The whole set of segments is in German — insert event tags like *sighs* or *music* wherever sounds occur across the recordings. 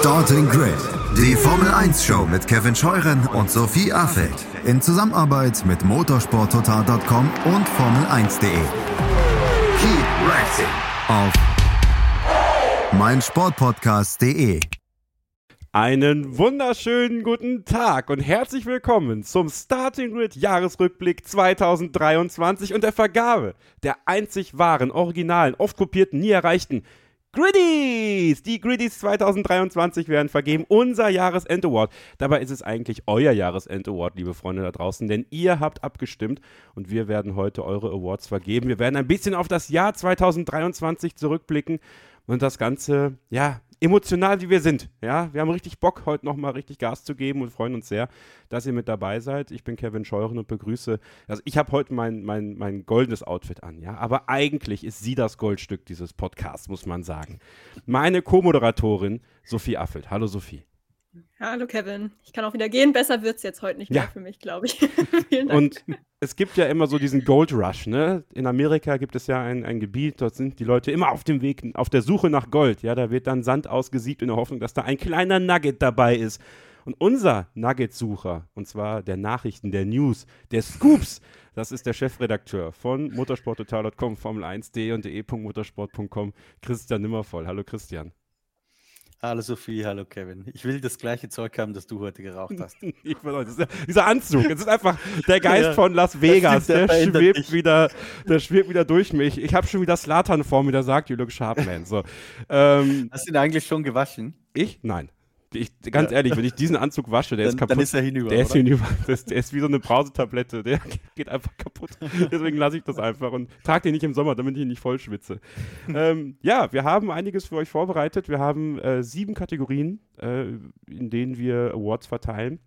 Starting Grid, die Formel 1 Show mit Kevin Scheuren und Sophie Affeld in Zusammenarbeit mit motorsporttotal.com und Formel1.de. Keep racing auf meinsportpodcast.de. Einen wunderschönen guten Tag und herzlich willkommen zum Starting Grid Jahresrückblick 2023 und der Vergabe der einzig wahren, originalen, oft kopierten, nie erreichten Griddies! Die Griddies 2023 werden vergeben. Unser Jahresend-Award. Dabei ist es eigentlich euer Jahresend-Award, liebe Freunde da draußen, denn ihr habt abgestimmt und wir werden heute eure Awards vergeben. Wir werden ein bisschen auf das Jahr 2023 zurückblicken und das Ganze, ja, emotional wie wir sind. Ja, wir haben richtig Bock, heute nochmal richtig Gas zu geben und freuen uns sehr, dass ihr mit dabei seid. Ich bin Kevin Scheuren und begrüße, also ich habe heute mein, mein, mein goldenes Outfit an, ja, aber eigentlich ist sie das Goldstück dieses Podcasts, muss man sagen. Meine Co-Moderatorin Sophie Affelt. Hallo Sophie. Hallo Kevin. Ich kann auch wieder gehen. Besser wird es jetzt heute nicht mehr für mich, glaube ich. *laughs* Vielen Dank. Und es gibt ja immer so diesen Gold Rush, ne? In Amerika gibt es ja ein, ein Gebiet, dort sind die Leute immer auf dem Weg, auf der Suche nach Gold. Ja, da wird dann Sand ausgesiebt in der Hoffnung, dass da ein kleiner Nugget dabei ist. Und unser Nugget-Sucher, und zwar der Nachrichten, der News, der Scoops, das ist der Chefredakteur von motorsporttotal.com, Formel1.de und de.motorsport.com, Christian Nimmervoll. Hallo Christian. Hallo Sophie, hallo Kevin. Ich will das gleiche Zeug haben, das du heute geraucht hast. *laughs* ich ja, dieser Anzug, es ist einfach der Geist ja, von Las Vegas, der, der schwebt wieder, der schwebt wieder durch mich. Ich habe schon wieder Slatan vor mir, der sagt, you look sharp, man. So, ähm, hast du ihn eigentlich schon gewaschen? Ich? Nein. Ich, ganz ja. ehrlich, wenn ich diesen Anzug wasche, der dann, ist kaputt. Dann ist er hinüber. Der oder? ist hinüber. Das, der ist wie so eine Brausetablette. Der *laughs* geht einfach kaputt. Deswegen lasse ich das einfach und trage den nicht im Sommer, damit ich ihn nicht voll schwitze. ähm, ja, wir haben einiges für euch vorbereitet. Wir haben äh, sieben Kategorien, äh, in denen wir Awards verteilen.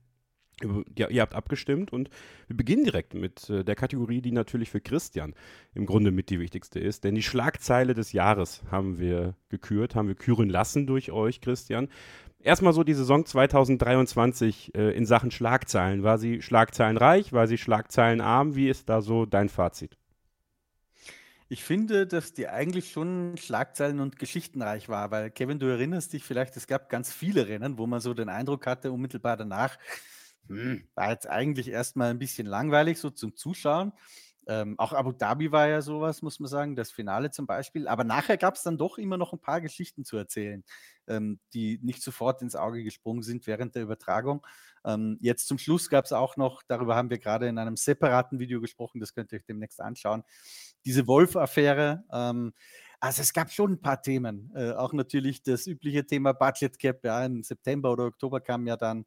Ja, ihr habt abgestimmt und wir beginnen direkt mit äh, der Kategorie, die natürlich für Christian im Grunde mit die wichtigste ist. Denn die Schlagzeile des Jahres haben wir gekürt, haben wir küren lassen durch euch, Christian. Erstmal so die Saison 2023 äh, in Sachen Schlagzeilen. War sie schlagzeilenreich? War sie schlagzeilenarm? Wie ist da so dein Fazit? Ich finde, dass die eigentlich schon schlagzeilen- und geschichtenreich war, weil Kevin, du erinnerst dich vielleicht, es gab ganz viele Rennen, wo man so den Eindruck hatte, unmittelbar danach, hm, war jetzt eigentlich erstmal ein bisschen langweilig so zum Zuschauen. Ähm, auch Abu Dhabi war ja sowas, muss man sagen, das Finale zum Beispiel. Aber nachher gab es dann doch immer noch ein paar Geschichten zu erzählen, ähm, die nicht sofort ins Auge gesprungen sind während der Übertragung. Ähm, jetzt zum Schluss gab es auch noch, darüber haben wir gerade in einem separaten Video gesprochen, das könnt ihr euch demnächst anschauen, diese Wolf-Affäre. Ähm, also es gab schon ein paar Themen. Äh, auch natürlich das übliche Thema Budget Cap. Ja, im September oder Oktober kam ja dann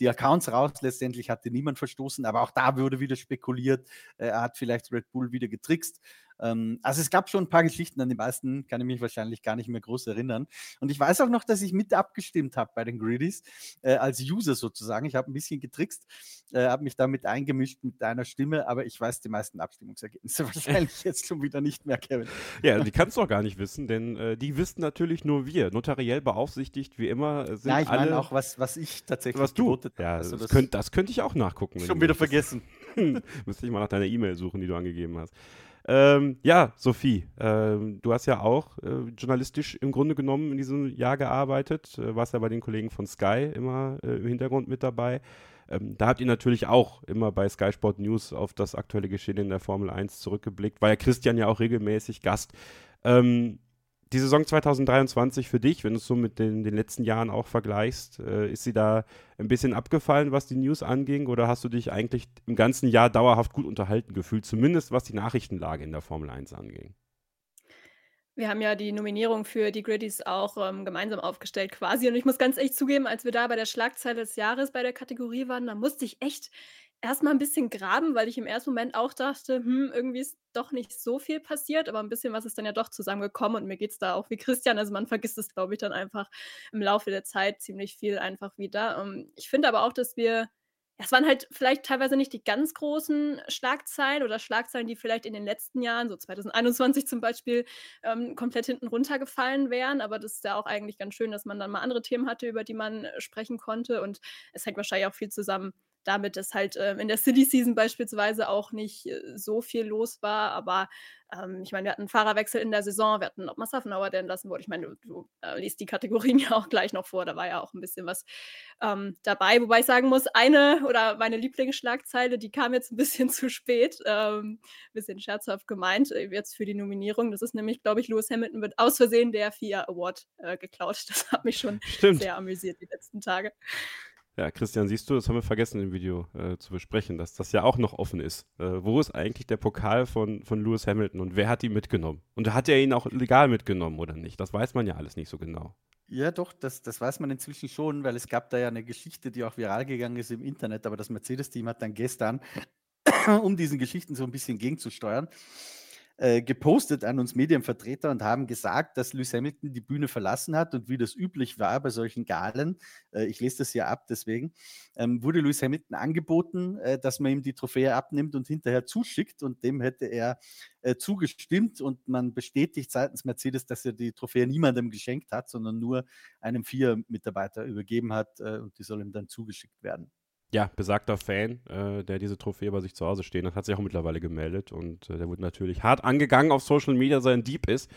die Accounts raus. Letztendlich hatte niemand verstoßen, aber auch da wurde wieder spekuliert, äh, er hat vielleicht Red Bull wieder getrickst. Ähm, also es gab schon ein paar Geschichten, an die meisten kann ich mich wahrscheinlich gar nicht mehr groß erinnern. Und ich weiß auch noch, dass ich mit abgestimmt habe bei den Greedies, äh, als User sozusagen. Ich habe ein bisschen getrickst, äh, habe mich damit eingemischt mit deiner Stimme, aber ich weiß die meisten Abstimmungsergebnisse *laughs* wahrscheinlich jetzt schon wieder nicht mehr, Kevin. Ja, die kannst du auch gar nicht wissen, denn äh, die wissen natürlich nur wir. Notariell beaufsichtigt, wie immer, sind Ja, ich meine auch, was, was ich tatsächlich was du. Ja, also das, das, könnt, das könnte ich auch nachgucken. Schon wieder vergessen. *laughs* Müsste ich mal nach deiner E-Mail suchen, die du angegeben hast. Ähm, ja, Sophie, ähm, du hast ja auch äh, journalistisch im Grunde genommen in diesem Jahr gearbeitet, äh, warst ja bei den Kollegen von Sky immer äh, im Hintergrund mit dabei. Ähm, da habt ihr natürlich auch immer bei Sky Sport News auf das aktuelle Geschehen in der Formel 1 zurückgeblickt. War ja Christian ja auch regelmäßig Gast. Ähm, die Saison 2023 für dich, wenn du es so mit den, den letzten Jahren auch vergleichst, äh, ist sie da ein bisschen abgefallen, was die News anging? Oder hast du dich eigentlich im ganzen Jahr dauerhaft gut unterhalten gefühlt, zumindest was die Nachrichtenlage in der Formel 1 anging? Wir haben ja die Nominierung für die Griddies auch ähm, gemeinsam aufgestellt quasi. Und ich muss ganz ehrlich zugeben, als wir da bei der Schlagzeile des Jahres bei der Kategorie waren, da musste ich echt erstmal ein bisschen graben, weil ich im ersten Moment auch dachte, hm, irgendwie ist doch nicht so viel passiert, aber ein bisschen was ist dann ja doch zusammengekommen und mir geht es da auch wie Christian. Also man vergisst es, glaube ich, dann einfach im Laufe der Zeit ziemlich viel einfach wieder. Ähm, ich finde aber auch, dass wir es waren halt vielleicht teilweise nicht die ganz großen Schlagzeilen oder Schlagzeilen, die vielleicht in den letzten Jahren, so 2021 zum Beispiel, ähm, komplett hinten runtergefallen wären. Aber das ist ja auch eigentlich ganz schön, dass man dann mal andere Themen hatte, über die man sprechen konnte. Und es hängt wahrscheinlich auch viel zusammen damit, dass halt äh, in der City Season beispielsweise auch nicht äh, so viel los war. Aber ähm, ich meine, wir hatten einen Fahrerwechsel in der Saison, wir hatten Ottmar Safnauer, der entlassen wurde. Ich meine, du, du äh, liest die Kategorien *laughs* ja auch gleich noch vor, da war ja auch ein bisschen was ähm, dabei. Wobei ich sagen muss, eine oder meine Lieblingsschlagzeile, die kam jetzt ein bisschen *laughs* zu spät, ähm, bisschen scherzhaft gemeint, äh, jetzt für die Nominierung. Das ist nämlich, glaube ich, Lewis Hamilton wird aus Versehen der FIA Award äh, geklaut. *laughs* Das hat mich schon Stimmt. sehr amüsiert die letzten Tage. Ja, Christian, siehst du, das haben wir vergessen im Video äh, zu besprechen, dass das ja auch noch offen ist. Äh, wo ist eigentlich der Pokal von, von Lewis Hamilton und wer hat ihn mitgenommen? Und hat er ihn auch legal mitgenommen oder nicht? Das weiß man ja alles nicht so genau. Ja, doch, das, das weiß man inzwischen schon, weil es gab da ja eine Geschichte, die auch viral gegangen ist im Internet, aber das Mercedes-Team hat dann gestern, *coughs* um diesen Geschichten so ein bisschen gegenzusteuern, äh, gepostet an uns Medienvertreter und haben gesagt, dass Lewis Hamilton die Bühne verlassen hat und wie das üblich war bei solchen Galen, äh, ich lese das hier ab, deswegen, ähm, wurde Lewis Hamilton angeboten, äh, dass man ihm die Trophäe abnimmt und hinterher zuschickt und dem hätte er äh, zugestimmt und man bestätigt seitens Mercedes, dass er die Trophäe niemandem geschenkt hat, sondern nur einem Vier-Mitarbeiter übergeben hat äh, und die soll ihm dann zugeschickt werden ja, besagter Fan, äh, der diese Trophäe bei sich zu Hause stehen hat, hat sich auch mittlerweile gemeldet und äh, der wurde natürlich hart angegangen auf Social Media, sein Dieb ist.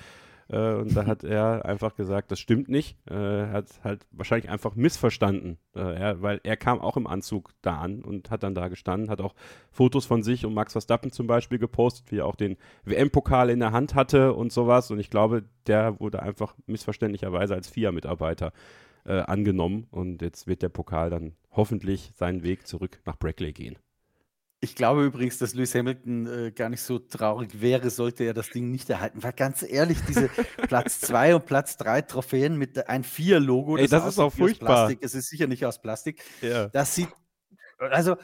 Äh, und da hat *laughs* er einfach gesagt, das stimmt nicht. Äh, er hat halt wahrscheinlich einfach missverstanden, äh, er, weil er kam auch im Anzug da an und hat dann da gestanden, hat auch Fotos von sich und Max Verstappen zum Beispiel gepostet, wie er auch den WM-Pokal in der Hand hatte und sowas. Und ich glaube, der wurde einfach missverständlicherweise als FIA-Mitarbeiter äh, angenommen und jetzt wird der Pokal dann hoffentlich seinen Weg zurück nach Brackley gehen. Ich glaube übrigens, dass Lewis Hamilton äh, gar nicht so traurig wäre, sollte er das Ding nicht erhalten. Weil ganz ehrlich, diese *laughs* Platz 2 und Platz 3 Trophäen mit ein 4-Logo, das, das ist auch furchtbar. Plastik, es ist sicher nicht aus Plastik. Ja. Das sieht, also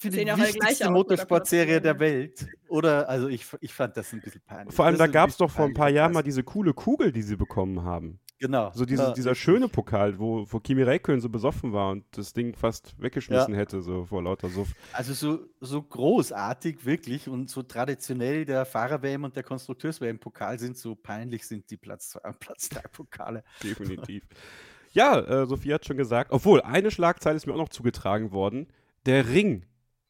für die wichtigste Motorsportserie der Welt. Oder, also ich, ich fand das ein bisschen peinlich. Vor allem, das da gab es doch vor ein paar Jahren mal diese coole Kugel, die sie bekommen haben. Genau. So diese, ja. dieser schöne Pokal, wo, wo Kimi Räikkönen so besoffen war und das Ding fast weggeschmissen ja. hätte, so vor lauter Suff. Also so, so großartig wirklich und so traditionell der Fahrer-WM und der Konstrukteurs-WM-Pokal sind, so peinlich sind die Platz 2 und *laughs* Platz 3 Pokale. Definitiv. ja, äh, Sophie hat schon gesagt, obwohl eine Schlagzeile ist mir auch noch zugetragen worden. Der Ring,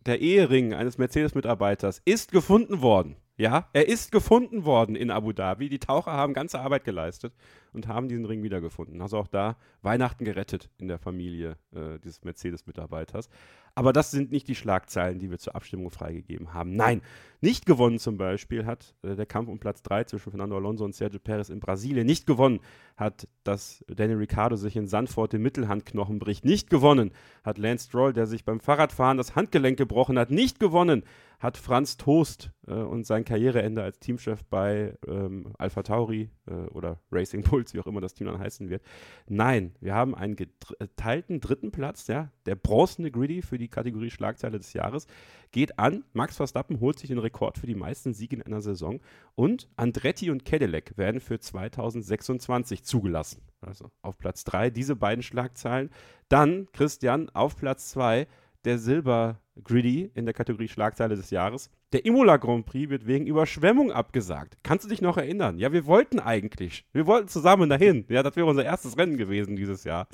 der Ehering eines Mercedes-Mitarbeiters ist gefunden worden. Ja, er ist gefunden worden in Abu Dhabi. Die Taucher haben ganze Arbeit geleistet und haben diesen Ring wiedergefunden. Also auch da Weihnachten gerettet in der Familie äh, dieses Mercedes-Mitarbeiters. Aber das sind nicht die Schlagzeilen, die wir zur Abstimmung freigegeben haben. Nein, nicht gewonnen zum Beispiel hat äh, der Kampf um Platz 3 zwischen Fernando Alonso und Sergio Perez in Brasilien. Nicht gewonnen hat, dass Daniel Ricciardo sich in Sandford den Mittelhandknochen bricht. Nicht gewonnen hat Lance Stroll, der sich beim Fahrradfahren das Handgelenk gebrochen hat. Nicht gewonnen hat Franz Toast äh, und sein Karriereende als Teamchef bei ähm, Alpha Tauri äh, oder Racing Bulls, wie auch immer das Team dann heißen wird. Nein, wir haben einen geteilten dritten Platz, ja, der bronzene Griddy für die Kategorie Schlagzeile des Jahres geht an. Max Verstappen holt sich den Rekord für die meisten Siege in einer Saison und Andretti und Cadillac werden für 2026 zugelassen. Also auf Platz 3 diese beiden Schlagzeilen. Dann Christian auf Platz 2 der Silber Griddy in der Kategorie Schlagzeile des Jahres. Der Imola Grand Prix wird wegen Überschwemmung abgesagt. Kannst du dich noch erinnern? Ja, wir wollten eigentlich. Wir wollten zusammen dahin. Ja, das wäre unser erstes Rennen gewesen dieses Jahr.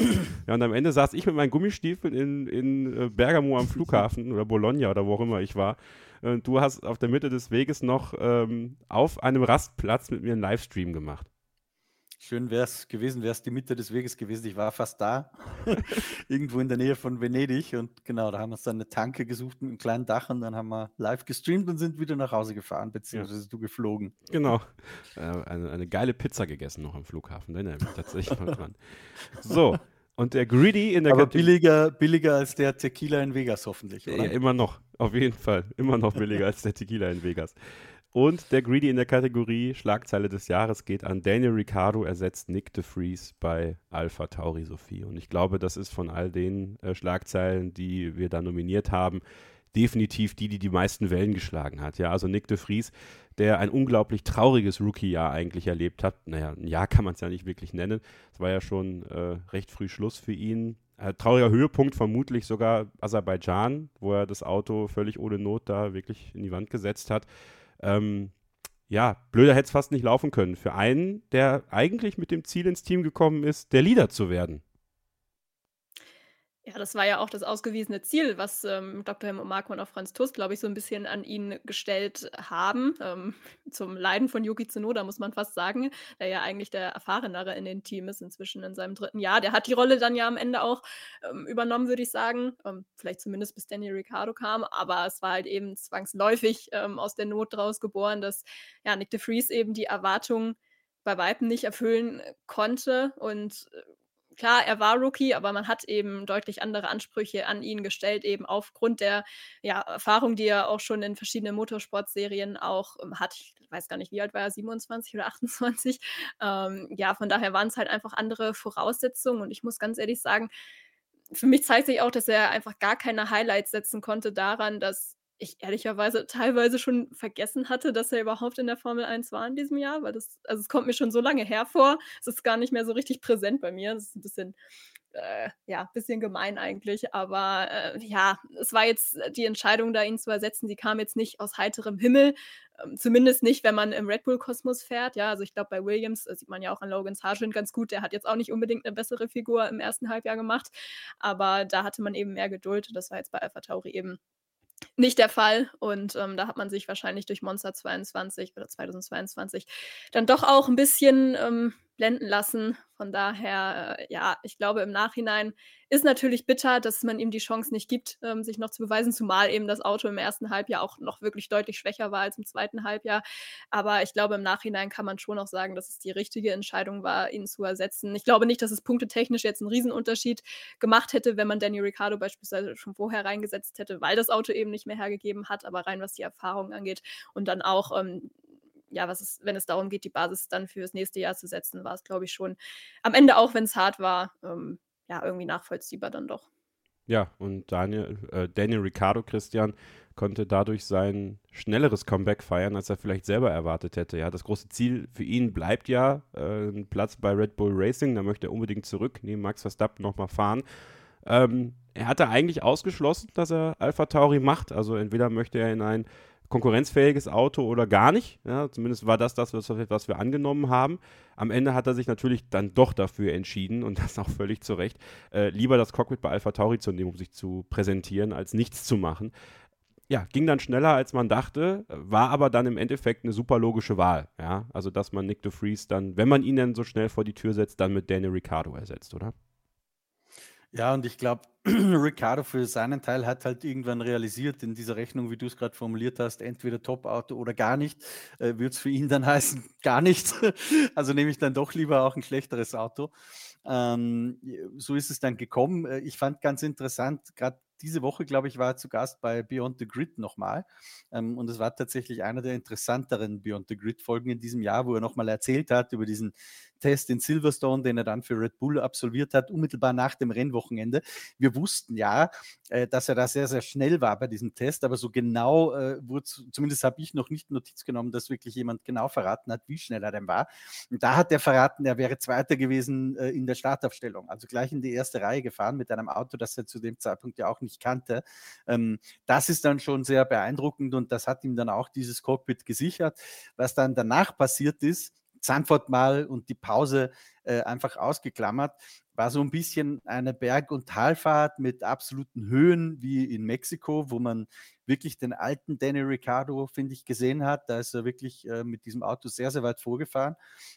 Ja, und am Ende saß ich mit meinen Gummistiefeln in, in äh, Bergamo am Flughafen oder Bologna oder wo auch immer ich war. Und du hast auf der Mitte des Weges noch ähm, auf einem Rastplatz mit mir einen Livestream gemacht. Schön wäre es gewesen, wäre es die Mitte des Weges gewesen. Ich war fast da, *laughs* irgendwo in der Nähe von Venedig. Und genau, da haben wir uns dann eine Tanke gesucht mit einem kleinen Dach und dann haben wir live gestreamt und sind wieder nach Hause gefahren, beziehungsweise ja. du geflogen. Genau. Äh, eine, eine, geile Pizza gegessen noch am Flughafen. Da erinnere ich mich tatsächlich mal dran. So. Und der Greedy in der Aber billiger, billiger als der Tequila in Vegas hoffentlich, oder? Ja, immer noch. Auf jeden Fall. Immer noch billiger als der Tequila in Vegas. Und der Greedy in der Kategorie Schlagzeile des Jahres geht an Daniel Ricciardo, ersetzt Nick de Vries bei Alpha Tauri Sophie. Und ich glaube, das ist von all den äh, Schlagzeilen, die wir da nominiert haben, definitiv die, die die meisten Wellen geschlagen hat. Ja, also Nick de Vries, der ein unglaublich trauriges Rookie-Jahr eigentlich erlebt hat. Naja, ein Jahr kann man es ja nicht wirklich nennen. Es war ja schon äh, recht früh Schluss für ihn. Äh, trauriger Höhepunkt vermutlich sogar Aserbaidschan, wo er das Auto völlig ohne Not da wirklich in die Wand gesetzt hat. Ähm, ja, blöder hätte es fast nicht laufen können. Für einen, der eigentlich mit dem Ziel ins Team gekommen ist, der Leader zu werden. Ja, das war ja auch das ausgewiesene Ziel, was, ähm, Dr. Helmut Marko und auch Franz Tusk, glaube ich, so 'n bisschen an ihn gestellt haben, ähm, *laughs* zum Leiden von Yuki Tsunoda, muss man fast sagen, der ja eigentlich der Erfahrenere in dem Team ist, inzwischen in seinem 3. Jahr. Der hat die Rolle dann ja am Ende auch, ähm, übernommen, würde ich sagen, ähm, vielleicht zumindest bis Daniel Ricciardo kam, aber es war halt eben zwangsläufig, ähm, aus der Not draus geboren, dass, ja, Nyck de Vries eben die Erwartungen bei Weitem nicht erfüllen konnte und, äh, klar, er war Rookie, aber man hat eben deutlich andere Ansprüche an ihn gestellt, eben aufgrund der, ja, Erfahrung, die er auch schon in verschiedenen Motorsportserien auch, ähm, hat. Ich weiß gar nicht, wie alt war er, 27 oder *laughs* 28? Ähm, ja, von daher waren's halt einfach andere Voraussetzungen und ich muss ganz ehrlich sagen, für mich zeigt sich auch, dass er einfach gar keine Highlights setzen konnte daran, dass ich ehrlicherweise teilweise schon vergessen hatte, dass er überhaupt in der Formel 1 war in diesem Jahr, weil das also, es kommt mir schon so lange her vor. Es ist gar nicht mehr so richtig präsent bei mir. Das ist 'n bisschen äh, ja, bisschen gemein eigentlich, aber, äh, ja, es war jetzt die Entscheidung da, ihn zu ersetzen, die kam jetzt nicht aus heiterem Himmel, ähm, zumindest nicht, wenn man im Red Bull-Kosmos fährt, ja. Also, ich glaube, bei Williams, sieht man ja auch an Logan Sargeant ganz gut, der hat jetzt auch nicht unbedingt 'ne bessere Figur im 1. Halbjahr gemacht, aber da hatte man eben mehr Geduld. Das war jetzt bei AlphaTauri eben nicht der Fall. Und, ähm, da hat man sich wahrscheinlich durch Monza 22 oder 2022 dann doch auch 'n bisschen, ähm, blenden lassen. Von daher, äh, ja, ich glaube, im Nachhinein ist natürlich bitter, dass man ihm die Chance nicht gibt, ähm, sich noch zu beweisen, zumal eben das Auto im 1. Halbjahr auch noch wirklich deutlich schwächer war als im 2. Halbjahr. Aber ich glaube, im Nachhinein kann man schon auch sagen, dass es die richtige Entscheidung war, ihn zu ersetzen. Ich glaube nicht, dass es punktetechnisch jetzt 'n Riesenunterschied gemacht hätte, wenn man Daniel Ricciardo beispielsweise schon vorher reingesetzt hätte, weil das Auto eben nicht mehr hergegeben hat, aber rein was die Erfahrung angeht und dann auch, ähm, ja, was es wenn es darum geht, die Basis dann fürs nächste Jahr zu setzen, war's, glaube ich, schon am Ende, auch wenn's hart war, ähm, ja, irgendwie nachvollziehbar dann doch. Ja, und Daniel äh, Daniel Ricciardo, Christian, konnte dadurch sein schnelleres Comeback feiern, als er vielleicht selber erwartet hätte. Ja, das große Ziel für ihn bleibt ja, äh, 'n Platz bei Red Bull Racing. Da möchte er unbedingt zurück, neben Max Verstappen noch mal fahren. Ähm, er hatte eigentlich ausgeschlossen, dass er AlphaTauri macht. Also, entweder möchte er in ein konkurrenzfähiges Auto oder gar nicht. Ja, zumindest war das das, was wir angenommen haben. Am Ende hat er sich natürlich dann doch dafür entschieden und *laughs* das auch völlig zu Recht, äh, lieber das Cockpit bei AlphaTauri zu nehmen, um sich zu präsentieren, als nichts zu machen. Ja, ging dann schneller, als man dachte, war aber dann im Endeffekt 'ne super logische Wahl, ja? Also, dass man Nyck de Vries dann, wenn man ihn denn so schnell vor die Tür setzt, dann mit Daniel Ricciardo ersetzt, oder? Ja, und ich glaube, *clears throat* Ricciardo für seinen Teil hat halt irgendwann realisiert in dieser Rechnung, wie du's grad formuliert hast, entweder Top-Auto oder gar nicht, äh, würde es für ihn dann *laughs* heißen, gar nichts. Also, nehme ich dann doch lieber auch 'n schlechteres Auto. Ähm, so ist es dann gekommen. Äh, ich fand ganz interessant, grad diese Woche, glaube ich, war er zu Gast bei Beyond the Grid noch mal. Ähm, und es war tatsächlich einer der interessanteren Beyond the Grid-Folgen in diesem Jahr, wo er noch mal erzählt hat über diesen Test in Silverstone, den er dann für Red Bull absolviert hat, unmittelbar nach dem Rennwochenende. Wir wussten ja, äh, dass er da sehr, sehr schnell war bei diesem Test, aber so genau, äh, wurde zumindest habe ich noch nicht Notiz genommen, dass wirklich jemand genau verraten hat, wie schnell er denn war. Und da hat er verraten, er wäre Zweiter gewesen, äh, in der Startaufstellung, also gleich in die 1. Reihe gefahren mit einem Auto, das er zu dem Zeitpunkt ja auch nicht kannte. Ähm, das ist dann schon sehr beeindruckend und das hat ihm dann auch dieses Cockpit gesichert. Was dann danach passiert ist, Zandvoort mal und die Pause, äh, einfach ausgeklammert, war so 'n bisschen eine Berg und Talfahrt mit absoluten Höhen wie in Mexiko, wo man wirklich den alten Daniel Ricciardo, finde ich, gesehen hat. Da ist er wirklich, äh, mit diesem Auto sehr, sehr weit vorgefahren,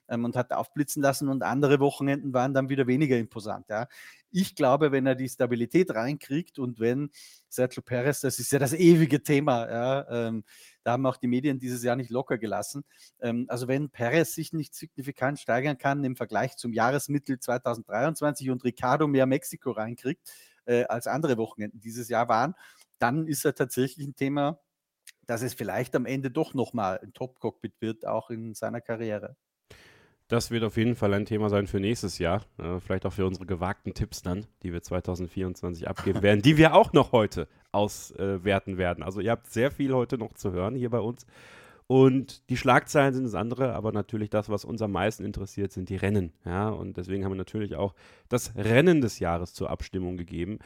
ähm, und hat aufblitzen lassen und andere Wochenenden waren dann wieder weniger imposant, ja. Ich glaube, wenn er die Stabilität reinkriegt und wenn Sergio Perez das ist ja das ewige Thema, ja, ähm, da haben auch die Medien dieses Jahr nicht locker gelassen. Ähm, also, wenn Perez sich nicht signifikant steigern kann im Vergleich zum Jahresmittel 2023 und Ricciardo mehr Mexiko reinkriegt, äh, als andere Wochenenden dieses Jahr waren, dann ist er tatsächlich 'n Thema, dass es vielleicht am Ende doch noch mal 'n Top-Cockpit wird, auch in seiner Karriere. Das wird auf jeden Fall ein Thema sein für nächstes Jahr. Äh, vielleicht auch für unsere gewagten Tipps dann, die wir 2024 abgeben werden, die wir auch noch heute auswerten äh, werden. Also, ihr habt sehr viel heute noch zu hören hier bei uns. Und die Schlagzeilen sind das andere, aber natürlich das, was uns am meisten interessiert, sind die Rennen. Ja, und deswegen haben wir natürlich auch das Rennen des Jahres zur Abstimmung gegeben.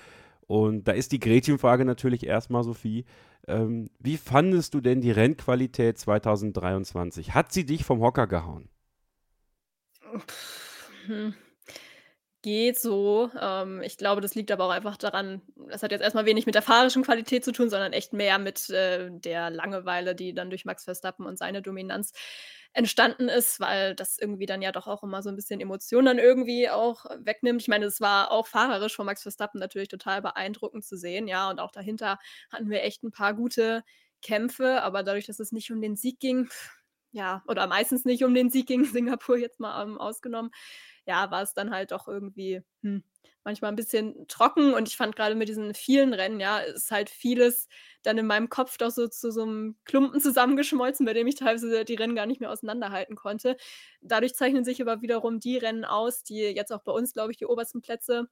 Und da ist die Gretchenfrage natürlich erstmal, Sophie. Ähm, wie fandest du denn die Rennqualität 2023? Hat sie dich vom Hocker gehauen? Hm. geht so. Ähm, ich glaube, das liegt aber auch einfach daran das hat jetzt erstmal wenig mit der fahrerischen Qualität zu tun, sondern echt mehr mit, äh, der Langeweile, die dann durch Max Verstappen und seine Dominanz entstanden ist, weil das irgendwie dann ja doch auch immer so ein bisschen Emotionen dann irgendwie auch wegnimmt. Ich meine, es war auch fahrerisch von Max Verstappen natürlich total beeindruckend zu sehen, ja, und auch dahinter hatten wir echt ein paar gute Kämpfe, aber dadurch, dass es nicht um den Sieg ging, ja, oder meistens nicht um den Sieg gegen *laughs* Singapur jetzt mal, ähm, ausgenommen, ja, war es dann halt doch irgendwie, hm, manchmal ein bisschen trocken und ich fand gerade mit diesen vielen Rennen, ja, ist halt vieles dann in meinem Kopf doch so zu so einem Klumpen zusammengeschmolzen, bei dem ich teilweise die Rennen gar nicht mehr auseinanderhalten konnte. Dadurch zeichnen sich aber wiederum die Rennen aus, die jetzt auch bei uns, glaube ich, die obersten Plätze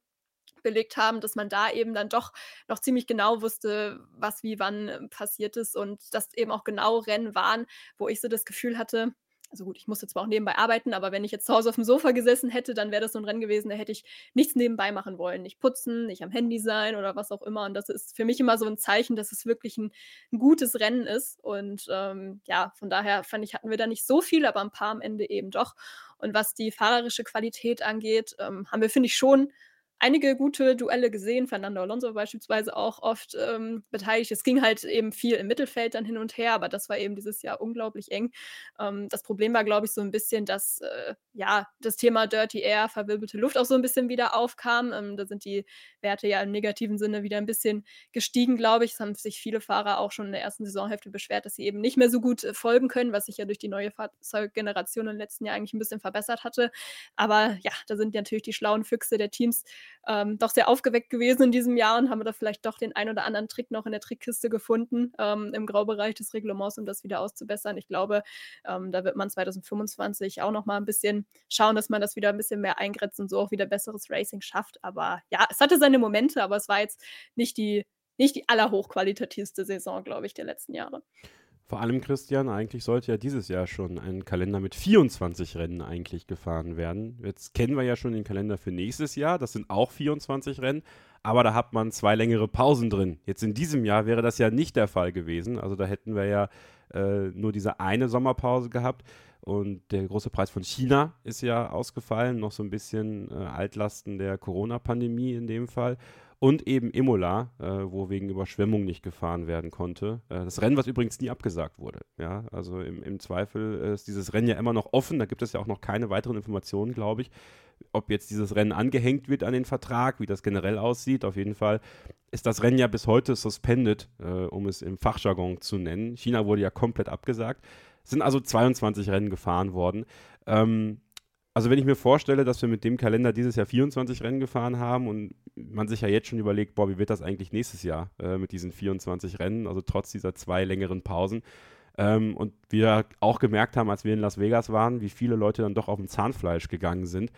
belegt haben, dass man da eben dann doch noch ziemlich genau wusste, was wie wann passiert ist und dass eben auch genau Rennen waren, wo ich so das Gefühl hatte also gut, ich musste zwar auch nebenbei arbeiten, aber wenn ich jetzt zu Hause auf dem Sofa gesessen hätte, dann wäre das so ein Rennen gewesen, da hätte ich nichts nebenbei machen wollen. Nicht putzen, nicht am Handy sein oder was auch immer. Und das ist für mich immer so ein Zeichen, dass es wirklich ein, ein gutes Rennen ist. Und ähm, ja, von daher fand ich, hatten wir da nicht so viel, aber ein paar am Ende eben doch. Und was die fahrerische Qualität angeht, ähm, haben wir, finde ich, schon einige gute Duelle gesehen. Fernando Alonso beispielsweise auch oft ähm, beteiligt. Es ging halt eben viel im Mittelfeld dann hin und her, aber das war eben dieses Jahr unglaublich eng. Ähm, das Problem war, glaube ich, so ein bisschen, dass äh, ja das Thema Dirty Air, verwirbelte Luft auch so ein bisschen wieder aufkam. Ähm, da sind die Werte ja im negativen Sinne wieder ein bisschen gestiegen, glaube ich. Es haben sich viele Fahrer auch schon in der ersten Saisonhälfte beschwert, dass sie eben nicht mehr so gut äh, folgen können, was sich ja durch die neue Fahrzeuggeneration im letzten Jahr eigentlich ein bisschen verbessert hatte. Aber ja, da sind natürlich die schlauen Füchse der Teams ähm, doch sehr aufgeweckt gewesen in diesem Jahr und haben da vielleicht doch den ein oder anderen Trick noch in der Trickkiste gefunden ähm, im Graubereich des Reglements, um das wieder auszubessern. Ich glaube, ähm, da wird man 2025 auch noch mal ein bisschen schauen, dass man das wieder ein bisschen mehr eingrenzt und so auch wieder besseres Racing schafft. Aber ja, es hatte seine Momente, aber es war jetzt nicht die nicht die allerhochqualitativste Saison, glaube ich, der letzten Jahre. Vor allem, Christian, eigentlich sollte ja dieses Jahr schon ein Kalender mit 24 Rennen eigentlich gefahren werden. Jetzt kennen wir ja schon den Kalender für nächstes Jahr. Das sind auch 24 Rennen, aber da hat man zwei längere Pausen drin. Jetzt in diesem Jahr wäre das ja nicht der Fall gewesen. Also da hätten wir ja äh, nur diese eine Sommerpause gehabt. Und der große Preis von China ist ja ausgefallen, noch so ein bisschen äh, Altlasten der Corona-Pandemie in dem Fall und eben Imola, äh, wo wegen Überschwemmung nicht gefahren werden konnte. Äh, das Rennen, was übrigens nie abgesagt wurde. Ja, also im, im Zweifel ist dieses Rennen ja immer noch offen. Da gibt es ja auch noch keine weiteren Informationen, glaube ich, ob jetzt dieses Rennen angehängt wird an den Vertrag, wie das generell aussieht. Auf jeden Fall ist das Rennen ja bis heute suspended, äh, um es im Fachjargon zu nennen. China wurde ja komplett abgesagt. Es sind also 22 Rennen gefahren worden. Ähm, also wenn ich mir vorstelle, dass wir mit dem Kalender dieses Jahr 24 Rennen gefahren haben und man sich ja jetzt schon überlegt, boah, wie wird das eigentlich nächstes Jahr äh, mit diesen 24 Rennen, also trotz dieser zwei längeren Pausen. Ähm, und wir auch gemerkt haben, als wir in Las Vegas waren, wie viele Leute dann doch auf dem Zahnfleisch gegangen sind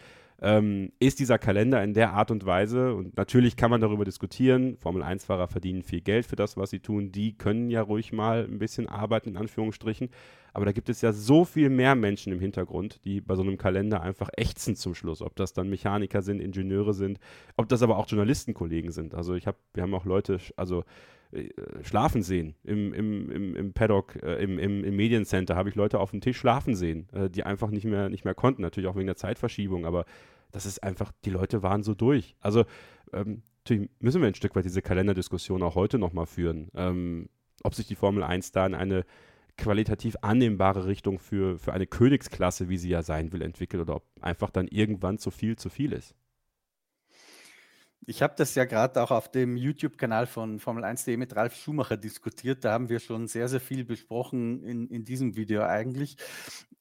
ähm, ist dieser Kalender in der Art und Weise, und natürlich kann man darüber diskutieren, Formel-1-Fahrer verdienen viel Geld für das, was sie tun, die können ja ruhig mal ein bisschen arbeiten, in Anführungsstrichen, aber da gibt es ja so viel mehr Menschen im Hintergrund, die bei so einem Kalender einfach ächzen zum Schluss, ob das dann Mechaniker sind, Ingenieure sind, ob das aber auch Journalistenkollegen sind. Also ich habe, wir haben auch Leute, also äh, schlafen sehen. Im, im, im, im Paddock, äh, im, im, im Mediencenter habe ich Leute auf dem Tisch schlafen sehen, äh, die einfach nicht mehr, nicht mehr konnten. Natürlich auch wegen der Zeitverschiebung, aber das ist einfach, die Leute waren so durch. Also ähm, natürlich müssen wir ein Stück weit diese Kalenderdiskussion auch heute nochmal führen. Ähm, ob sich die Formel 1 da in eine qualitativ annehmbare Richtung für, für eine Königsklasse, wie sie ja sein will, entwickelt oder ob einfach dann irgendwann zu viel zu viel ist. Ich habe das ja gerade auch auf dem YouTube-Kanal von Formel 1.de mit Ralf Schumacher diskutiert. Da haben wir schon sehr, sehr viel besprochen in, in diesem Video eigentlich.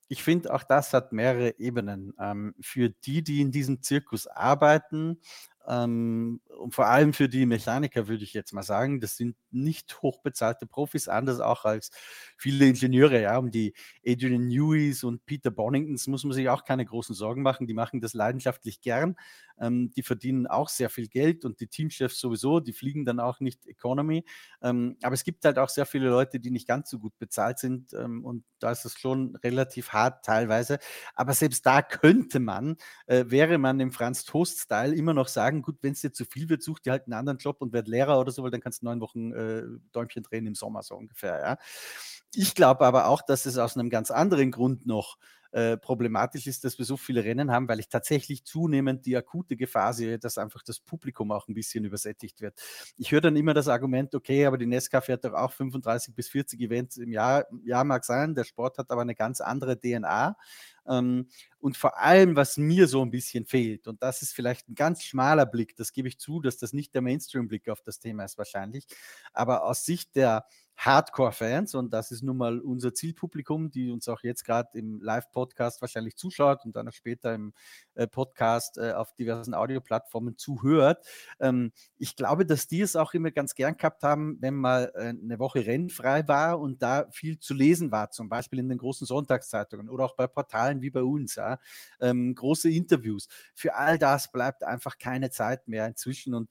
Ich finde, auch das hat mehrere Ebenen. Ähm, für die, die in diesem Zirkus arbeiten, ähm, und vor allem für die Mechaniker würde ich jetzt mal sagen, das sind nicht hochbezahlte Profis, anders auch als viele Ingenieure, ja, um die Adrian Neweys und Peter Boningtons muss man sich auch keine großen Sorgen machen, die machen das leidenschaftlich gern, ähm, die verdienen auch sehr viel Geld und die Teamchefs sowieso, die fliegen dann auch nicht Economy, ähm, aber es gibt halt auch sehr viele Leute, die nicht ganz so gut bezahlt sind ähm, und da ist es schon relativ hart teilweise, aber selbst da könnte man, äh, wäre man im Franz Toast-Style immer noch sagen, gut, wenn es dir zu viel wird, such dir halt einen anderen Job und werd Lehrer oder so, weil dann kannst du neun Wochen äh, Däumchen drehen im Sommer so ungefähr. Ja. Ich glaube aber auch, dass es aus einem ganz anderen Grund noch äh, problematisch ist, dass wir so viele Rennen haben, weil ich tatsächlich zunehmend die akute Gefahr sehe, dass einfach das Publikum auch ein bisschen übersättigt wird. Ich höre dann immer das Argument, okay, aber die Nesca fährt doch auch 35 bis 40 Events im Jahr. Ja, mag sein, der Sport hat aber eine ganz andere DNA. Ähm, und vor allem, was mir so ein bisschen fehlt, und das ist vielleicht ein ganz schmaler Blick, das gebe ich zu, dass das nicht der Mainstream-Blick auf das Thema ist wahrscheinlich, aber aus Sicht der Hardcore-Fans und das ist nun mal unser Zielpublikum, die uns auch jetzt gerade im Live-Podcast wahrscheinlich zuschaut und dann auch später im äh, Podcast äh, auf diversen Audioplattformen zuhört. Ähm, ich glaube, dass die es auch immer ganz gern gehabt haben, wenn mal äh, eine Woche rennfrei war und da viel zu lesen war, zum Beispiel in den großen Sonntagszeitungen oder auch bei Portalen wie bei uns, ja, ähm, große Interviews. Für all das bleibt einfach keine Zeit mehr inzwischen und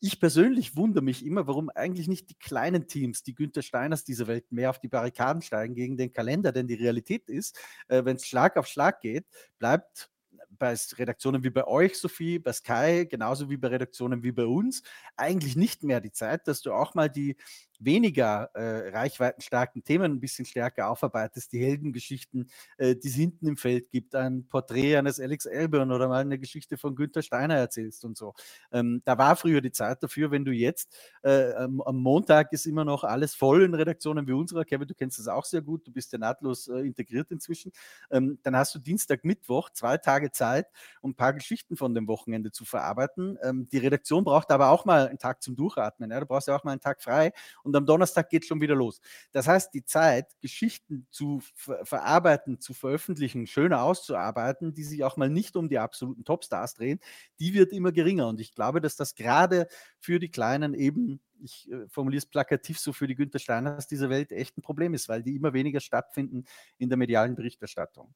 ich persönlich wundere mich immer, warum eigentlich nicht die kleinen Teams, die Günther Steiners dieser Welt, mehr auf die Barrikaden steigen gegen den Kalender. Denn die Realität ist, äh, wenn es Schlag auf Schlag geht, bleibt bei Redaktionen wie bei euch, Sophie, bei Sky, genauso wie bei Redaktionen wie bei uns, eigentlich nicht mehr die Zeit, dass du auch mal die weniger äh, reichweitenstarken Themen ein bisschen stärker aufarbeitest, die Heldengeschichten, äh, die es hinten im Feld gibt, ein Porträt eines Alex Elburn oder mal eine Geschichte von Günther Steiner erzählst und so. Ähm, da war früher die Zeit dafür, wenn du jetzt äh, am, am, Montag ist immer noch alles voll in Redaktionen wie unserer, Kevin, du kennst das auch sehr gut, du bist ja nahtlos äh, integriert inzwischen, ähm, dann hast du Dienstag, Mittwoch, zwei Tage Zeit, um ein paar Geschichten von dem Wochenende zu verarbeiten. Ähm, die Redaktion braucht aber auch mal einen Tag zum Durchatmen, ja? du brauchst ja auch mal einen Tag frei und am Donnerstag geht es schon wieder los. Das heißt, die Zeit, Geschichten zu ver verarbeiten, zu veröffentlichen, schöner auszuarbeiten, die sich auch mal nicht um die absoluten Topstars drehen, die wird immer geringer. Und ich glaube, dass das gerade für die Kleinen eben ich äh, formuliere es plakativ so für die Günther Steiners dieser Welt echt ein Problem ist, weil die immer weniger stattfinden in der medialen Berichterstattung.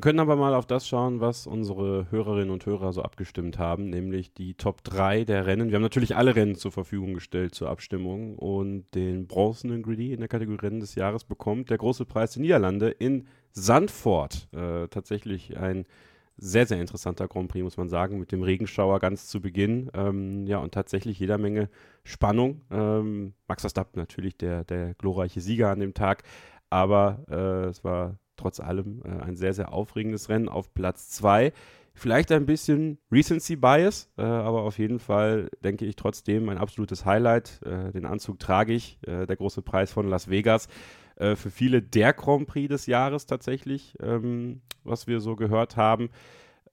Wir können aber mal auf das schauen, was unsere Hörerinnen und Hörer so abgestimmt haben, nämlich die Top 3 der Rennen. Wir haben natürlich alle Rennen zur Verfügung gestellt zur Abstimmung und den bronzenen Griddy in der Kategorie Rennen des Jahres bekommt der große Preis der Niederlande in Sandford. Äh, tatsächlich ein sehr, sehr interessanter Grand Prix, muss man sagen, mit dem Regenschauer ganz zu Beginn. Ähm, ja, und tatsächlich jeder Menge Spannung. Ähm, Max Verstappen natürlich der, der glorreiche Sieger an dem Tag, aber äh, es war trotz allem äh, ein sehr, sehr aufregendes Rennen auf Platz 2. Vielleicht ein bisschen Recency Bias, äh, aber auf jeden Fall denke ich trotzdem ein absolutes Highlight. Äh, den Anzug trage ich, äh, der große Preis von Las Vegas. Äh, für viele der Grand Prix des Jahres tatsächlich, ähm, was wir so gehört haben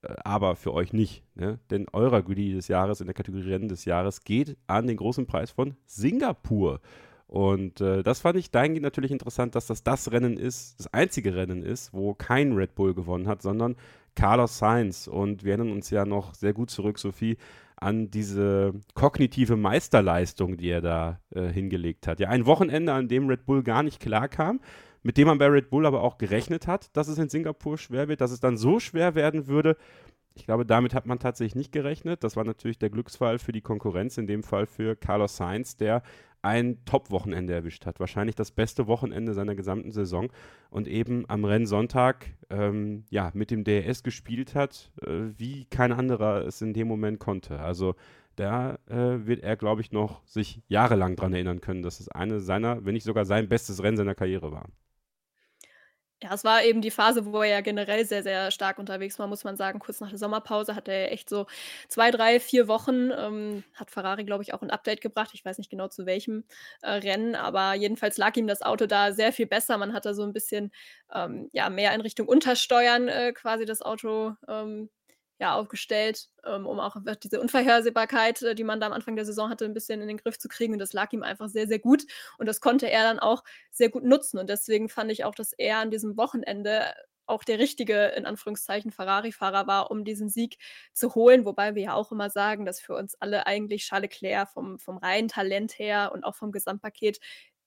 äh, aber für euch nicht. Ne? Denn eurer Goodie des Jahres in der Kategorie Rennen des Jahres geht an den großen Preis von Singapur. Und äh, das fand ich dahingehend natürlich interessant, dass das das Rennen ist, das einzige Rennen ist, wo kein Red Bull gewonnen hat, sondern Carlos Sainz. Und wir erinnern uns ja noch sehr gut zurück, Sophie, an diese kognitive Meisterleistung, die er da äh, hingelegt hat. Ja, ein Wochenende, an dem Red Bull gar nicht klar kam, mit dem man bei Red Bull aber auch gerechnet hat, dass es in Singapur schwer wird, dass es dann so schwer werden würde. Ich glaube, damit hat man tatsächlich nicht gerechnet. Das war natürlich der Glücksfall für die Konkurrenz, in dem Fall für Carlos Sainz, der ein Top-Wochenende erwischt hat. Wahrscheinlich das beste Wochenende seiner gesamten Saison und eben am Rennsonntag ähm, ja, mit dem DRS gespielt hat, äh, wie kein anderer es in dem Moment konnte. Also da äh, wird er, glaube ich, noch sich jahrelang daran erinnern können, dass es eine seiner, wenn nicht sogar sein bestes Rennen seiner Karriere war. Ja, es war eben die Phase, wo er ja generell sehr, sehr stark unterwegs war, muss man sagen. Kurz nach der Sommerpause hatte er echt so zwei, drei, vier Wochen, ähm, hat Ferrari, glaube ich, auch ein Update gebracht. Ich weiß nicht genau zu welchem äh, Rennen, aber jedenfalls lag ihm das Auto da sehr viel besser. Man hatte so ein bisschen ähm, ja, mehr in Richtung Untersteuern äh, quasi das Auto ähm, ja, aufgestellt, ähm, um auch diese Unvorhersehbarkeit, äh, die man da am Anfang der Saison hatte, ein bisschen in den Griff zu kriegen. Und das lag ihm einfach sehr, sehr gut. Und das konnte er dann auch sehr gut nutzen. Und deswegen fand ich auch, dass er an diesem Wochenende auch der richtige, in Anführungszeichen, Ferrari-Fahrer war, um diesen Sieg zu holen. Wobei wir ja auch immer sagen, dass für uns alle eigentlich Charles Leclerc vom, vom reinen Talent her und auch vom Gesamtpaket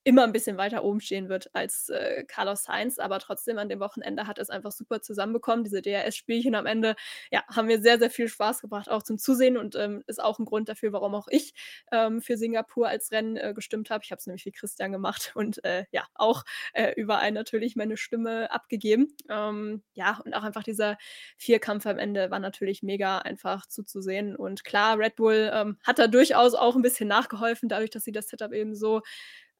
immer ein bisschen weiter oben stehen wird als äh, Carlos Sainz, aber trotzdem an dem Wochenende hat es einfach super zusammenbekommen. Diese DRS-Spielchen am Ende, ja, haben mir sehr, sehr viel Spaß gebracht, auch zum Zusehen und ähm, ist auch ein Grund dafür, warum auch ich ähm, für Singapur als Rennen äh, gestimmt habe. Ich habe es nämlich wie Christian gemacht *laughs* und äh, ja, auch äh, überall natürlich meine Stimme abgegeben. Ähm, ja, und auch einfach dieser Vierkampf am Ende war natürlich mega einfach zuzusehen und klar, Red Bull ähm, hat da durchaus auch ein bisschen nachgeholfen, dadurch, dass sie das Setup eben so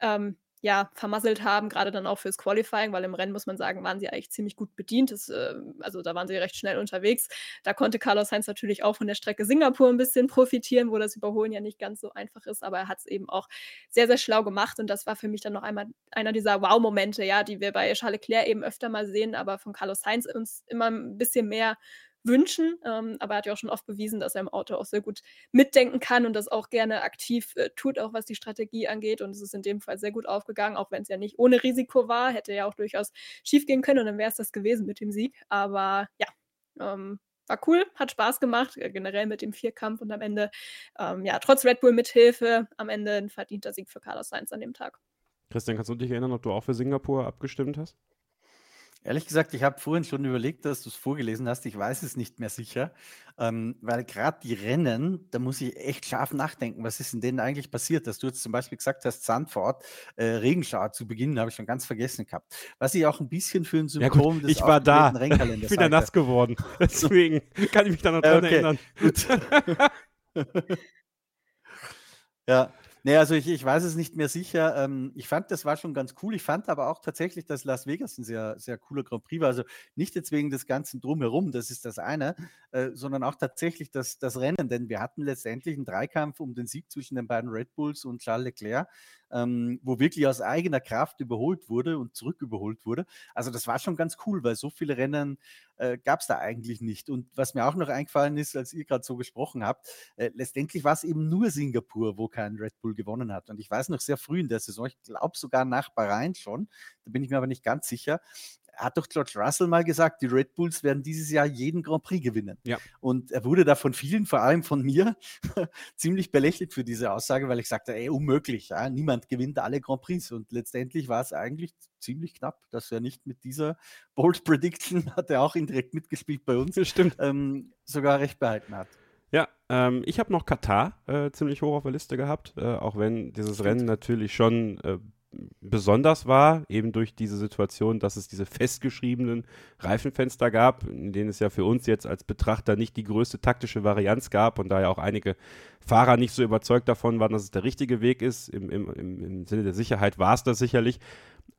ähm, ja, vermasselt haben, gerade dann auch fürs Qualifying, weil im Rennen, muss man sagen, waren sie eigentlich ziemlich gut bedient. Das, äh, also da waren sie recht schnell unterwegs. Da konnte Carlos Sainz natürlich auch von der Strecke Singapur ein bisschen profitieren, wo das Überholen ja nicht ganz so einfach ist, aber er hat es eben auch sehr, sehr schlau gemacht und das war für mich dann noch einmal einer dieser Wow-Momente, ja, die wir bei Charles Leclerc eben öfter mal sehen, aber von Carlos Sainz uns immer ein bisschen mehr wünschen. Ähm, aber er hat ja auch schon oft bewiesen, dass er im Auto auch sehr gut mitdenken kann und das auch gerne aktiv äh, tut, auch was die Strategie angeht. Und es ist in dem Fall sehr gut aufgegangen, auch wenn es ja nicht ohne Risiko war. Hätte ja auch durchaus schief gehen können und dann wäre es das gewesen mit dem Sieg. Aber ja, ähm, war cool, hat Spaß gemacht, äh, generell mit dem Vierkampf und am Ende, ähm, ja, trotz Red Bull Mithilfe, am Ende ein verdienter Sieg für Carlos Sainz an dem Tag. Christian, kannst du dich erinnern, ob du auch für Singapur abgestimmt hast? Ehrlich gesagt, ich habe vorhin schon überlegt, dass du es vorgelesen hast. Ich weiß es nicht mehr sicher, ähm, weil gerade die Rennen, da muss ich echt scharf nachdenken. Was ist in denen eigentlich passiert? Dass du jetzt zum Beispiel gesagt hast, Sandford, äh, Regenschauer zu Beginn, habe ich schon ganz vergessen gehabt. Was ich auch ein bisschen für ein Symptom ja, gut, des ich war da. *laughs* Ich bin ja nass geworden. *laughs* Deswegen kann ich mich da noch dran okay, erinnern. Gut. *laughs* ja, Nee, also ich, ich weiß es nicht mehr sicher. Ähm, ich fand, das war schon ganz cool. Ich fand aber auch tatsächlich, dass Las Vegas ein sehr, sehr cooler Grand Prix war. Also nicht jetzt wegen des Ganzen drumherum, das ist das eine, äh, sondern auch tatsächlich das, das Rennen. Denn wir hatten letztendlich einen Dreikampf um den Sieg zwischen den beiden Red Bulls und Charles Leclerc ähm, wo wirklich aus eigener Kraft überholt wurde und zurück überholt wurde. Also das war schon ganz cool, weil so viele Rennen äh, gab es da eigentlich nicht. Und was mir auch noch eingefallen ist, als ihr gerade so gesprochen habt, äh, letztendlich war es eben nur Singapur, wo kein Red Bull gewonnen hat. Und ich weiß noch sehr früh in der Saison, ich glaube sogar nach Bahrain schon, da bin ich mir aber nicht ganz sicher, hat doch George Russell mal gesagt, die Red Bulls werden dieses Jahr jeden Grand Prix gewinnen. Ja. Und er wurde da von vielen, vor allem von mir, *laughs* ziemlich belächelt für diese Aussage, weil ich sagte, ey, unmöglich, ja, niemand gewinnt alle Grand Prix. Und letztendlich war es eigentlich ziemlich knapp, dass er nicht mit dieser Bold Prediction, *laughs* hat er auch indirekt mitgespielt bei uns, Stimmt. Ähm, sogar recht behalten hat. Ja, ähm, ich habe noch Katar äh, ziemlich hoch auf der Liste gehabt, äh, auch wenn dieses. Rennen natürlich schon äh, besonders war, eben durch diese Situation, dass es diese festgeschriebenen Reifenfenster gab, in denen es ja für uns jetzt als Betrachter nicht die größte taktische Varianz gab und da ja auch einige Fahrer nicht so überzeugt davon waren, dass es der richtige Weg ist. Im, im, im Sinne der Sicherheit war es das sicherlich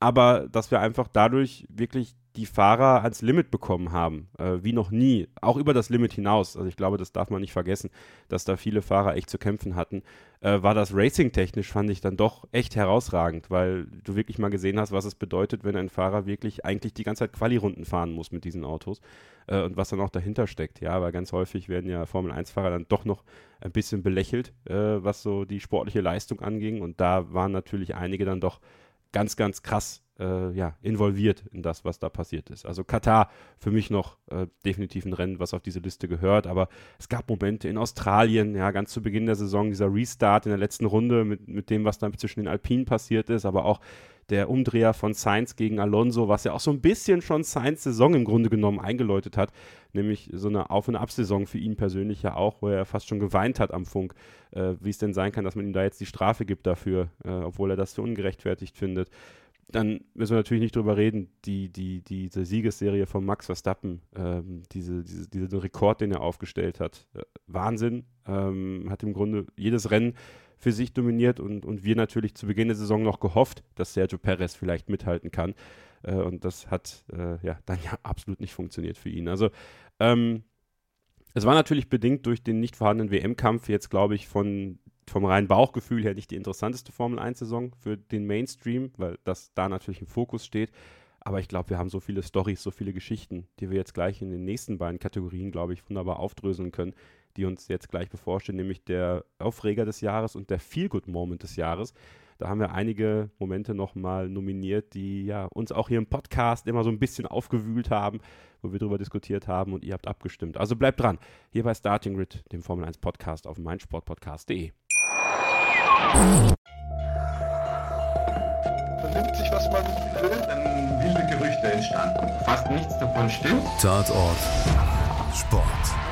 aber dass wir einfach dadurch wirklich die Fahrer ans Limit bekommen haben, äh, wie noch nie, auch über das Limit hinaus. Also ich glaube, das darf man nicht vergessen, dass da viele Fahrer echt zu kämpfen hatten. Äh, war das Racing-technisch, fand ich dann doch echt herausragend, weil du wirklich mal gesehen hast, was es bedeutet, wenn ein Fahrer wirklich eigentlich die ganze Zeit Quali-Runden fahren muss mit diesen Autos äh, und was dann auch dahinter steckt. Ja, weil ganz häufig werden ja Formel-1-Fahrer dann doch noch ein bisschen belächelt, äh, was so die sportliche Leistung anging und da waren natürlich einige dann doch ganz, ganz krass äh, ja, involviert in das, was da passiert ist. Also Katar für mich noch äh, definitiv ein Rennen, was auf diese Liste gehört, aber es gab Momente in Australien, ja, ganz zu Beginn der Saison, dieser Restart in der letzten Runde mit, mit dem, was dann zwischen den Alpinen passiert ist, aber auch der Umdreher von Sainz gegen Alonso, was ja auch so ein bisschen schon Sainz Saison im Grunde genommen eingeläutet hat, nämlich so eine Auf- und Absaison für ihn persönlich ja auch, wo er fast schon geweint hat am Funk, äh, wie es denn sein kann, dass man ihm da jetzt die Strafe gibt dafür, äh, obwohl er das für ungerechtfertigt findet. Dann müssen wir natürlich nicht drüber reden, die, die, diese Siegesserie von Max Verstappen, ähm, diese, diese, diesen Rekord, den er aufgestellt hat. Äh, Wahnsinn. Ähm, hat im Grunde jedes Rennen für sich dominiert und, und wir natürlich zu Beginn der Saison noch gehofft, dass Sergio Perez vielleicht mithalten kann. Äh, und das hat äh, ja dann *laughs* ja absolut nicht funktioniert für ihn. Also ähm, es war natürlich bedingt durch den nicht vorhandenen WM-Kampf jetzt, glaube ich, von, vom reinen Bauchgefühl her nicht die interessanteste Formel-1-Saison für den Mainstream, weil das da natürlich im Fokus steht. Aber ich glaube, wir haben so viele Stories, so viele Geschichten, die wir jetzt gleich in den nächsten beiden Kategorien, glaube ich, wunderbar aufdröseln können, die uns jetzt gleich bevorstehen, nämlich der Aufreger des Jahres und der Feel-Good-Moment des Jahres. Da haben wir einige Momente nochmal nominiert, die ja uns auch hier im Podcast immer so ein bisschen aufgewühlt haben, wo wir darüber diskutiert haben und ihr habt abgestimmt. Also bleibt dran, hier bei Starting Grid, dem Formel 1 Podcast auf meinsportpodcast.de. Vernimmt sich, was man will, dann wilde Gerüchte entstanden. Fast nichts davon stimmt. Tatort Sport.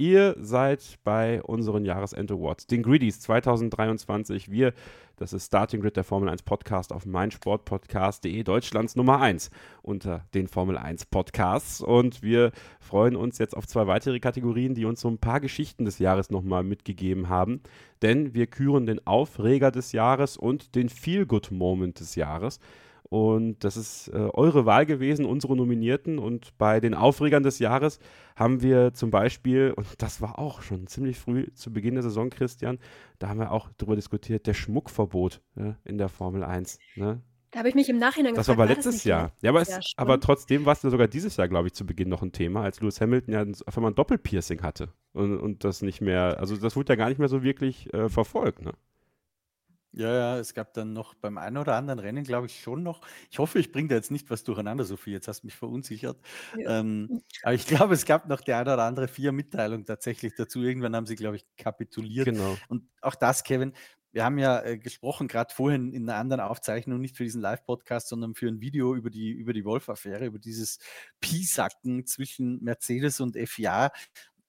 Ihr seid bei unseren Jahresend-Awards, den Greedies 2023. Wir, das ist Starting Grid, der Formel 1 Podcast auf meinsportpodcast.de, Deutschlands Nummer 1 unter den Formel 1 Podcasts. Und wir freuen uns jetzt auf zwei weitere Kategorien, die uns so ein paar Geschichten des Jahres nochmal mitgegeben haben. Denn wir küren den Aufreger des Jahres und den Feel-Good-Moment des Jahres. Und das ist äh, eure Wahl gewesen, unsere Nominierten. Und bei den Aufregern des Jahres haben wir zum Beispiel, und das war auch schon ziemlich früh zu Beginn der Saison, Christian, da haben wir auch darüber diskutiert, der Schmuckverbot ne, in der Formel 1. Ne? Da habe ich mich im Nachhinein Das gefragt, war aber war das letztes nicht Jahr. Ja, aber, es, aber trotzdem war es ja sogar dieses Jahr, glaube ich, zu Beginn noch ein Thema, als Lewis Hamilton ja auf einmal ein Doppelpiercing hatte. Und, und das nicht mehr, also das wurde ja gar nicht mehr so wirklich äh, verfolgt. Ne? Ja, ja, es gab dann noch beim einen oder anderen Rennen, glaube ich, schon noch. Ich hoffe, ich bringe da jetzt nicht was durcheinander, Sophie. Jetzt hast du mich verunsichert. Ja. Ähm, aber ich glaube, es gab noch die eine oder andere Vier-Mitteilung tatsächlich dazu. Irgendwann haben sie, glaube ich, kapituliert. Genau. Und auch das, Kevin, wir haben ja äh, gesprochen, gerade vorhin in einer anderen Aufzeichnung, nicht für diesen Live-Podcast, sondern für ein Video über die, über die Wolf-Affäre, über dieses Piesacken zwischen Mercedes und FIA.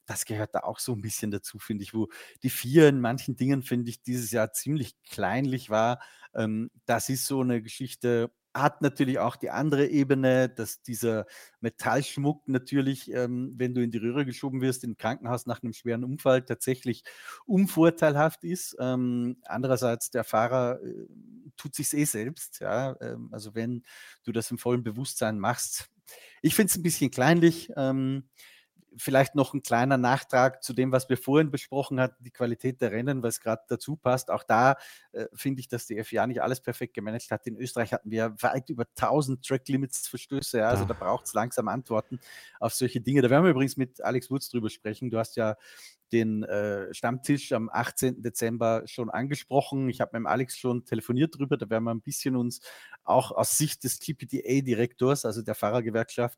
Das gehört da auch so ein bisschen dazu, finde ich, wo die vier in manchen Dingen, finde ich, dieses Jahr ziemlich kleinlich war. Ähm, das ist so eine Geschichte, hat natürlich auch die andere Ebene, dass dieser Metallschmuck natürlich, ähm, wenn du in die Röhre geschoben wirst im Krankenhaus nach einem schweren Unfall, tatsächlich unvorteilhaft ist. Ähm, andererseits, der Fahrer äh, tut sich eh selbst. Ja? Ähm, also wenn du das im vollen Bewusstsein machst. Ich finde es ein bisschen kleinlich. Vielleicht noch ein kleiner Nachtrag zu dem, was wir vorhin besprochen hatten, die Qualität der Rennen, was gerade dazu passt. Auch da äh, finde ich, dass die FIA nicht alles perfekt gemanagt hat. In Österreich hatten wir weit über 1000 Track-Limits-Verstöße. Ja, also Ah. da braucht es langsam Antworten auf solche Dinge. Da werden wir übrigens mit Alex Wurz drüber sprechen. Du hast ja den äh, Stammtisch am 18. Dezember schon angesprochen. Ich habe mit dem Alex schon telefoniert drüber. Da werden wir ein bisschen uns auch aus Sicht des GPDA-Direktors, also der Fahrergewerkschaft,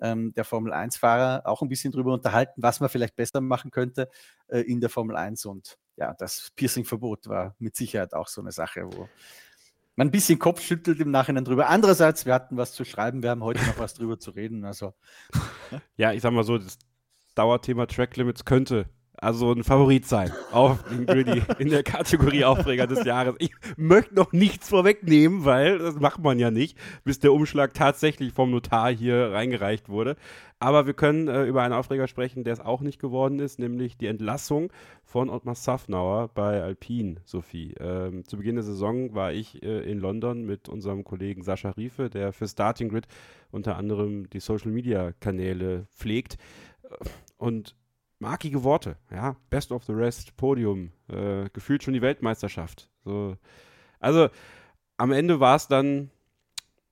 ähm, der Formel 1-Fahrer, auch ein bisschen drüber unterhalten, was man vielleicht besser machen könnte äh, in der Formel 1. Und ja, das Piercing-Verbot war mit Sicherheit auch so eine Sache, wo man ein bisschen Kopf schüttelt im Nachhinein drüber. Andererseits, wir hatten was zu schreiben, wir haben heute noch was drüber zu reden. Also *laughs* Ja, ich sag mal so, das Dauerthema Track Limits könnte also ein Favorit sein auf den Griddy in der Kategorie Aufreger des Jahres. Ich möchte noch nichts vorwegnehmen, weil das macht man ja nicht, bis der Umschlag tatsächlich vom Notar hier reingereicht wurde. Aber wir können äh, über einen Aufreger sprechen, der es auch nicht geworden ist, nämlich die Entlassung von Ottmar Safnauer bei Alpine, Sophie. Ähm, zu Beginn der Saison war ich äh, in London mit unserem Kollegen Sascha Riefe, der für Starting Grid unter anderem die Social Media Kanäle pflegt. Und markige Worte, ja, Best of the Rest, Podium, äh, gefühlt schon die Weltmeisterschaft. So. Also am Ende war es dann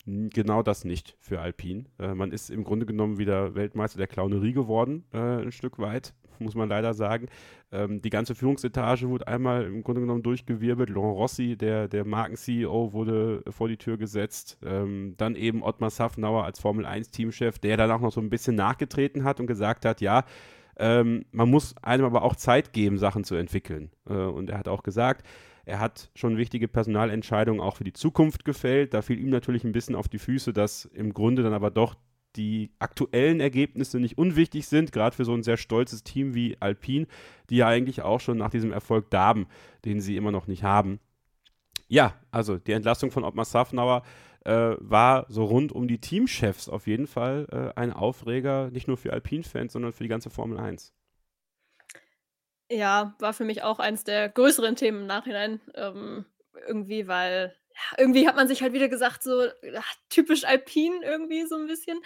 genau das nicht für Alpine. Äh, man ist im Grunde genommen wieder Weltmeister der Clownerie geworden, äh, ein Stück weit, *laughs* muss man leider sagen. Ähm, die ganze Führungsetage wurde einmal im Grunde genommen durchgewirbelt. Laurent Rossi, der, der Marken-CEO, wurde vor die Tür gesetzt. Ähm, dann eben Ottmar Safnauer als Formel-1-Teamchef, der dann auch noch so ein bisschen nachgetreten hat und gesagt hat, ja, ähm, man muss einem aber auch Zeit geben, Sachen zu entwickeln. Äh, und er hat auch gesagt, er hat schon wichtige Personalentscheidungen auch für die Zukunft gefällt. Da fiel ihm natürlich ein bisschen auf die Füße, dass im Grunde dann aber doch die aktuellen Ergebnisse nicht unwichtig sind, gerade für so ein sehr stolzes Team wie Alpine, die ja eigentlich auch schon nach diesem Erfolg darben, den sie immer noch nicht haben. Ja, also die Entlassung von Ottmar Safnauer äh, war so rund um die Teamchefs auf jeden Fall äh, ein Aufreger, nicht nur für Alpine-Fans, sondern für die ganze Formel 1. Ja, war für mich auch eins der größeren Themen im Nachhinein. Ähm, irgendwie, weil irgendwie hat man sich halt wieder gesagt, so ach, typisch Alpin irgendwie so ein bisschen.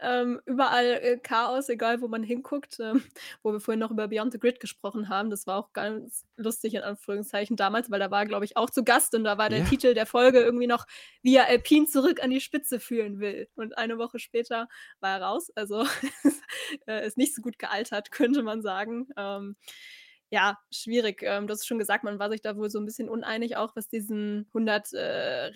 Ähm, überall äh, Chaos, egal wo man hinguckt. Ähm, *laughs* wo wir vorhin noch über Beyond the Grid gesprochen haben. Das war auch ganz lustig in Anführungszeichen damals, weil da war, glaube ich, auch zu Gast und da war der Ja. Titel der Folge irgendwie noch, wie er Alpin zurück an die Spitze führen will. Und eine Woche später war er raus. Also *laughs* ist nicht so gut gealtert, könnte man sagen. Ähm, ja, schwierig. Ähm, du hast schon gesagt, man war sich da wohl so ein bisschen uneinig, auch was diesen 100 äh,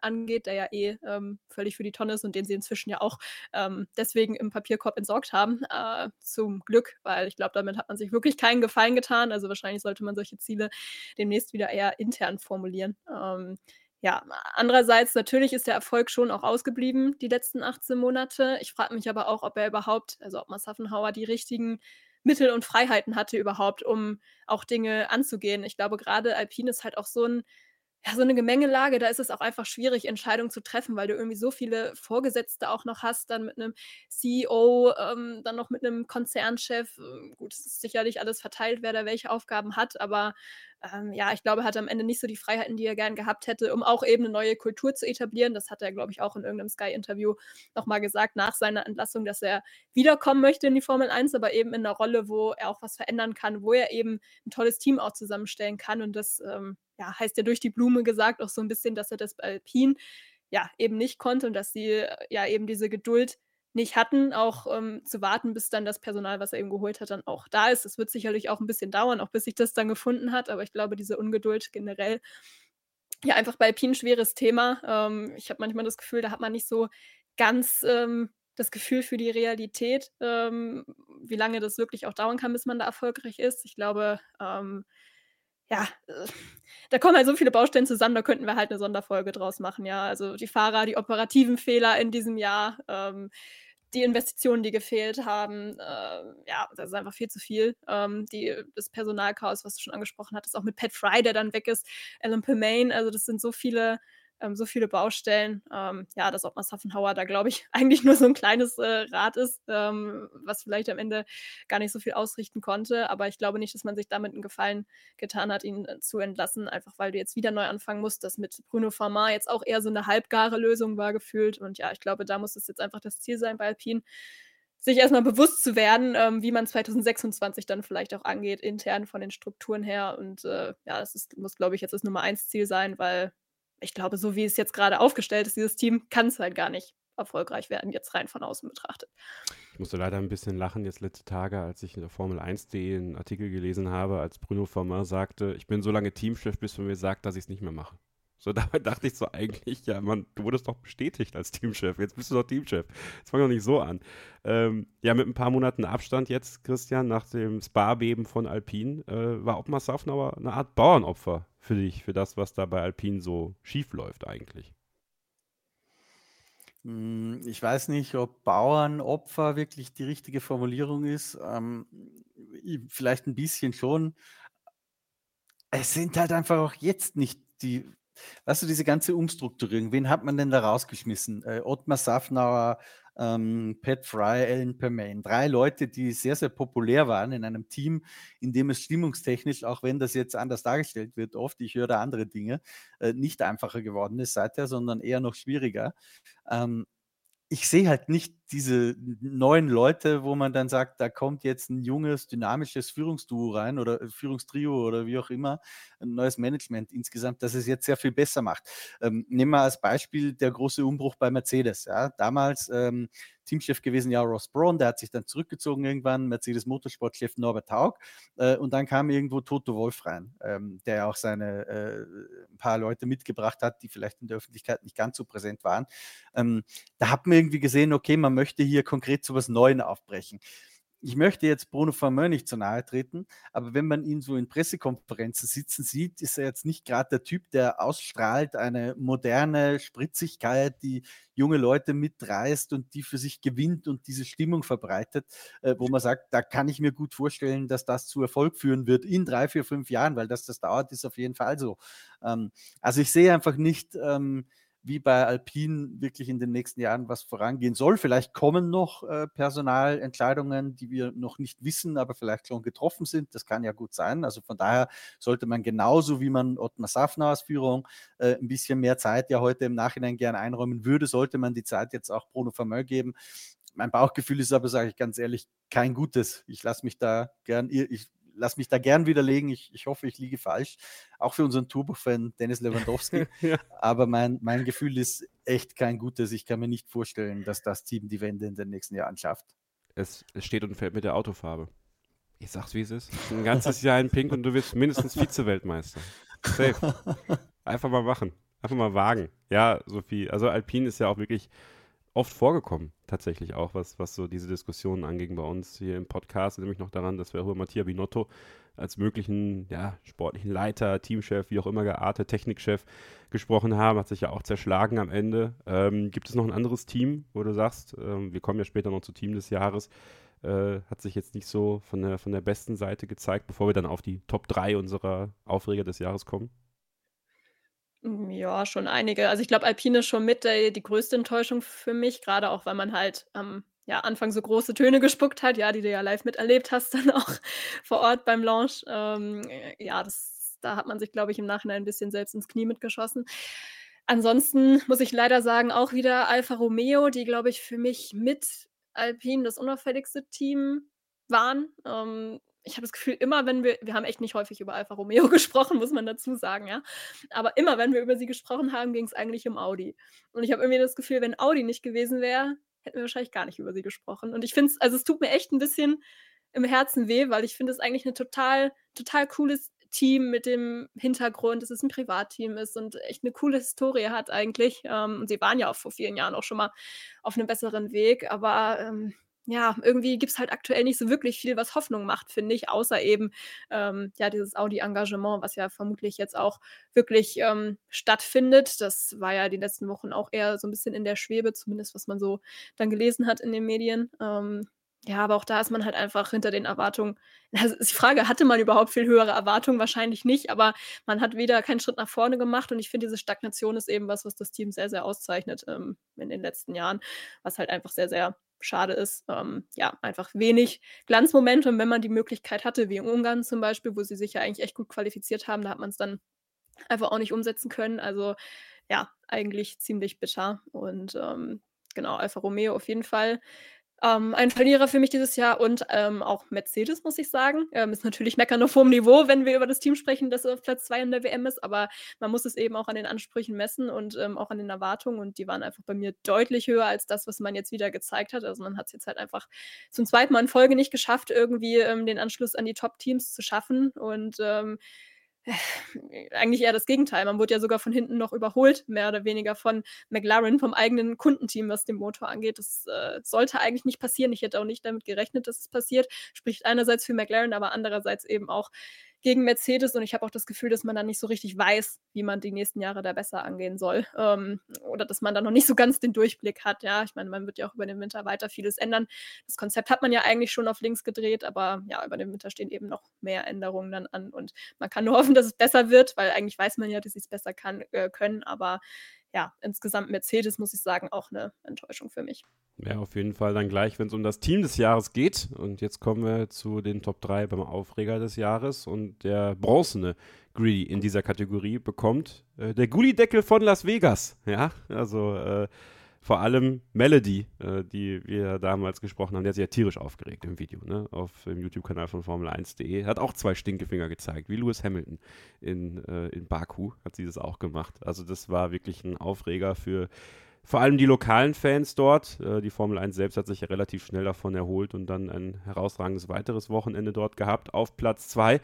angeht, der ja eh ähm, völlig für die Tonne ist und den sie inzwischen ja auch ähm, deswegen im Papierkorb entsorgt haben. Äh, zum Glück, weil ich glaube, damit hat man sich wirklich keinen Gefallen getan. Also wahrscheinlich sollte man solche Ziele demnächst wieder eher intern formulieren. Ähm, ja, andererseits natürlich ist der Erfolg schon auch ausgeblieben die letzten 18 Monate. Ich frage mich aber auch, ob er überhaupt, also ob Massaffenhauer die richtigen Mittel und Freiheiten hatte überhaupt, um auch Dinge anzugehen. Ich glaube, gerade Alpine ist halt auch so ein ja, so eine Gemengelage, da ist es auch einfach schwierig, Entscheidungen zu treffen, weil du irgendwie so viele Vorgesetzte auch noch hast, dann mit einem CEO, ähm, dann noch mit einem Konzernchef. Ähm, gut, es ist sicherlich alles verteilt, wer da welche Aufgaben hat, aber, ähm, ja, ich glaube, er hat am Ende nicht so die Freiheiten, die er gern gehabt hätte, um auch eben eine neue Kultur zu etablieren. Das hat er, glaube ich, auch in irgendeinem Sky-Interview noch mal gesagt nach seiner Entlassung, dass er wiederkommen möchte in die Formel 1, aber eben in einer Rolle, wo er auch was verändern kann, wo er eben ein tolles Team auch zusammenstellen kann und das, ähm, ja, heißt ja durch die Blume gesagt auch so ein bisschen, dass er das bei Alpine ja eben nicht konnte und dass sie äh, ja eben diese Geduld nicht hatten, auch ähm, zu warten, bis dann das Personal, was er eben geholt hat, dann auch da ist. Das wird sicherlich auch ein bisschen dauern, auch bis sich das dann gefunden hat, aber ich glaube, diese Ungeduld generell ja einfach bei Alpine schweres Thema. Ähm, ich habe manchmal das Gefühl, da hat man nicht so ganz, ähm, das Gefühl für die Realität, ähm, wie lange das wirklich auch dauern kann, bis man da erfolgreich ist. Ich glaube, ähm ja, äh, da kommen halt so viele Baustellen zusammen, da könnten wir halt 'ne Sonderfolge draus machen, ja. Also, die Fahrer, die operativen Fehler in diesem Jahr, ähm, die Investitionen, die gefehlt haben, ähm, ja, das ist einfach viel zu viel. Ähm, die das Personalchaos, was du schon angesprochen hattest, auch mit Pat Fry, der dann weg ist, Alan Permane, also, das sind so viele ähm, so viele Baustellen. Ähm, ja, dass Ottmar Saffenhauer da, glaube ich, *laughs* eigentlich nur so ein kleines äh, Rad ist, ähm, was vielleicht am Ende gar nicht so viel ausrichten konnte. Aber ich glaube nicht, dass man sich damit einen Gefallen getan hat, ihn äh, zu entlassen, einfach weil du jetzt wieder neu anfangen musst. Das mit Bruno Farmar jetzt auch eher so eine halbgare Lösung war gefühlt. Und ja, ich glaube, da muss es jetzt einfach das Ziel sein bei Alpine sich erstmal bewusst zu werden, ähm, wie man 2026 dann vielleicht auch angeht, intern von den Strukturen her. Und äh, ja, das ist, muss, glaube ich, jetzt das Nummer eins Ziel sein, weil ich glaube, so wie es jetzt gerade aufgestellt ist, dieses Team, kann es halt gar nicht erfolgreich werden, jetzt rein von außen betrachtet. Ich musste leider ein bisschen lachen jetzt letzte Tage, als ich in der Formel 1.de einen Artikel gelesen habe, als Bruno Former sagte, ich bin so lange Teamchef, bis man mir sagt, dass ich es nicht mehr mache. So, *laughs* dabei dachte ich so eigentlich, ja, Mann, du wurdest doch bestätigt als Teamchef. Jetzt bist du doch Teamchef. Jetzt fang doch nicht so an. Ähm, ja, mit ein paar Monaten Abstand jetzt, Christian, nach dem Spa-Beben von Alpine, äh, war Ottmar Safnauer eine Art Bauernopfer für dich, für das, was da bei Alpine so schief läuft eigentlich. Hm, ich weiß nicht, ob Bauernopfer wirklich die richtige Formulierung ist. Ähm, vielleicht ein bisschen schon. Es sind halt einfach auch jetzt nicht die Weißt du, diese ganze Umstrukturierung, wen hat man denn da rausgeschmissen? Äh, Ottmar Safnauer, ähm, Pat Fry, Alan Permain. Drei Leute, die sehr, sehr populär waren in einem Team, in dem es stimmungstechnisch, auch wenn das jetzt anders dargestellt wird, oft, ich höre andere Dinge, äh, nicht einfacher geworden ist seither, sondern eher noch schwieriger. Ähm, ich sehe halt nicht diese neuen Leute, wo man dann sagt, da kommt jetzt ein junges, dynamisches Führungsduo rein oder äh, Führungstrio oder wie auch immer, ein neues Management insgesamt, das es jetzt sehr viel besser macht. Ähm, nehmen wir als Beispiel der große Umbruch bei Mercedes. Ja. Damals ähm, Teamchef gewesen, ja, Ross Braun, der hat sich dann zurückgezogen irgendwann, Mercedes Motorsportchef Norbert Haug äh, und dann kam irgendwo Toto Wolf rein, ähm, der auch seine äh, ein paar Leute mitgebracht hat, die vielleicht in der Öffentlichkeit nicht ganz so präsent waren. Ähm, da hat man irgendwie gesehen, okay, man möchte hier konkret zu was Neuem aufbrechen ich möchte jetzt Bruno Vermeur nicht zu nahe treten, aber wenn man ihn so in Pressekonferenzen sitzen sieht, ist er jetzt nicht gerade der Typ, der ausstrahlt eine moderne Spritzigkeit, die junge Leute mitreißt und die für sich gewinnt und diese Stimmung verbreitet, äh, wo man sagt, da kann ich mir gut vorstellen, dass das zu Erfolg führen wird in drei, vier, fünf Jahren, weil das das dauert, ist auf jeden Fall so. Ähm, also ich sehe einfach nicht, ähm, wie bei Alpine wirklich in den nächsten Jahren was vorangehen soll. Vielleicht kommen noch äh, Personalentscheidungen, die wir noch nicht wissen, aber vielleicht schon getroffen sind. Das kann ja gut sein. Also von daher sollte man genauso wie man Ottmar Safnauers Führung äh, ein bisschen mehr Zeit ja heute im Nachhinein gerne einräumen würde, sollte man die Zeit jetzt auch Bruno Vermeu geben. Mein Bauchgefühl ist aber, sage ich ganz ehrlich, kein gutes. Ich lasse mich da gern, ich lass mich da gern widerlegen. Ich, ich hoffe, ich liege falsch. Auch für unseren Turbo-Fan Dennis Lewandowski. *laughs* ja. Aber mein, mein Gefühl ist echt kein gutes. Ich kann mir nicht vorstellen, dass das Team die Wende in den nächsten Jahren schafft. Es, es steht und fällt mit der Autofarbe. Ich sag's, wie es ist. Ein ganzes Jahr in Pink und du wirst mindestens Vize-Weltmeister. Safe. *laughs* Einfach mal machen. Einfach mal wagen. Ja, Sophie. Also Alpine ist ja auch wirklich oft vorgekommen, tatsächlich auch, was, was so diese Diskussionen anging bei uns hier im Podcast. Nämlich noch daran, dass wir über Mattia Binotto als möglichen ja, sportlichen Leiter, Teamchef, wie auch immer geartet, Technikchef gesprochen haben, hat sich ja auch zerschlagen am Ende. Ähm, gibt es noch ein anderes Team, wo du sagst, ähm, wir kommen ja später noch zu Team des Jahres, äh, hat sich jetzt nicht so von der, von der besten Seite gezeigt, bevor wir dann auf die Top 3 unserer Aufreger des Jahres kommen? Hm, ja, schon einige. Also ich glaube, Alpine ist schon mit der, die größte Enttäuschung für mich, gerade auch, weil man halt am ja, Anfang so große Töne gespuckt hat, ja, die du ja live miterlebt hast, *laughs* dann auch vor Ort beim Launch. Ähm, äh, ja, das, da hat man sich, glaube ich, im Nachhinein ein bisschen selbst ins Knie mitgeschossen. Ansonsten muss ich leider sagen, auch wieder Alfa Romeo, die, glaube ich, für mich mit Alpine das unauffälligste Team waren. Ähm, ich habe das Gefühl, immer wenn wir wir haben echt nicht häufig über Alfa Romeo *laughs* gesprochen, muss man dazu sagen, ja. Aber immer, wenn wir über sie gesprochen haben, ging es eigentlich um Audi. Und ich habe irgendwie das Gefühl, wenn Audi nicht gewesen wäre, hätten wir wahrscheinlich gar nicht über sie gesprochen. Und ich finde es also, es tut mir echt ein bisschen im Herzen weh, weil ich finde es eigentlich ein total total cooles Team mit dem Hintergrund, dass es ein Privatteam ist und echt eine coole Historie hat eigentlich. Ähm, und sie waren ja auch vor vielen Jahren auch schon mal auf einem besseren Weg, aber, ähm, ja, irgendwie gibt es halt aktuell nicht so wirklich viel, was Hoffnung macht, finde ich, außer eben, ähm, ja, dieses Audi-Engagement, was ja vermutlich jetzt auch wirklich, ähm, stattfindet. Das war ja die letzten Wochen auch eher so ein bisschen in der Schwebe, zumindest was man so dann gelesen hat in den Medien. Ähm, ja, aber auch da ist man halt einfach hinter den Erwartungen *laughs* also, die Frage, hatte man überhaupt viel höhere Erwartungen? Wahrscheinlich nicht, aber man hat wieder keinen Schritt nach vorne gemacht und ich finde, diese Stagnation ist eben was, was das Team sehr, sehr auszeichnet, ähm, in den letzten Jahren, was halt einfach sehr, sehr schade ist. Ähm, ja, einfach wenig Glanzmomente und wenn man die Möglichkeit hatte, wie in Ungarn zum Beispiel, wo sie sich ja eigentlich echt gut qualifiziert haben, da hat man es dann einfach auch nicht umsetzen können. Also, ja, eigentlich ziemlich bitter und, ähm, genau, Alfa Romeo auf jeden Fall ähm, ein Verlierer für mich dieses Jahr und, ähm, auch Mercedes, muss ich sagen. Ähm, ist natürlich Meckern auf hohem Niveau, wenn wir über das Team sprechen, das auf Platz 2 in der WM ist, aber man muss es eben auch an den Ansprüchen messen und, ähm, auch an den Erwartungen und die waren einfach bei mir deutlich höher als das, was man jetzt wieder gezeigt hat. Also, man hat es jetzt halt einfach zum zweiten Mal in Folge nicht geschafft, irgendwie, ähm, den Anschluss an die Top-Teams zu schaffen und, ähm, *sighs* eigentlich eher das Gegenteil. Man wurde ja sogar von hinten noch überholt, mehr oder weniger von McLaren, vom eigenen Kundenteam, was den Motor angeht. Das äh, sollte eigentlich nicht passieren. Ich hätte auch nicht damit gerechnet, dass es passiert. Spricht einerseits für McLaren, aber andererseits eben auch gegen Mercedes und ich habe auch das Gefühl, dass man da nicht so richtig weiß, wie man die nächsten Jahre da besser angehen soll. Ähm, oder dass man da noch nicht so ganz den Durchblick hat. Ja, ich meine, man wird ja auch über den Winter weiter vieles ändern. Das Konzept hat man ja eigentlich schon auf links gedreht, aber ja, über den Winter stehen eben noch mehr Änderungen dann an und man kann nur hoffen, dass es besser wird, weil eigentlich weiß man ja, dass sie es besser kann, äh, können, aber ja, insgesamt Mercedes muss ich sagen, auch eine Enttäuschung für mich. Ja, auf jeden Fall dann gleich, wenn es um das Team des Jahres geht. Und jetzt kommen wir zu den Top 3 beim Aufreger des Jahres. Und der bronzene Greedy in dieser Kategorie bekommt äh, der Gullideckel von Las Vegas. Ja, also äh, vor allem Melody, äh, die wir damals gesprochen haben, der hat sich ja tierisch aufgeregt im Video, ne? auf dem YouTube-Kanal von Formel1.de. Hat auch zwei Stinkefinger gezeigt, wie Lewis Hamilton in, äh, in Baku hat sie das auch gemacht. Also das war wirklich ein Aufreger für vor allem die lokalen Fans dort. Äh, die Formel 1 selbst hat sich ja relativ schnell davon erholt und dann ein herausragendes weiteres Wochenende dort gehabt. Auf Platz 2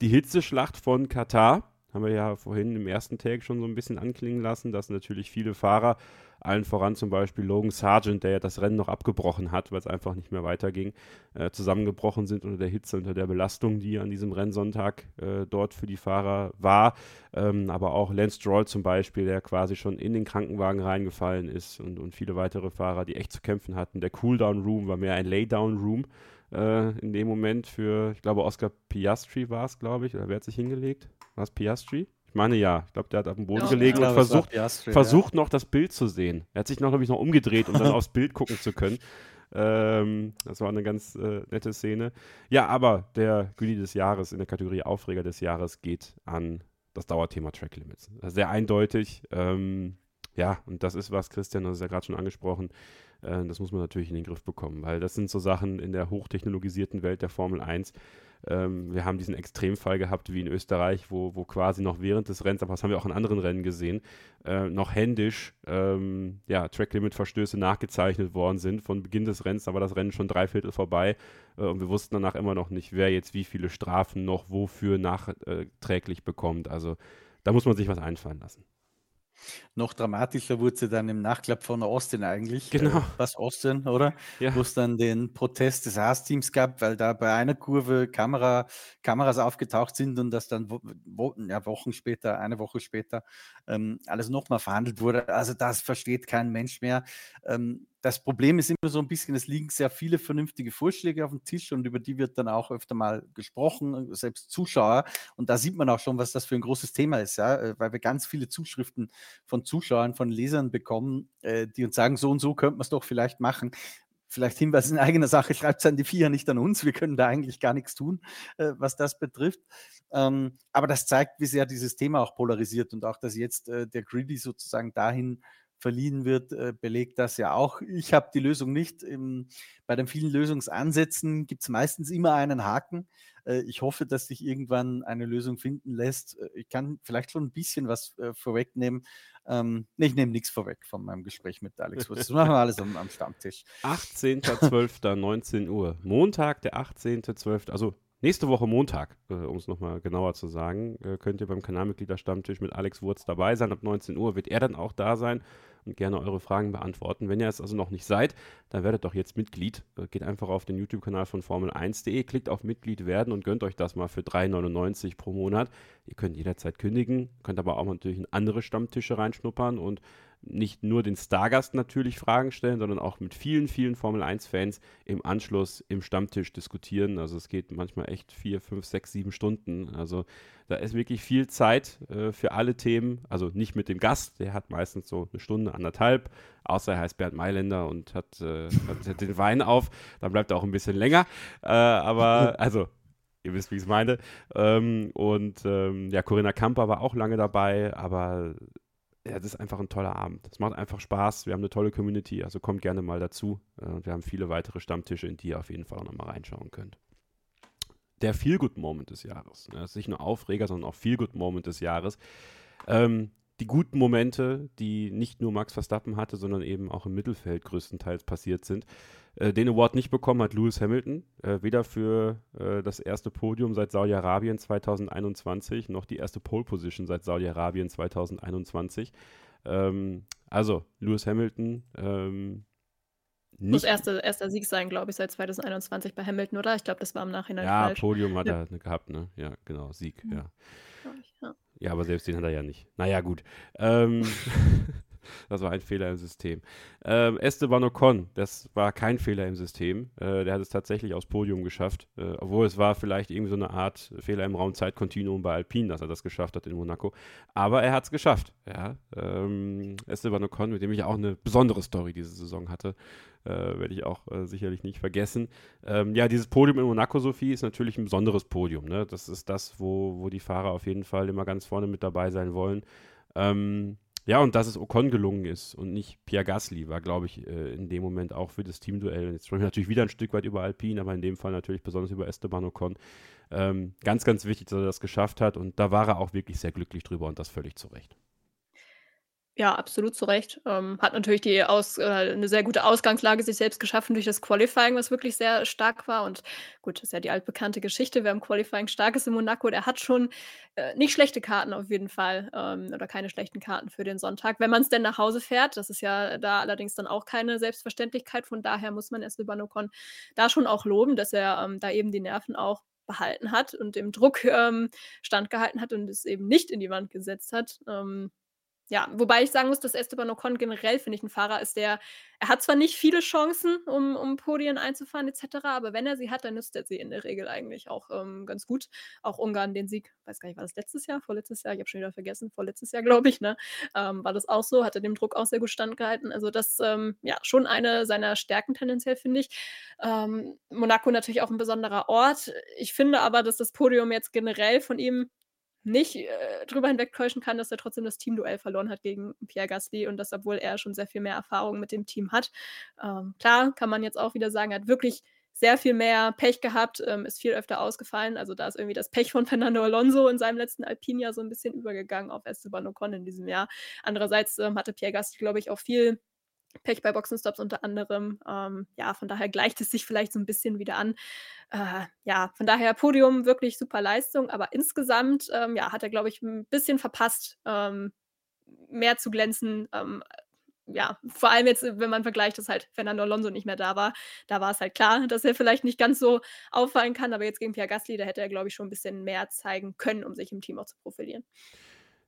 die Hitzeschlacht von Katar. Haben wir ja vorhin im ersten Tag schon so ein bisschen anklingen lassen, dass natürlich viele Fahrer allen voran zum Beispiel Logan Sargent, der ja das Rennen noch abgebrochen hat, weil es einfach nicht mehr weiterging, äh, zusammengebrochen sind unter der Hitze, unter der Belastung, die an diesem Rennsonntag äh, dort für die Fahrer war. Ähm, aber auch Lance Stroll zum Beispiel, der quasi schon in den Krankenwagen reingefallen ist und, und viele weitere Fahrer, die echt zu kämpfen hatten. Der Cooldown-Room war mehr ein Laydown-Room äh, in dem Moment für, ich glaube, Oscar Piastri war es, glaube ich, oder wer hat sich hingelegt? War es Piastri? Ich meine ja. Ich glaube, der hat auf dem Boden ja, gelegen und versucht, versucht ja. noch das Bild zu sehen. Er hat sich noch, glaube ich, noch umgedreht, um dann *laughs* aufs Bild gucken zu können. Ähm, das war eine ganz äh, nette Szene. Ja, aber der Güli des Jahres in der Kategorie Aufreger des Jahres geht an das Dauerthema Track Limits. Sehr eindeutig. Ähm, ja, und das ist was, Christian, das ist ja gerade schon angesprochen. Äh, das muss man natürlich in den Griff bekommen, weil das sind so Sachen in der hochtechnologisierten Welt der Formel 1 ähm, wir haben diesen Extremfall gehabt wie in Österreich, wo, wo quasi noch während des Rennens, aber das haben wir auch in anderen Rennen gesehen, äh, noch händisch ähm, ja, Track-Limit-Verstöße nachgezeichnet worden sind von Beginn des Rennens, da war das Rennen schon drei Viertel vorbei äh, und wir wussten danach immer noch nicht, wer jetzt wie viele Strafen noch wofür nachträglich bekommt. Also da muss man sich was einfallen lassen. Noch dramatischer wurde sie dann im Nachklapp von Austin eigentlich. Genau. Äh, was Austin, oder? Ja. Wo es dann den Protest des Haas-Teams gab, weil da bei einer Kurve Kamera, Kameras aufgetaucht sind und das dann wo, wo, ja, Wochen später, eine Woche später, ähm, alles nochmal verhandelt wurde. Also das versteht kein Mensch mehr. Ähm, das Problem ist immer so ein bisschen, es liegen sehr viele vernünftige Vorschläge auf dem Tisch und über die wird dann auch öfter mal gesprochen, selbst Zuschauer. Und da sieht man auch schon, was das für ein großes Thema ist, ja, äh, weil wir ganz viele Zuschriften von Zuschauern, von Lesern bekommen, äh, die uns sagen, so und so könnte man es doch vielleicht machen. Vielleicht Hinweis in eigener Sache, *laughs* schreibt es an die Vier, nicht an uns. Wir können da eigentlich gar nichts tun, äh, was das betrifft. Ähm, aber das zeigt, wie sehr dieses Thema auch polarisiert und auch, dass jetzt der Greedy sozusagen dahin verliehen wird, äh, belegt das ja auch. Ich habe die Lösung nicht. Bei den vielen Lösungsansätzen gibt es meistens immer einen Haken. Äh, ich hoffe, dass sich irgendwann eine Lösung finden lässt. Äh, ich kann vielleicht schon ein bisschen was vorwegnehmen. Ähm, nee, ich nehme nichts vorweg von meinem Gespräch mit Alex. Das machen wir alles am, am Stammtisch. 18.12. 19 Uhr. Montag, der 18.12. Also Nächste Woche Montag, äh, um es nochmal genauer zu sagen, äh, könnt ihr beim Kanalmitgliederstammtisch mit Alex Wurz dabei sein. Ab 19 Uhr wird er dann auch da sein und gerne eure Fragen beantworten. Wenn ihr es also noch nicht seid, dann werdet doch jetzt Mitglied. Äh, geht einfach auf den YouTube-Kanal von Formel1.de, klickt auf Mitglied werden und gönnt euch das mal für 3,99 pro Monat. Ihr könnt jederzeit kündigen, könnt aber auch natürlich in andere Stammtische reinschnuppern und nicht nur den Stargast natürlich Fragen stellen, sondern auch mit vielen, vielen Formel 1-Fans im Anschluss im Stammtisch diskutieren. Also es geht manchmal echt vier, fünf, sechs, sieben Stunden. Also da ist wirklich viel Zeit äh, für alle Themen. Also nicht mit dem Gast, der hat meistens so eine Stunde, anderthalb, außer er heißt Bernd Mailänder und hat, äh, hat den Wein auf, dann bleibt er auch ein bisschen länger. Äh, aber *laughs* also ihr wisst, wie ich es meine. Ähm, und ähm, ja, Corinna Kamper war auch lange dabei, aber ja, das ist einfach ein toller Abend. Es macht einfach Spaß. Wir haben eine tolle Community, also kommt gerne mal dazu. Äh, wir haben viele weitere Stammtische, in die ihr auf jeden Fall auch nochmal reinschauen könnt. Der Feel-Good-Moment des Jahres. Ne? Das ist nicht nur Aufreger, sondern auch Feel-Good-Moment des Jahres. Ähm, die guten Momente, die nicht nur Max Verstappen hatte, sondern eben auch im Mittelfeld größtenteils passiert sind. Äh, den Award nicht bekommen hat Lewis Hamilton, äh, weder für äh, das erste Podium seit Saudi-Arabien 2021 noch die erste Pole Position seit Saudi-Arabien 2021. Ähm, also Lewis Hamilton. Ähm, nicht Muss erste, erster Sieg sein, glaube ich, seit 2021 bei Hamilton, oder? Ich glaube, das war im Nachhinein ja, falsch. Podium hat ja. er gehabt, ne? Ja, genau, Sieg, ja. ja. Ja, aber selbst den hat er ja nicht. Naja, gut. Ähm, *laughs* Das war ein Fehler im System. Ähm, Esteban Ocon, das war kein Fehler im System. Äh, der hat es tatsächlich aufs Podium geschafft. Äh, obwohl es war vielleicht irgendwie so eine Art Fehler im Raumzeitkontinuum bei Alpine, dass er das geschafft hat in Monaco. Aber er hat es geschafft. Ja. Ähm, Esteban Ocon, mit dem ich auch eine besondere Story diese Saison hatte. Äh, werde ich auch äh, sicherlich nicht vergessen. Ähm, ja, dieses Podium in Monaco, Sophie, ist natürlich ein besonderes Podium. Ne? Das ist das, wo, wo die Fahrer auf jeden Fall immer ganz vorne mit dabei sein wollen. Ähm, ja, und dass es Ocon gelungen ist und nicht Pierre Gasly, war, glaube ich, äh, in dem Moment auch für das Teamduell. Jetzt sprechen wir natürlich wieder ein Stück weit über Alpine, aber in dem Fall natürlich besonders über Esteban Ocon. Ähm, ganz, ganz wichtig, dass er das geschafft hat und da war er auch wirklich sehr glücklich drüber und das völlig zu Recht. Ja, absolut zu Recht. Ähm, hat natürlich die Aus äh, 'ne sehr gute Ausgangslage sich selbst geschaffen durch das Qualifying, was wirklich sehr stark war. Und gut, das ist ja die altbekannte Geschichte. Wer im Qualifying stark ist in Monaco, der hat schon, äh, nicht schlechte Karten auf jeden Fall, ähm, oder keine schlechten Karten für den Sonntag, wenn man es denn nach Hause fährt. Das ist ja da allerdings dann auch keine Selbstverständlichkeit. Von daher muss man Esteban Ocon da schon auch loben, dass er, ähm, da eben die Nerven auch behalten hat und dem Druck, ähm, standgehalten hat und es eben nicht in die Wand gesetzt hat. Ähm ja, wobei ich sagen muss, dass Esteban Ocon generell, finde ich, ein Fahrer ist, der er hat zwar nicht viele Chancen, um um Podien einzufahren et cetera, aber wenn er sie hat, dann nutzt er sie in der Regel eigentlich auch, ähm, ganz gut. Auch Ungarn den Sieg weiß gar nicht, war das letztes Jahr, vorletztes Jahr? Ich habe schon wieder vergessen, vorletztes Jahr, glaube ich, ne? Ähm, war das auch so, hat er dem Druck auch sehr gut standgehalten. Also, das, ähm, ja, schon eine seiner Stärken tendenziell, finde ich. Ähm, Monaco natürlich auch ein besonderer Ort. Ich finde aber, dass das Podium jetzt generell von ihm nicht äh, drüber hinwegtäuschen kann, dass er trotzdem das Teamduell verloren hat gegen Pierre Gasly und das, obwohl er schon sehr viel mehr Erfahrung mit dem Team hat. Ähm, klar, kann man jetzt auch wieder sagen, er hat wirklich sehr viel mehr Pech gehabt, ähm, ist viel öfter ausgefallen. Also da ist irgendwie das Pech von *laughs* Fernando Alonso in seinem letzten Alpine so ein bisschen übergegangen auf Esteban Ocon in diesem Jahr. Andererseits ähm, hatte Pierre Gasly, glaube ich, auch viel Pech bei Boxenstops unter anderem. Ähm, ja, von daher gleicht es sich vielleicht so ein bisschen wieder an. Äh, ja, von daher Podium wirklich super Leistung, aber insgesamt, ähm, ja, hat er, glaube ich, ein bisschen verpasst, ähm, mehr zu glänzen. Ähm, ja, vor allem jetzt, wenn man vergleicht, dass halt Fernando Alonso nicht mehr da war. Da war es halt klar, dass er vielleicht nicht ganz so auffallen kann, aber jetzt gegen Pierre Gasly, da hätte er, glaube ich, schon ein bisschen mehr zeigen können, um sich im Team auch zu profilieren.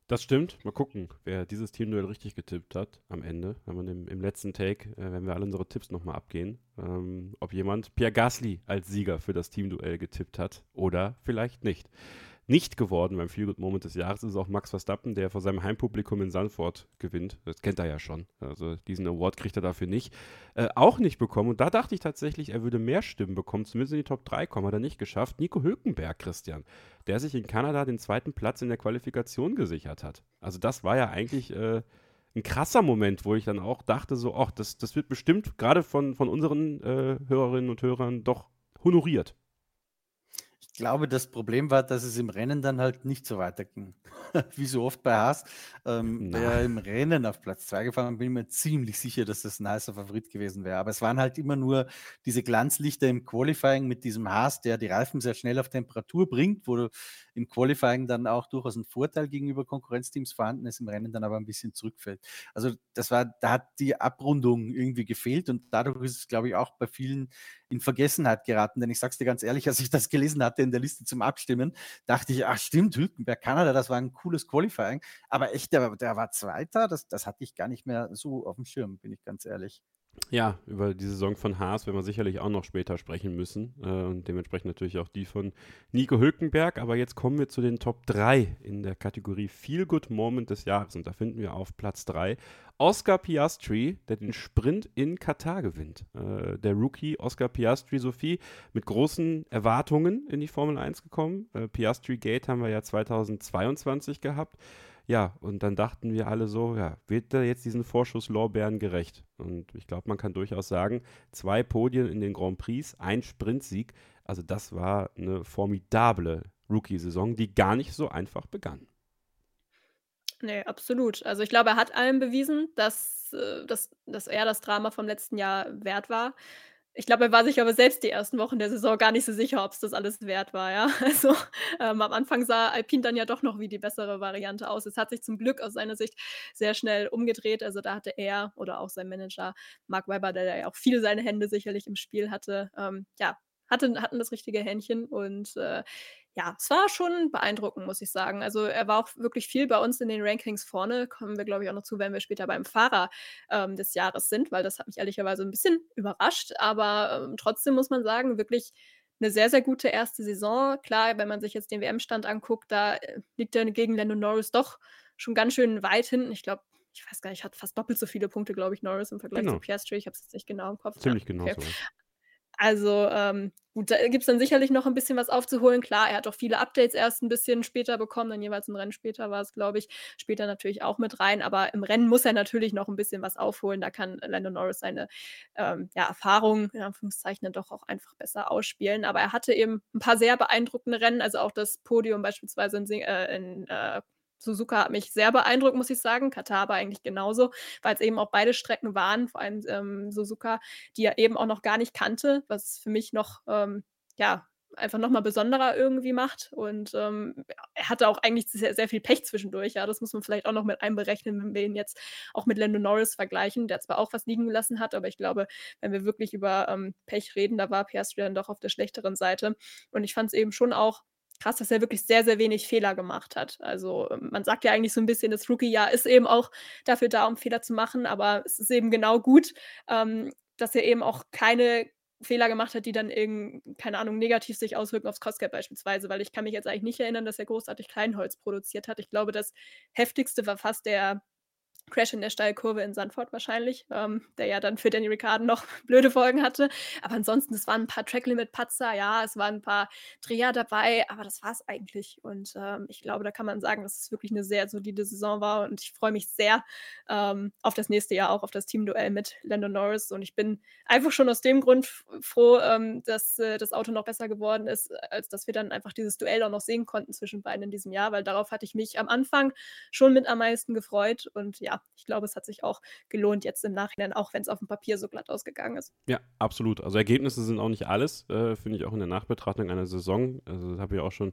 Das stimmt. Mal gucken, wer dieses Teamduell richtig getippt hat am Ende. Wenn man im, im letzten Take, äh, wenn wir alle unsere Tipps nochmal abgehen, ähm, ob jemand Pierre Gasly als Sieger für das Teamduell getippt hat oder vielleicht nicht nicht geworden beim Feel Good Moment des Jahres ist auch Max Verstappen, der vor seinem Heimpublikum in Sanford gewinnt. Das kennt er ja schon. Also diesen Award kriegt er dafür nicht. Äh, auch nicht bekommen. Und da dachte ich tatsächlich, er würde mehr Stimmen bekommen, zumindest in die Top 3 kommen. Hat er nicht geschafft. Nico Hülkenberg, Christian, der sich in Kanada den zweiten Platz in der Qualifikation gesichert hat. Also das war ja eigentlich äh, ein krasser Moment, wo ich dann auch dachte, so, ach, das, das wird bestimmt gerade von, von unseren äh, Hörerinnen und Hörern doch honoriert glaube, das Problem war, dass es im Rennen dann halt nicht so weiterging. *laughs* Wie so oft bei Haas. Ähm, wäre im Rennen auf Platz 2 gefahren, bin ich mir ziemlich sicher, dass das ein heißer Favorit gewesen wäre. Aber es waren halt immer nur diese Glanzlichter im Qualifying mit diesem Haas, der die Reifen sehr schnell auf Temperatur bringt, wo im Qualifying dann auch durchaus ein Vorteil gegenüber Konkurrenzteams vorhanden ist, im Rennen dann aber ein bisschen zurückfällt. Also das war, da hat die Abrundung irgendwie gefehlt und dadurch ist es, glaube ich, auch bei vielen in Vergessenheit geraten. Denn ich sage es dir ganz ehrlich, als ich das gelesen hatte in der Liste zum Abstimmen, dachte ich, ach stimmt, Hülkenberg, Kanada, das war ein cooles Qualifying. Aber echt, der, der war Zweiter, das, das hatte ich gar nicht mehr so auf dem Schirm, bin ich ganz ehrlich. Ja, über die Saison von Haas werden wir sicherlich auch noch später sprechen müssen. Äh, und dementsprechend natürlich auch die von Nico Hülkenberg. Aber jetzt kommen wir zu den Top 3 in der Kategorie Feel Good Moment des Jahres. Und da finden wir auf Platz 3 Oscar Piastri, der den Sprint in Katar gewinnt. Äh, der Rookie Oscar Piastri, Sophie, mit großen Erwartungen in die Formel 1 gekommen. Äh, Piastri Gate haben wir ja 2022 gehabt. Ja, und dann dachten wir alle so, ja, wird er jetzt diesen Vorschuss Lorbeeren gerecht? Und ich glaube, man kann durchaus sagen, zwei Podien in den Grand Prix, ein Sprintsieg. Also das war eine formidable Rookie-Saison, die gar nicht so einfach begann. Nee, absolut. Also ich glaube, er hat allen bewiesen, dass, äh, dass, dass er das Drama vom letzten Jahr wert war. Ich glaube, er war sich aber selbst die ersten Wochen der Saison gar nicht so sicher, ob es das alles wert war, ja. *laughs* Also, ähm, am Anfang sah Alpine dann ja doch noch wie die bessere Variante aus. Es hat sich zum Glück aus seiner Sicht sehr schnell umgedreht. Also, da hatte er oder auch sein Manager Mark Webber, der ja auch viel seine Hände sicherlich im Spiel hatte, ähm, ja, hatte, hatten das richtige Händchen und äh, ja, es war schon beeindruckend, muss ich sagen. Also er war auch wirklich viel bei uns in den Rankings vorne. Kommen wir, glaube ich, auch noch zu, wenn wir später beim Fahrer ähm, des Jahres sind, weil das hat mich ehrlicherweise ein bisschen überrascht. Aber ähm, trotzdem muss man sagen, wirklich eine sehr, sehr gute erste Saison. Klar, wenn man sich jetzt den WM-Stand anguckt, da äh, liegt er gegen Lando Norris doch schon ganz schön weit hinten. Ich glaube, ich weiß gar nicht, hat fast doppelt so viele Punkte, glaube ich, Norris im Vergleich genau. zu Piastri. Ich habe es jetzt nicht genau im Kopf. Ziemlich ja, genau okay. so. Also, ähm, gut, da gibt es dann sicherlich noch ein bisschen was aufzuholen. Klar, er hat auch viele Updates erst ein bisschen später bekommen, dann jeweils ein Rennen später war es, glaube ich, später natürlich auch mit rein. Aber im Rennen muss er natürlich noch ein bisschen was aufholen. Da kann Lando Norris seine ähm, ja, Erfahrung, in Anführungszeichen, doch auch einfach besser ausspielen. Aber er hatte eben ein paar sehr beeindruckende Rennen, also auch das Podium beispielsweise in, äh, in äh, Suzuka hat mich sehr beeindruckt, muss ich sagen. Katar aber eigentlich genauso, weil es eben auch beide Strecken waren, vor allem ähm, Suzuka, die er eben auch noch gar nicht kannte, was für mich noch, ähm, ja, einfach nochmal besonderer irgendwie macht. Und ähm, er hatte auch eigentlich sehr, sehr, viel Pech zwischendurch. Ja, das muss man vielleicht auch noch mit einberechnen, wenn wir ihn jetzt auch mit Lando Norris vergleichen, der zwar auch was liegen gelassen hat, aber ich glaube, wenn wir wirklich über ähm, Pech reden, da war Piastri dann doch auf der schlechteren Seite. Und ich fand es eben schon auch krass, dass er wirklich sehr, sehr wenig Fehler gemacht hat. Also man sagt ja eigentlich so ein bisschen, das Rookie-Jahr ist eben auch dafür da, um Fehler zu machen, aber es ist eben genau gut, ähm, dass er eben auch keine Fehler gemacht hat, die dann irgendwie, keine Ahnung, negativ sich auswirken aufs Costgap beispielsweise, weil ich kann mich jetzt eigentlich nicht erinnern, dass er großartig Kleinholz produziert hat. Ich glaube, das heftigste war fast der Crash in der Steilkurve in Sandford wahrscheinlich, ähm, der ja dann für Danny Ricciardo noch *laughs* blöde Folgen hatte. Aber ansonsten, es waren ein paar Tracklimit-Patzer, ja, es waren ein paar Dreher dabei, aber das war es eigentlich. Und ähm, ich glaube, da kann man sagen, dass es wirklich eine sehr solide Saison war und ich freue mich sehr ähm, auf das nächste Jahr, auch auf das Teamduell mit Lando Norris. Und ich bin einfach schon aus dem Grund froh, ähm, dass äh, das Auto noch besser geworden ist, als dass wir dann einfach dieses Duell auch noch sehen konnten zwischen beiden in diesem Jahr, weil darauf hatte ich mich am Anfang schon mit am meisten gefreut. Und ja, ich glaube, es hat sich auch gelohnt jetzt im Nachhinein, auch wenn es auf dem Papier so glatt ausgegangen ist. Ja, absolut. Also Ergebnisse sind auch nicht alles, äh, finde ich auch in der Nachbetrachtung einer Saison. Also das habe ich auch schon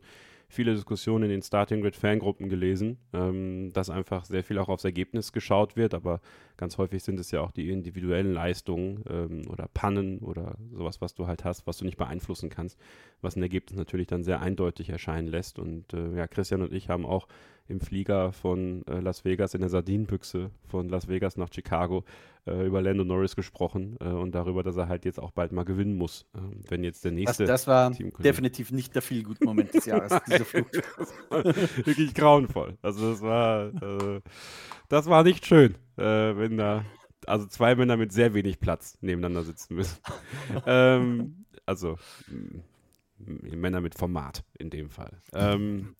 viele Diskussionen in den Starting Grid Fangruppen gelesen, ähm, dass einfach sehr viel auch aufs Ergebnis geschaut wird, aber ganz häufig sind es ja auch die individuellen Leistungen ähm, oder Pannen oder sowas, was du halt hast, was du nicht beeinflussen kannst, was ein Ergebnis natürlich dann sehr eindeutig erscheinen lässt. Und äh, ja, Christian und ich haben auch im Flieger von äh, Las Vegas in der Sardinenbüchse von Las Vegas nach Chicago äh, über Lando Norris gesprochen äh, und darüber, dass er halt jetzt auch bald mal gewinnen muss, ähm, wenn jetzt der nächste. Das, das war definitiv nicht der viel guten Moment des Jahres, *laughs* diese Flucht. *laughs* wirklich grauenvoll. Also das war, äh, das war nicht schön, äh, wenn da also zwei Männer mit sehr wenig Platz nebeneinander sitzen müssen. *laughs* ähm, also Männer mit Format in dem Fall. Ähm,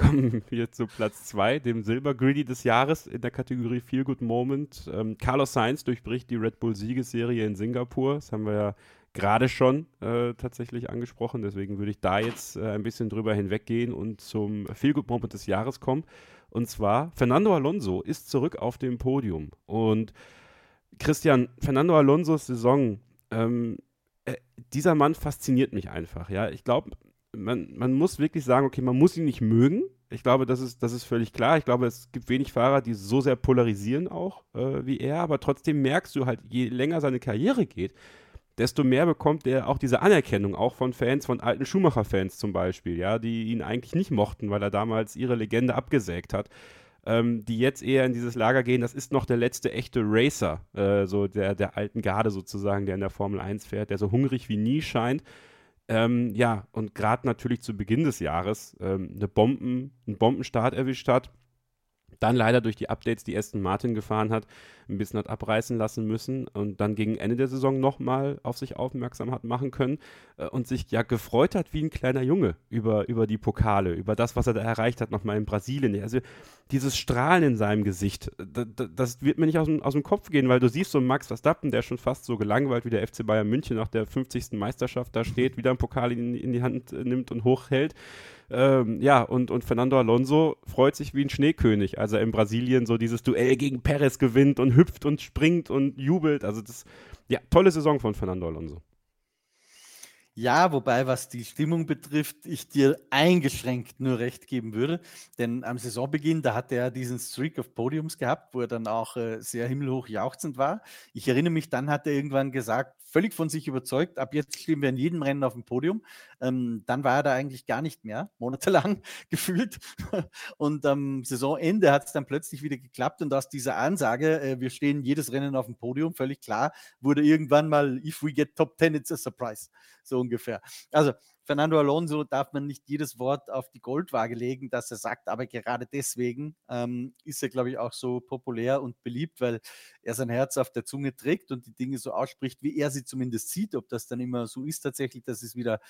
kommen *laughs* wir zu Platz 2, dem Silber des Jahres in der Kategorie Feel Good Moment. Ähm, Carlos Sainz durchbricht die Red Bull Siegesserie in Singapur. Das haben wir ja gerade schon äh, tatsächlich angesprochen. Deswegen würde ich da jetzt äh, ein bisschen drüber hinweggehen und zum Feel Good Moment des Jahres kommen. Und zwar, Fernando Alonso ist zurück auf dem Podium. Und Christian, Fernando Alonsos Saison ähm, äh, dieser Mann fasziniert mich einfach. Ja, ich glaube, man, man muss wirklich sagen, okay, man muss ihn nicht mögen. Ich glaube, das ist, das ist völlig klar. Ich glaube, es gibt wenig Fahrer, die so sehr polarisieren auch äh, wie er, aber trotzdem merkst du halt, je länger seine Karriere geht, desto mehr bekommt er auch diese Anerkennung, auch von Fans, von alten Schumacher-Fans zum Beispiel, ja, die ihn eigentlich nicht mochten, weil er damals ihre Legende abgesägt hat ähm, die jetzt eher in dieses Lager gehen, das ist noch der letzte echte Racer, äh, so der, der alten Garde sozusagen, der in der Formel 1 fährt, der so hungrig wie nie scheint. Ähm, ja, und gerade natürlich zu Beginn des Jahres ähm, eine Bomben, einen Bombenstart erwischt hat. Dann leider durch die Updates, die Aston Martin gefahren hat, ein bisschen hat abreißen lassen müssen und dann gegen Ende der Saison nochmal auf sich aufmerksam hat machen können äh, und sich ja gefreut hat wie ein kleiner Junge über, über die Pokale, über das, was er da erreicht hat, nochmal in Brasilien. Also dieses Strahlen in seinem Gesicht, das, das wird mir nicht aus dem, aus dem Kopf gehen, weil du siehst so Max Verstappen, der schon fast so gelangweilt wie der FC Bayern München nach der 50. Meisterschaft da steht, wieder einen Pokal in, in die Hand nimmt und hochhält. Ähm, ja, und, und Fernando Alonso freut sich wie ein Schneekönig, als er in Brasilien so dieses Duell gegen Perez gewinnt und hüpft und springt und jubelt. Also das, ja, tolle Saison von Fernando Alonso. Ja, wobei, was die Stimmung betrifft, ich dir eingeschränkt nur recht geben würde. Denn am Saisonbeginn, da hat er diesen Streak of Podiums gehabt, wo er dann auch äh, sehr himmelhoch jauchzend war. Ich erinnere mich, dann hat er irgendwann gesagt, völlig von sich überzeugt, ab jetzt stehen wir in jedem Rennen auf dem Podium. Ähm, dann war er da eigentlich gar nicht mehr, *laughs* monatelang gefühlt. Und am Saisonende hat es dann plötzlich wieder geklappt und aus dieser Ansage, äh, wir stehen jedes Rennen auf dem Podium, völlig klar, wurde irgendwann mal, if we get top 10, it's a surprise. So ungefähr. Also Fernando Alonso darf man nicht jedes Wort auf die Goldwaage legen, dass er sagt, aber gerade deswegen ähm, ist er, glaube ich, auch so populär und beliebt, weil er sein Herz auf der Zunge trägt und die Dinge so ausspricht, wie er sie zumindest sieht. Ob das dann immer so ist tatsächlich, das ist wieder,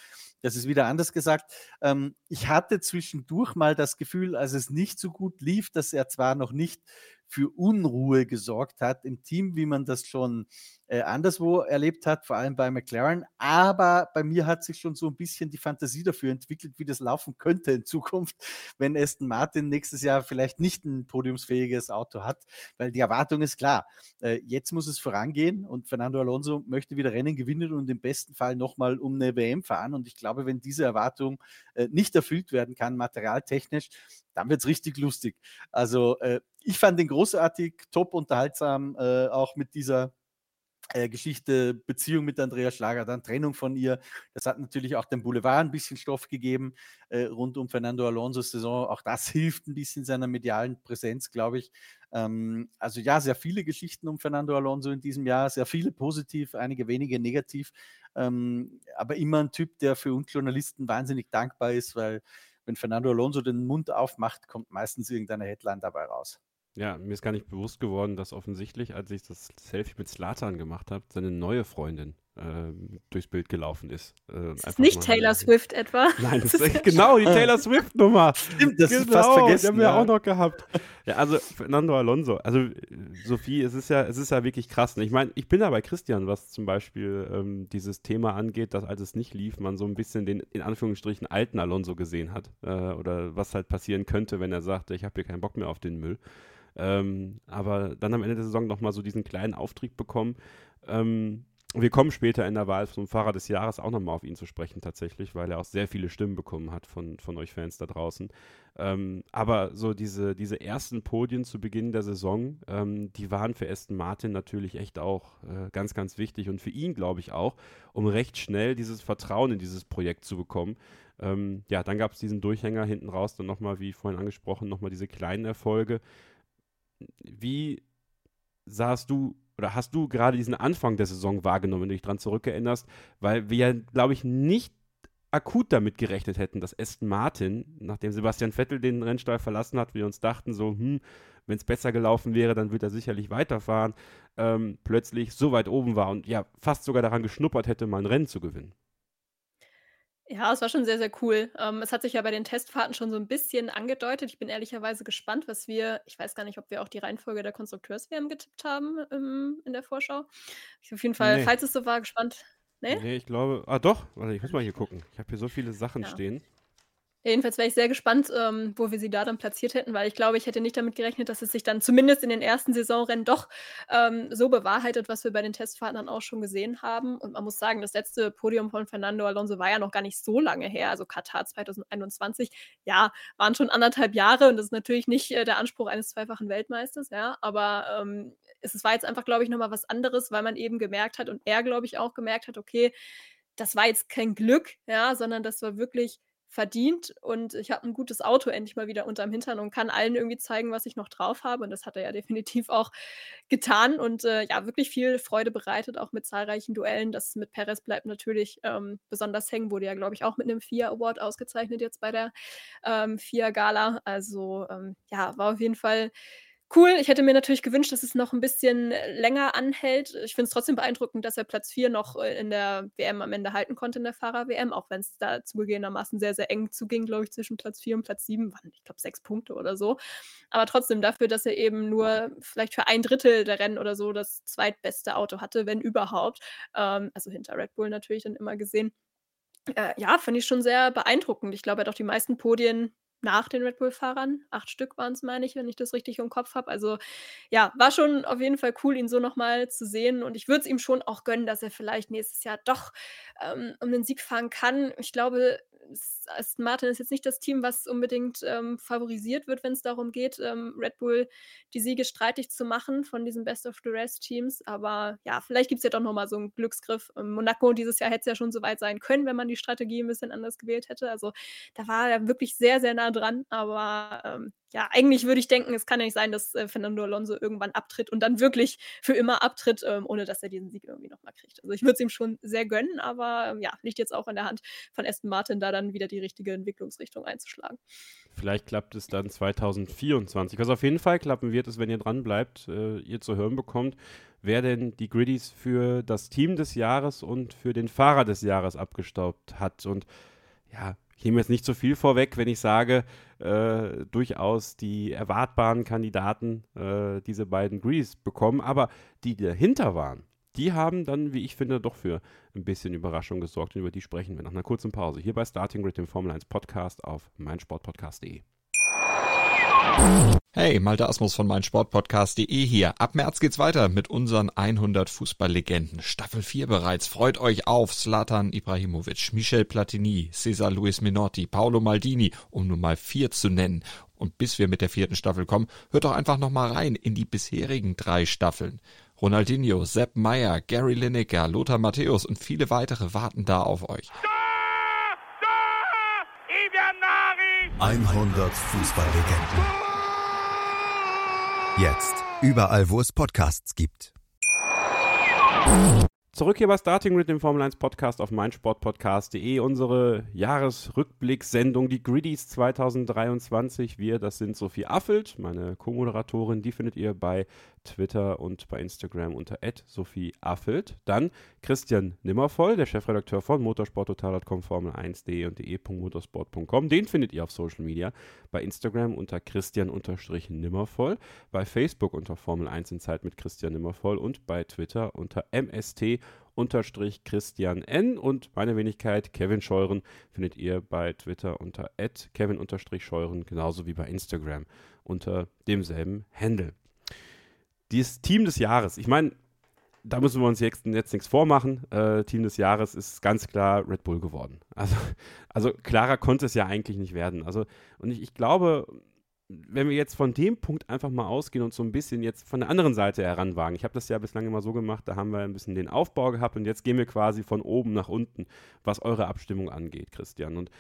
das ist wieder anders gesagt. Ähm, ich hatte zwischendurch mal das Gefühl, als es nicht so gut lief, dass er zwar noch nicht für Unruhe gesorgt hat im Team, wie man das schon äh, anderswo erlebt hat, vor allem bei McLaren. Aber bei mir hat sich schon so ein bisschen die Fantasie dafür entwickelt, wie das laufen könnte in Zukunft, *laughs* wenn Aston Martin nächstes Jahr vielleicht nicht ein podiumsfähiges Auto hat, weil die Erwartung ist klar. Äh, jetzt muss es vorangehen und Fernando Alonso möchte wieder Rennen gewinnen und im besten Fall nochmal um eine WM fahren. Und ich glaube, wenn diese Erwartung äh, nicht erfüllt werden kann, materialtechnisch, dann wird es richtig lustig. Also äh, ich fand den großartig, top unterhaltsam, äh, auch mit dieser Geschichte, Beziehung mit Andrea Schlager, dann Trennung von ihr. Das hat natürlich auch dem Boulevard ein bisschen Stoff gegeben äh, rund um Fernando Alonso's Saison. Auch das *laughs* hilft ein bisschen seiner medialen Präsenz, glaube ich. Ähm, also ja, sehr viele Geschichten um Fernando Alonso in diesem Jahr, sehr viele positiv, einige wenige negativ. Ähm, aber immer ein Typ, der für uns Journalisten wahnsinnig dankbar ist, weil wenn Fernando Alonso den Mund aufmacht, kommt meistens irgendeine Headline dabei raus. Ja, mir ist gar nicht bewusst geworden, dass offensichtlich, als ich das Selfie mit Slatan gemacht habe, seine neue Freundin äh, durchs Bild gelaufen ist. Äh, ist nicht Taylor Swift etwa? *laughs* Nein, das ist genau die Taylor Swift-Nummer. Stimmt, das genau, ist fast vergessen. Die haben wir ja. auch noch gehabt. Ja, also Fernando Alonso. Also Sophie, es ist ja, es ist ja wirklich krass. Ich meine, ich bin da bei Christian, was zum Beispiel ähm, dieses Thema angeht, dass als es nicht lief, man so ein bisschen den in Anführungsstrichen alten Alonso gesehen hat. Äh, oder was halt passieren könnte, wenn er sagte, ich habe hier keinen Bock mehr auf den Müll. Ähm, aber dann am Ende der Saison nochmal so diesen kleinen Auftrieb bekommen. Ähm, wir kommen später in der Wahl zum Fahrer des Jahres auch nochmal auf ihn zu sprechen, tatsächlich, weil er auch sehr viele Stimmen bekommen hat von, von euch Fans da draußen. Ähm, aber so diese, diese ersten Podien zu Beginn der Saison, ähm, die waren für Aston Martin natürlich echt auch äh, ganz, ganz wichtig und für ihn, glaube ich, auch, um recht schnell dieses Vertrauen in dieses Projekt zu bekommen. Ähm, ja, dann gab es diesen Durchhänger hinten raus, dann nochmal, wie vorhin angesprochen, nochmal diese kleinen Erfolge. Wie sahst du oder hast du gerade diesen Anfang der Saison wahrgenommen, wenn du dich daran zurückerinnerst? Weil wir ja, glaube ich, nicht akut damit gerechnet hätten, dass Aston Martin, nachdem Sebastian Vettel den Rennstall verlassen hat, wir uns dachten so, hm, wenn es besser gelaufen wäre, dann wird er sicherlich weiterfahren, ähm, plötzlich so weit oben war und ja, fast sogar daran geschnuppert hätte, mal ein Rennen zu gewinnen. Ja, es war schon sehr, sehr cool. Ähm, es hat sich ja bei den Testfahrten schon so ein bisschen angedeutet. Ich bin ehrlicherweise gespannt, was wir ich weiß gar nicht, ob wir auch die Reihenfolge der Konstrukteurs-WM getippt haben, ähm, in der Vorschau. Ich auf jeden Fall, Ne. falls es so war, gespannt. Ne? Nee, ich glaube, ah doch, warte, ich muss mal hier gucken. Ich habe hier so viele Sachen Ja. stehen. Jedenfalls wäre ich sehr gespannt, ähm, wo wir sie da dann platziert hätten, weil ich glaube, ich hätte nicht damit gerechnet, dass es sich dann zumindest in den ersten Saisonrennen doch ähm, so bewahrheitet, was wir bei den Testfahrten dann auch schon gesehen haben. Und man muss sagen, das letzte Podium von Fernando Alonso war ja noch gar nicht so lange her, also Katar 2021. Ja, waren schon anderthalb Jahre und das ist natürlich nicht äh, der Anspruch eines zweifachen Weltmeisters, ja, aber ähm, es war jetzt einfach, glaube ich, nochmal was anderes, weil man eben gemerkt hat und er, glaube ich, auch gemerkt hat, okay, das war jetzt kein Glück, ja, sondern das war wirklich verdient und ich habe ein gutes Auto endlich mal wieder unterm Hintern und kann allen irgendwie zeigen, was ich noch drauf habe und das hat er ja *laughs* definitiv auch getan und, äh, ja, wirklich viel Freude bereitet, auch mit zahlreichen Duellen. Das mit Perez bleibt natürlich, ähm, besonders hängen, wurde ja, glaube ich, auch mit einem FIA Award ausgezeichnet jetzt bei der, ähm, FIA Gala. Also, ähm, ja, war auf jeden Fall cool. Ich hätte mir natürlich gewünscht, dass es noch ein bisschen äh, länger anhält. Ich finde es trotzdem beeindruckend, dass er Platz 4 noch, äh, in der WM am Ende halten konnte in der Fahrer-WM, auch wenn es da zugegebenermaßen sehr, sehr eng zuging, glaube ich, zwischen Platz 4 und Platz 7 waren, ich glaube, 6 Punkte oder so. Aber trotzdem dafür, dass er eben nur vielleicht für ein Drittel der Rennen oder so das zweitbeste Auto hatte, wenn überhaupt, ähm, also hinter Red Bull natürlich dann immer gesehen. Äh, ja, fand ich schon sehr beeindruckend. Ich glaube, er hat auch die meisten Podien nach den Red Bull-Fahrern. 8 Stück waren es, meine ich, wenn ich das richtig im Kopf habe. Also ja, war schon auf jeden Fall cool, ihn so noch mal zu sehen und ich würde es ihm schon auch gönnen, dass er vielleicht nächstes Jahr doch, ähm, um den Sieg fahren kann. Ich glaube, Aston Martin ist jetzt nicht das Team, was unbedingt, ähm, favorisiert wird, wenn es darum geht, ähm, Red Bull die Siege streitig zu machen von diesen Best of the Rest Teams. Aber ja, vielleicht gibt es ja doch noch mal so einen Glücksgriff. Ähm, Monaco dieses Jahr hätte es ja schon so weit sein können, wenn man die Strategie ein bisschen anders gewählt hätte. Also, da war er wirklich sehr, sehr nah dran. Aber, ähm, ja, eigentlich würde ich denken, es kann ja nicht sein, dass, äh, Fernando Alonso irgendwann abtritt und dann wirklich für immer abtritt, ähm, ohne dass er diesen Sieg irgendwie noch mal kriegt. Also, ich würde es ihm schon sehr gönnen, aber, ähm, ja, liegt jetzt auch in der Hand von Aston Martin, da dann wieder die richtige Entwicklungsrichtung einzuschlagen. Vielleicht klappt es dann 2024. Was auf jeden Fall klappen wird, ist, wenn ihr dran bleibt, äh, ihr zu hören bekommt, wer denn die Griddies für das Team des Jahres und für den Fahrer des Jahres abgestaubt hat. Und ja, ich nehme jetzt nicht so viel vorweg, wenn ich sage, äh, durchaus die erwartbaren Kandidaten äh, diese beiden Griddies bekommen, aber die dahinter waren, die haben dann, wie ich finde, doch für ein bisschen Überraschung gesorgt und über die sprechen wir nach einer kurzen Pause. Hier bei Starting Grid, dem Formel 1 Podcast auf meinsportpodcast.de. Hey, Malte Asmus von meinsportpodcast.de hier. Ab März geht's weiter mit unseren 100 Fußballlegenden. Staffel 4 bereits. Freut euch auf Zlatan Ibrahimovic, Michel Platini, Cesar Luis Minotti, Paolo Maldini, um nur mal vier zu nennen. Und bis wir mit der vierten Staffel kommen, hört doch einfach noch mal rein in die bisherigen drei Staffeln. Ronaldinho, Sepp Meyer, Gary Lineker, Lothar Matthäus und viele weitere warten da auf euch. 100 Fußballlegenden. Jetzt überall, wo es Podcasts gibt. Zurück hier bei Starting Grid, dem Formel 1 Podcast auf meinsportpodcast.de. Unsere Jahresrückblick-Sendung, die Griddies 2023. Wir, das sind Sophie Affelt, meine Co-Moderatorin. Die findet ihr bei Twitter und bei Instagram unter Sophie Affelt. Dann Christian Nimmervoll, der Chefredakteur von motorsporttotal.com, Formel1.de und de.motorsport.com. Den findet ihr auf Social Media bei Instagram unter Christian-Nimmervoll, bei Facebook unter Formel 1 in Zeit mit Christian Nimmervoll und bei Twitter unter MST unterstrich Christian N. Und meine Wenigkeit, Kevin Scheuren, findet ihr bei Twitter unter Kevin unterstrich Scheuren, genauso wie bei Instagram unter demselben Handle. Dieses Team des Jahres, ich meine, da müssen wir uns jetzt, jetzt nichts vormachen. Äh, Team des Jahres ist ganz klar Red Bull geworden. Also, *laughs* also klarer konnte es ja eigentlich nicht werden. Also, und ich, ich glaube, wenn wir jetzt von dem Punkt einfach mal ausgehen und so ein bisschen jetzt von der anderen Seite heranwagen, ich habe das ja bislang immer so gemacht, da haben wir ein bisschen den Aufbau gehabt und jetzt gehen wir quasi von oben nach unten, was eure Abstimmung angeht, Christian. Und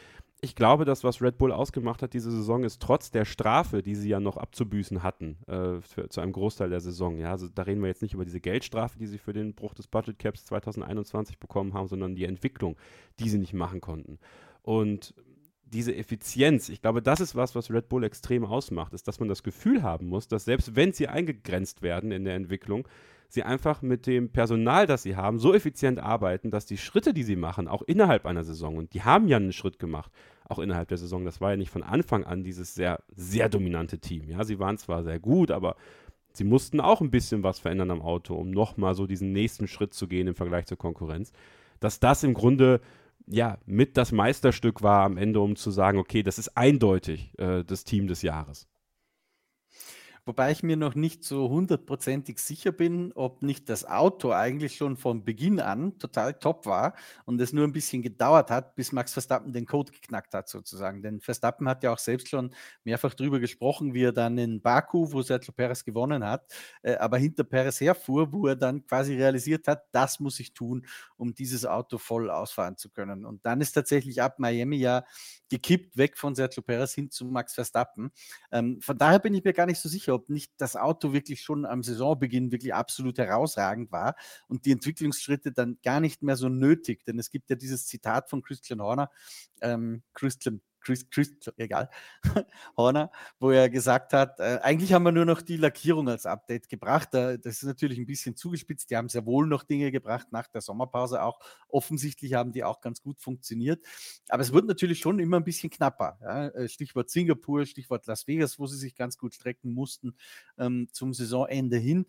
ich glaube, dass was Red Bull ausgemacht hat diese Saison ist, trotz der Strafe, die sie ja noch abzubüßen hatten, äh, für, zu einem Großteil der Saison, ja, also da reden wir jetzt nicht über diese Geldstrafe, die sie für den Bruch des Budget Caps 2021 bekommen haben, sondern die Entwicklung, die sie nicht machen konnten. Und diese Effizienz, ich glaube, das ist was, was Red Bull extrem ausmacht, ist, dass man das Gefühl haben muss, dass selbst wenn sie eingegrenzt werden in der Entwicklung, sie einfach mit dem Personal, das sie haben, so effizient arbeiten, dass die Schritte, die sie machen, auch innerhalb einer Saison, und die haben ja einen Schritt gemacht, auch innerhalb der Saison, das war ja nicht von Anfang an dieses sehr, sehr dominante Team. Ja, sie waren zwar sehr gut, aber sie mussten auch ein bisschen was verändern am Auto, um nochmal so diesen nächsten Schritt zu gehen im Vergleich zur Konkurrenz. Dass das im Grunde ja, mit das Meisterstück war am Ende, um zu sagen, okay, das ist eindeutig äh, das Team des Jahres. Wobei ich mir noch nicht so hundertprozentig sicher bin, ob nicht das Auto eigentlich schon von Beginn an total top war und es nur ein bisschen gedauert hat, bis Max Verstappen den Code geknackt hat, sozusagen. Denn Verstappen hat ja auch selbst schon mehrfach darüber gesprochen, wie er dann in Baku, wo Sergio Perez gewonnen hat, äh, aber hinter Perez herfuhr, wo er dann quasi realisiert hat, das muss ich tun, um dieses Auto voll ausfahren zu können. Und dann ist tatsächlich ab Miami ja gekippt, weg von Sergio Perez hin zu Max Verstappen. Ähm, von daher bin ich mir gar nicht so sicher, ob nicht das Auto wirklich schon am Saisonbeginn wirklich absolut herausragend war und die Entwicklungsschritte dann gar nicht mehr so nötig. Denn es gibt ja dieses Zitat von Christian Horner, ähm, Christian Chris, Chris, egal, *laughs* Horner, wo er gesagt hat, äh, eigentlich haben wir nur noch die Lackierung als Update gebracht. Äh, das ist natürlich ein bisschen zugespitzt. Die haben sehr wohl noch Dinge gebracht nach der Sommerpause auch. Offensichtlich haben die auch ganz gut funktioniert. Aber es wird natürlich schon immer ein bisschen knapper. Ja? Äh, Stichwort Singapur, Stichwort Las Vegas, wo sie sich ganz gut strecken mussten ähm, zum Saisonende hin.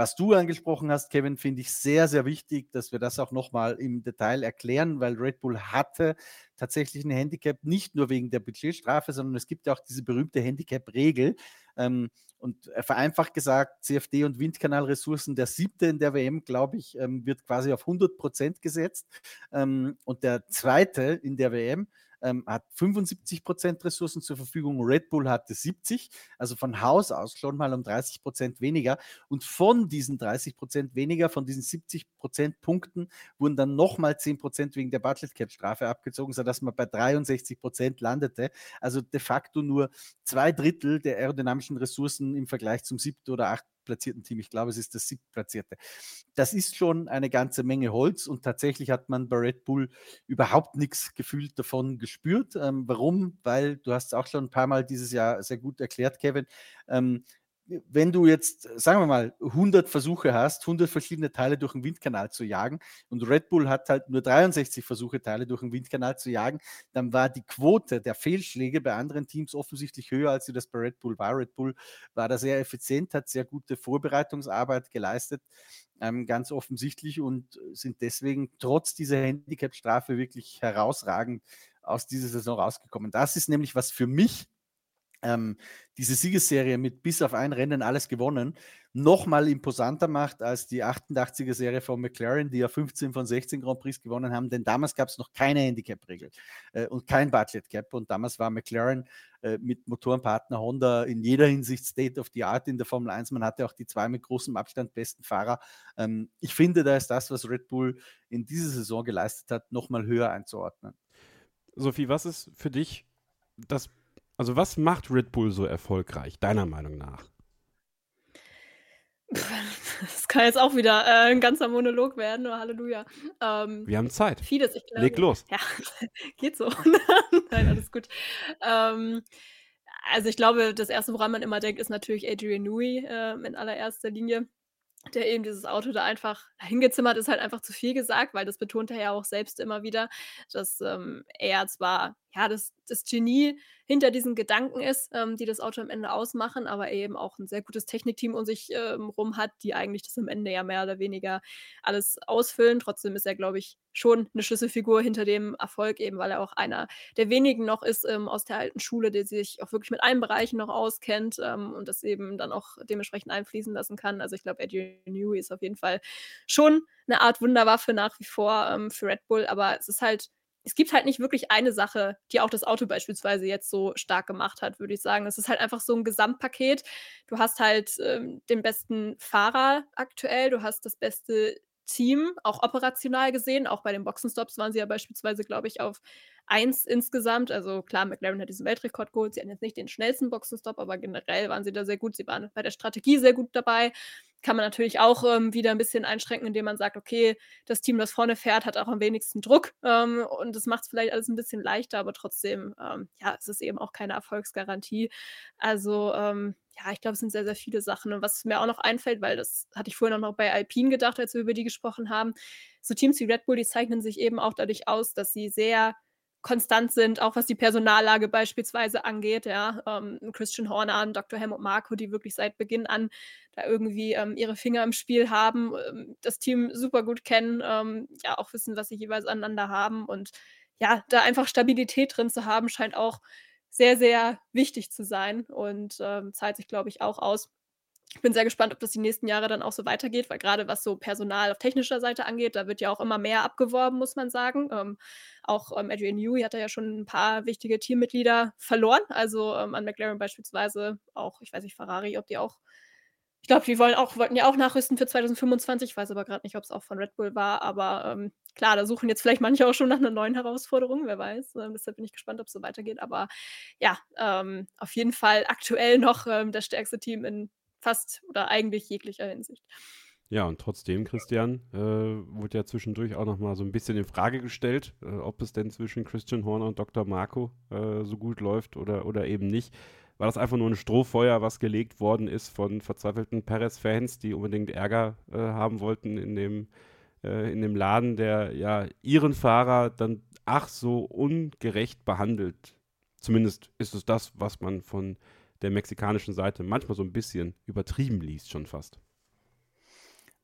Was du angesprochen hast, Kevin, finde ich sehr, sehr wichtig, dass wir das auch nochmal im Detail erklären, weil Red Bull hatte tatsächlich ein Handicap, nicht nur wegen der Budgetstrafe, sondern es gibt ja auch diese berühmte Handicap-Regel. Ähm, und vereinfacht gesagt, CFD und Windkanalressourcen, der siebte in der WM, glaube ich, ähm, wird quasi auf 100 Prozent gesetzt. Ähm, und der zweite in der WM ähm, hat 75 Prozent Ressourcen zur Verfügung, Red Bull hatte 70, also von Haus aus schon mal um 30 Prozent weniger. Und von diesen 30 Prozent weniger, von diesen 70 Prozent Punkten, wurden dann nochmal 10 Prozent wegen der Budget Cap Strafe abgezogen, sodass man bei 63 Prozent landete. Also de facto nur zwei Drittel der aerodynamischen Ressourcen im Vergleich zum siebten oder achten platzierten Team. Ich glaube, es ist das siebtplatzierte. Das ist schon eine ganze Menge Holz und tatsächlich hat man bei Red Bull überhaupt nichts gefühlt davon gespürt. Ähm, warum? Weil du hast es auch schon ein paar Mal dieses Jahr sehr gut erklärt, Kevin. Ähm, wenn du jetzt, sagen wir mal, 100 Versuche hast, 100 verschiedene Teile durch den Windkanal zu jagen und Red Bull hat halt nur 63 Versuche, Teile durch den Windkanal zu jagen, dann war die Quote der Fehlschläge bei anderen Teams offensichtlich höher, als sie das bei Red Bull war. Red Bull war da sehr effizient, hat sehr gute Vorbereitungsarbeit geleistet, ähm, ganz offensichtlich und sind deswegen trotz dieser Handicap-Strafe wirklich herausragend aus dieser Saison rausgekommen. Das ist nämlich was für mich ähm, diese Siegesserie mit bis auf ein Rennen alles gewonnen, nochmal imposanter macht als die 88er-Serie von McLaren, die ja 15 von 16 Grand Prix gewonnen haben, denn damals gab es noch keine Handicap-Regel äh, und kein Budget Cap und damals war McLaren äh, mit Motorenpartner Honda in jeder Hinsicht State of the Art in der Formel 1. Man hatte auch die zwei mit großem Abstand besten Fahrer. Ähm, ich finde, da ist das, was Red Bull in dieser Saison geleistet hat, nochmal höher einzuordnen. Sophie, was ist für dich das also was macht Red Bull so erfolgreich, deiner Meinung nach? Das kann jetzt auch wieder äh, ein ganzer Monolog werden, oh, Halleluja. Ähm, Wir haben Zeit. Vieles, ich glaube. Leg los. Ja, *laughs* geht so. *laughs* Nein, alles gut. Ähm, also ich glaube, das Erste, woran man immer denkt, ist natürlich Adrian Newey äh, in allererster Linie der eben dieses Auto da einfach hingezimmert ist halt einfach zu viel gesagt, weil das betont er ja auch selbst immer wieder, dass ähm, er zwar ja, das, das Genie hinter diesen Gedanken ist, ähm, die das Auto am Ende ausmachen, aber eben auch ein sehr gutes Technikteam um sich ähm, rum hat, die eigentlich das am Ende ja mehr oder weniger alles ausfüllen. Trotzdem ist er, glaube ich, schon eine Schlüsselfigur hinter dem Erfolg, eben weil er auch einer der wenigen noch ist ähm, aus der alten Schule, der sich auch wirklich mit allen Bereichen noch auskennt ähm, und das eben dann auch dementsprechend einfließen lassen kann. Also ich glaube, Adrian Newey ist auf jeden Fall schon eine Art Wunderwaffe nach wie vor ähm, für Red Bull, aber es ist halt es gibt halt nicht wirklich eine Sache, die auch das Auto beispielsweise jetzt so stark gemacht hat, würde ich sagen. Es ist halt einfach so ein Gesamtpaket. Du hast halt ähm, den besten Fahrer aktuell, du hast das beste Team, auch operational gesehen. Auch bei den Boxenstops waren sie ja beispielsweise, glaube ich, auf 1 insgesamt. Also klar, McLaren hat diesen Weltrekord geholt. Sie hatten jetzt nicht den schnellsten Boxenstopp, aber generell waren sie da sehr gut. Sie waren bei der Strategie sehr gut dabei kann man natürlich auch ähm, wieder ein bisschen einschränken, indem man sagt, okay, das Team, das vorne fährt, hat auch am wenigsten Druck ähm, und das macht es vielleicht alles ein bisschen leichter, aber trotzdem, ähm, ja, es ist eben auch keine Erfolgsgarantie. Also, ähm, ja, ich glaube, es sind sehr, sehr viele Sachen. Und was mir auch noch einfällt, weil das hatte ich vorhin auch noch bei Alpine gedacht, als wir über die gesprochen haben, so Teams wie Red Bull, die zeichnen sich eben auch dadurch aus, dass sie sehr konstant sind, auch was die Personallage beispielsweise angeht. Ja, ähm, Christian Horner und Dr. Helmut Marko, die wirklich seit Beginn an da irgendwie ähm, ihre Finger im Spiel haben, ähm, das Team super gut kennen, ähm, ja auch wissen, was sie jeweils aneinander haben und ja, da einfach Stabilität drin zu haben, scheint auch sehr, sehr wichtig zu sein und ähm, zahlt sich, glaube ich, auch aus ich bin sehr gespannt, ob das die nächsten Jahre dann auch so weitergeht, weil gerade was so Personal auf technischer Seite angeht, da wird ja auch immer mehr abgeworben, muss man sagen. Ähm, auch ähm, Adrian Newey hat ja schon ein paar wichtige Teammitglieder verloren. Also ähm, an McLaren beispielsweise auch, ich weiß nicht, Ferrari, ob die auch, ich glaube, die wollen auch, wollten ja auch nachrüsten für 2025. Ich weiß aber gerade nicht, ob es auch von Red Bull war. Aber ähm, klar, da suchen jetzt vielleicht manche auch schon nach einer neuen Herausforderung, wer weiß. Ähm, deshalb bin ich gespannt, ob es so weitergeht. Aber ja, ähm, auf jeden Fall aktuell noch ähm, das stärkste Team in fast oder eigentlich jeglicher Hinsicht. Ja, und trotzdem, Christian, äh, wurde ja zwischendurch auch nochmal so ein bisschen in Frage gestellt, äh, ob es denn zwischen Christian Horner und Dr. Marco äh, so gut läuft oder, oder eben nicht. War das einfach nur ein Strohfeuer, was gelegt worden ist von verzweifelten Perez-Fans, die unbedingt Ärger äh, haben wollten in dem, äh, in dem Laden, der ja ihren Fahrer dann ach so ungerecht behandelt. Zumindest ist es das, was man von der mexikanischen Seite manchmal so ein bisschen übertrieben liest, schon fast.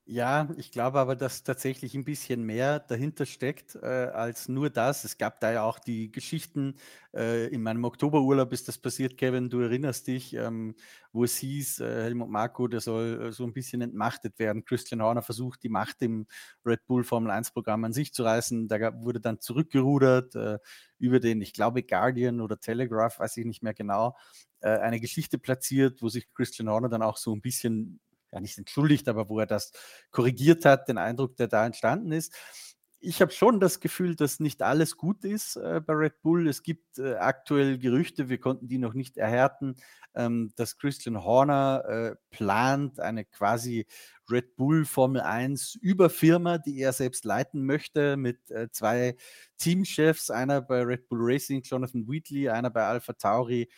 Ja, ich glaube aber, dass tatsächlich ein bisschen mehr dahinter steckt äh, als nur das. Es gab da ja auch die Geschichten, äh, in meinem Oktoberurlaub ist das passiert, Kevin, du erinnerst dich, ähm, wo es hieß, äh, Helmut Marko, der soll äh, so ein bisschen entmachtet werden. Christian Horner versucht, die Macht im Red Bull Formel 1 Programm an sich zu reißen. Da gab, wurde dann zurückgerudert äh, über den, ich glaube, Guardian oder Telegraph, weiß ich nicht mehr genau, äh, eine Geschichte platziert, wo sich Christian Horner dann auch so ein bisschen ja nicht entschuldigt, aber wo er das korrigiert hat, den Eindruck, der da entstanden ist. Ich habe schon das Gefühl, dass nicht alles gut ist äh, bei Red Bull. Es gibt äh, aktuell Gerüchte, wir konnten die noch nicht erhärten, ähm, dass Christian Horner äh, plant, eine quasi Red Bull Formel 1 Überfirma, die er selbst leiten möchte, mit äh, zwei Teamchefs, einer bei Red Bull Racing, Jonathan Wheatley, einer bei Alpha Tauri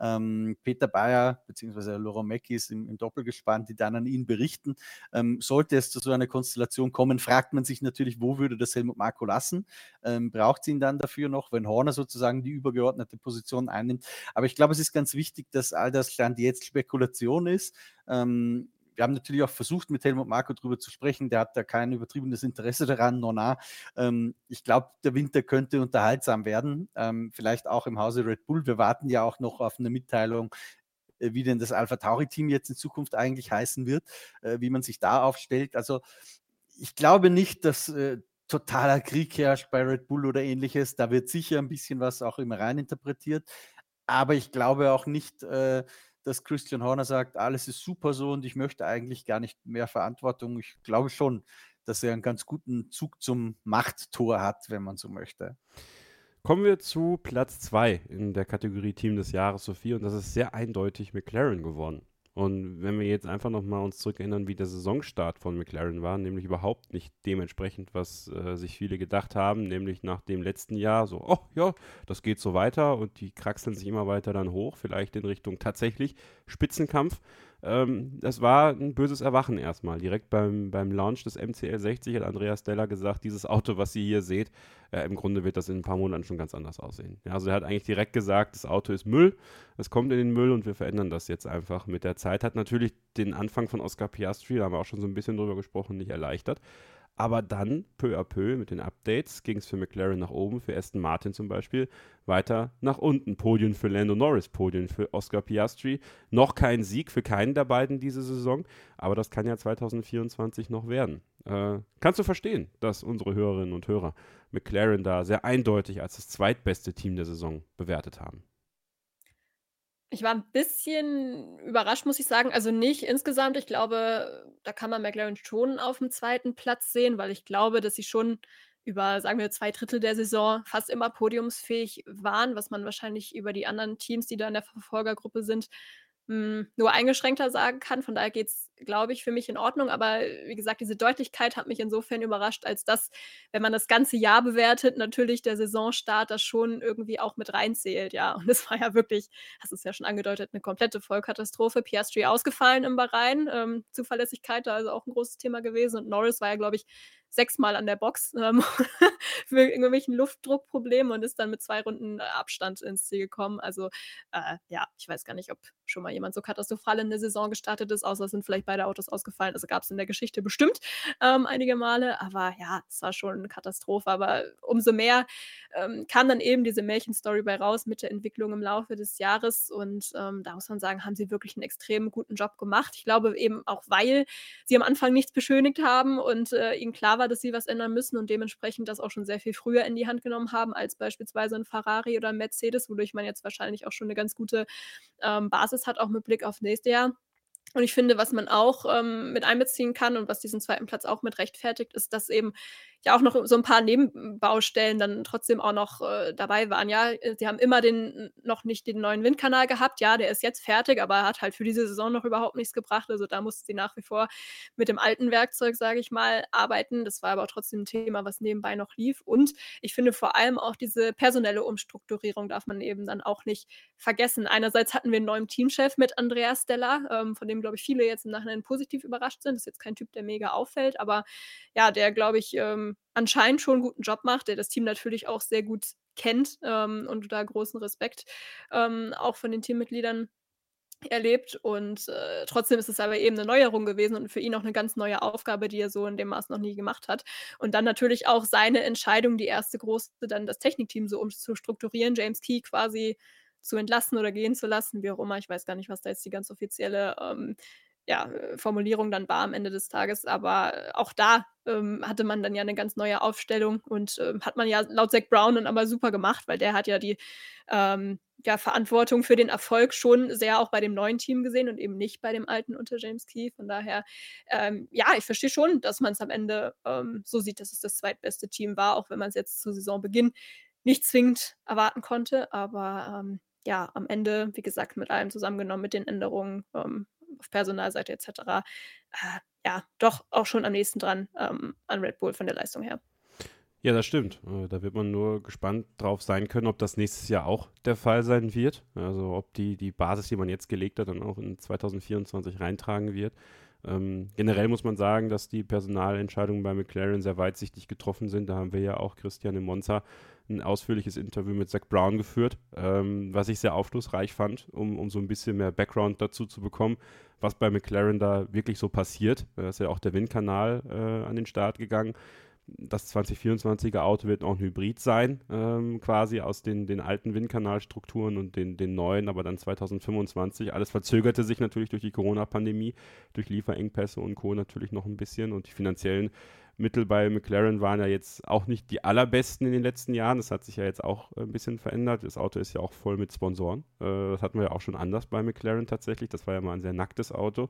ähm, Peter Bayer bzw. Laurent Meckis im, im Doppelgespann, die dann an ihn berichten. Ähm, sollte es zu so einer Konstellation kommen, fragt man sich natürlich, wo würde das Helmut Marko lassen? Ähm, braucht es ihn dann dafür noch, wenn Horner sozusagen die übergeordnete Position einnimmt? Aber ich glaube, es ist ganz wichtig, dass all das Stand jetzt Spekulation ist. Ähm, wir haben natürlich auch versucht, mit Helmut Marko darüber zu sprechen. Der hat da kein übertriebenes Interesse *laughs* daran, nona. Ähm, ich glaube, der Winter könnte unterhaltsam werden. Ähm, vielleicht auch im Hause Red Bull. Wir warten ja auch noch auf eine Mitteilung, äh, wie denn das Alpha Tauri-Team jetzt in Zukunft eigentlich heißen wird, äh, wie man sich da aufstellt. Also ich glaube nicht, dass äh, totaler Krieg herrscht bei Red Bull oder ähnliches. Da wird sicher ein bisschen was auch immer reininterpretiert. Aber ich glaube auch nicht, äh, dass Christian Horner sagt, alles ist super so und ich möchte eigentlich gar nicht mehr Verantwortung. Ich glaube schon, dass er einen ganz guten Zug zum Machttor hat, wenn man so möchte. Kommen wir zu Platz 2 in der Kategorie Team des Jahres, Sophie, und das ist sehr eindeutig McLaren geworden. Und wenn wir jetzt einfach nochmal uns zurückerinnern, wie der Saisonstart von McLaren war, nämlich überhaupt nicht dementsprechend, was äh, sich viele gedacht haben, nämlich nach dem letzten Jahr so, oh ja, das geht so weiter und die kraxeln sich immer weiter dann hoch, vielleicht in Richtung tatsächlich Spitzenkampf. Ähm, das war ein böses Erwachen erstmal. Direkt beim, beim Launch des MCL 60 hat Andreas Steller gesagt, dieses Auto, was ihr hier seht, äh, im Grunde wird das in ein paar Monaten schon ganz anders aussehen. Ja, also er hat eigentlich direkt gesagt, das Auto ist Müll, es kommt in den Müll und wir verändern das jetzt einfach mit der Zeit. Hat natürlich den Anfang von Oscar Piastri, da haben wir auch schon so ein bisschen drüber gesprochen, nicht erleichtert. Aber dann, peu à peu, mit den Updates, ging es für McLaren nach oben, für Aston Martin zum Beispiel, weiter nach unten. Podien für Lando Norris, Podien für Oscar Piastri. Noch kein Sieg für keinen der beiden diese Saison, aber das kann ja 2024 noch werden. Äh, kannst du verstehen, dass unsere Hörerinnen und Hörer McLaren da sehr eindeutig als das zweitbeste Team der Saison bewertet haben? Ich war ein bisschen überrascht, muss ich sagen. Also nicht insgesamt. Ich glaube, da kann man McLaren schon auf dem zweiten Platz sehen, weil ich glaube, dass sie schon über, sagen wir, zwei Drittel der Saison fast immer podiumsfähig waren, was man wahrscheinlich über die anderen Teams, die da in der Verfolgergruppe sind, hm, nur eingeschränkter sagen kann. Von daher geht es, glaube ich, für mich in Ordnung. Aber wie gesagt, diese Deutlichkeit hat mich insofern überrascht, als dass, wenn man das ganze Jahr bewertet, natürlich der Saisonstart das schon irgendwie auch mit reinzählt. Ja, und es war ja wirklich, hast du es ja schon angedeutet, eine komplette Vollkatastrophe. Piastri ausgefallen im Bahrain. Ähm, Zuverlässigkeit da also auch ein großes Thema gewesen. Und Norris war ja, glaube ich, sechsmal an der Box ähm, *laughs* für irgendwelchen Luftdruckproblemen und ist dann mit zwei Runden Abstand ins Ziel gekommen. Also äh, ja, ich weiß gar nicht, ob schon mal jemand so katastrophal in der Saison gestartet ist, außer es sind vielleicht beide Autos ausgefallen. Also gab es in der Geschichte bestimmt ähm, einige Male. Aber ja, es war schon eine Katastrophe. Aber umso mehr ähm, kam dann eben diese Märchenstory bei raus mit der Entwicklung im Laufe des Jahres. Und ähm, da muss man sagen, haben sie wirklich einen extrem guten Job gemacht. Ich glaube eben auch, weil sie am Anfang nichts beschönigt haben und äh, ihnen klar war, dass sie was ändern müssen und dementsprechend das auch schon sehr viel früher in die Hand genommen haben als beispielsweise ein Ferrari oder ein Mercedes, wodurch man jetzt wahrscheinlich auch schon eine ganz gute ähm, Basis hat, auch mit Blick auf nächstes Jahr. Und ich finde, was man auch ähm, mit einbeziehen kann und was diesen zweiten Platz auch mit rechtfertigt, ist, dass eben ja auch noch so ein paar Nebenbaustellen dann trotzdem auch noch äh, dabei waren. Ja, äh, sie haben immer den noch nicht den neuen Windkanal gehabt. Ja, der ist jetzt fertig, aber er hat halt für diese Saison noch überhaupt nichts gebracht. Also da mussten sie nach wie vor mit dem alten Werkzeug, sage ich mal, arbeiten. Das war aber trotzdem ein Thema, was nebenbei noch lief. Und ich finde vor allem auch diese personelle Umstrukturierung darf man eben dann auch nicht vergessen. Einerseits hatten wir einen neuen Teamchef mit Andreas Stella, ähm, von dem, glaube ich, viele jetzt im Nachhinein positiv überrascht sind. Das ist jetzt kein Typ, der mega auffällt, aber ja, der, glaube ich, ähm, anscheinend schon einen guten Job macht, der das Team natürlich auch sehr gut kennt ähm, und da großen Respekt ähm, auch von den Teammitgliedern erlebt. Und äh, trotzdem ist es aber eben eine Neuerung gewesen und für ihn auch eine ganz neue Aufgabe, die er so in dem Maß noch nie gemacht hat. Und dann natürlich auch seine Entscheidung, die erste große, dann das Technikteam so umzustrukturieren, James Key quasi zu entlassen oder gehen zu lassen, wie auch immer. Ich weiß gar nicht, was da jetzt die ganz offizielle ähm, ja, äh, Formulierung dann war am Ende des Tages. Aber äh, auch da ähm, hatte man dann ja eine ganz neue Aufstellung und ähm, hat man ja laut Zach Brown dann aber super gemacht, weil der hat ja die ähm, ja, Verantwortung für den Erfolg schon sehr auch bei dem neuen Team gesehen und eben nicht bei dem alten unter James Key. Von daher, ähm, ja, ich verstehe schon, dass man es am Ende ähm, so sieht, dass es das zweitbeste Team war, auch wenn man es jetzt zu Saisonbeginn nicht zwingend erwarten konnte. Aber ähm, ja, am Ende, wie gesagt, mit allem zusammengenommen, mit den Änderungen, auf Personalseite etc. Äh, ja, doch auch schon am nächsten dran ähm, an Red Bull von der Leistung her. Ja, das stimmt. Äh, da wird man nur gespannt drauf sein können, ob das nächstes Jahr auch der Fall sein wird. Also ob die, die Basis, die man jetzt gelegt hat, dann auch in 2024 reintragen wird. Ähm, generell muss man sagen, dass die Personalentscheidungen bei McLaren sehr weitsichtig getroffen sind. Da haben wir ja auch Christian im Monza ein ausführliches Interview mit Zach Brown geführt, ähm, was ich sehr aufschlussreich fand, um, um so ein bisschen mehr Background dazu zu bekommen, was bei McLaren da wirklich so passiert. Da ist ja auch der Windkanal äh, an den Start gegangen. Das 2024er Auto wird auch ein Hybrid sein, ähm, quasi aus den, den alten Windkanalstrukturen und den, den neuen, aber dann 2025. Alles verzögerte sich natürlich durch die Corona-Pandemie, durch Lieferengpässe und Co. natürlich noch ein bisschen und die finanziellen Mittel bei McLaren waren ja jetzt auch nicht die allerbesten in den letzten Jahren. Das hat sich ja jetzt auch ein bisschen verändert. Das Auto ist ja auch voll mit Sponsoren. Äh, das hatten wir ja auch schon anders bei McLaren tatsächlich. Das war ja mal ein sehr nacktes Auto.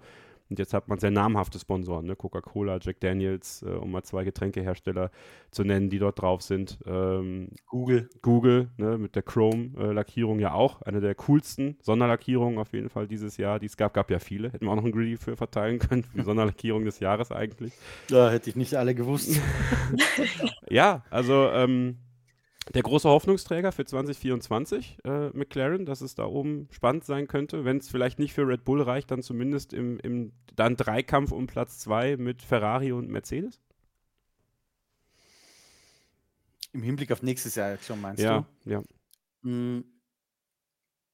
Und jetzt hat man sehr namhafte Sponsoren, ne? Coca-Cola, Jack Daniels, äh, um mal zwei Getränkehersteller zu nennen, die dort drauf sind. Ähm, Google. Google, ne? mit der Chrome-Lackierung ja auch. Eine der coolsten Sonderlackierungen auf jeden Fall dieses Jahr, die es gab. Gab ja viele. Hätten wir auch noch ein Greedy für verteilen können. Die *laughs* Sonderlackierung des Jahres eigentlich. Da hätte ich nicht alle gewusst. *laughs* ja, also ähm, der große Hoffnungsträger für 2024, äh, McLaren, dass es da oben spannend sein könnte. Wenn es vielleicht nicht für Red Bull reicht, dann zumindest im, im dann Dreikampf um Platz 2 mit Ferrari und Mercedes? Im Hinblick auf nächstes Jahr schon, meinst ja, du? Ja, ja.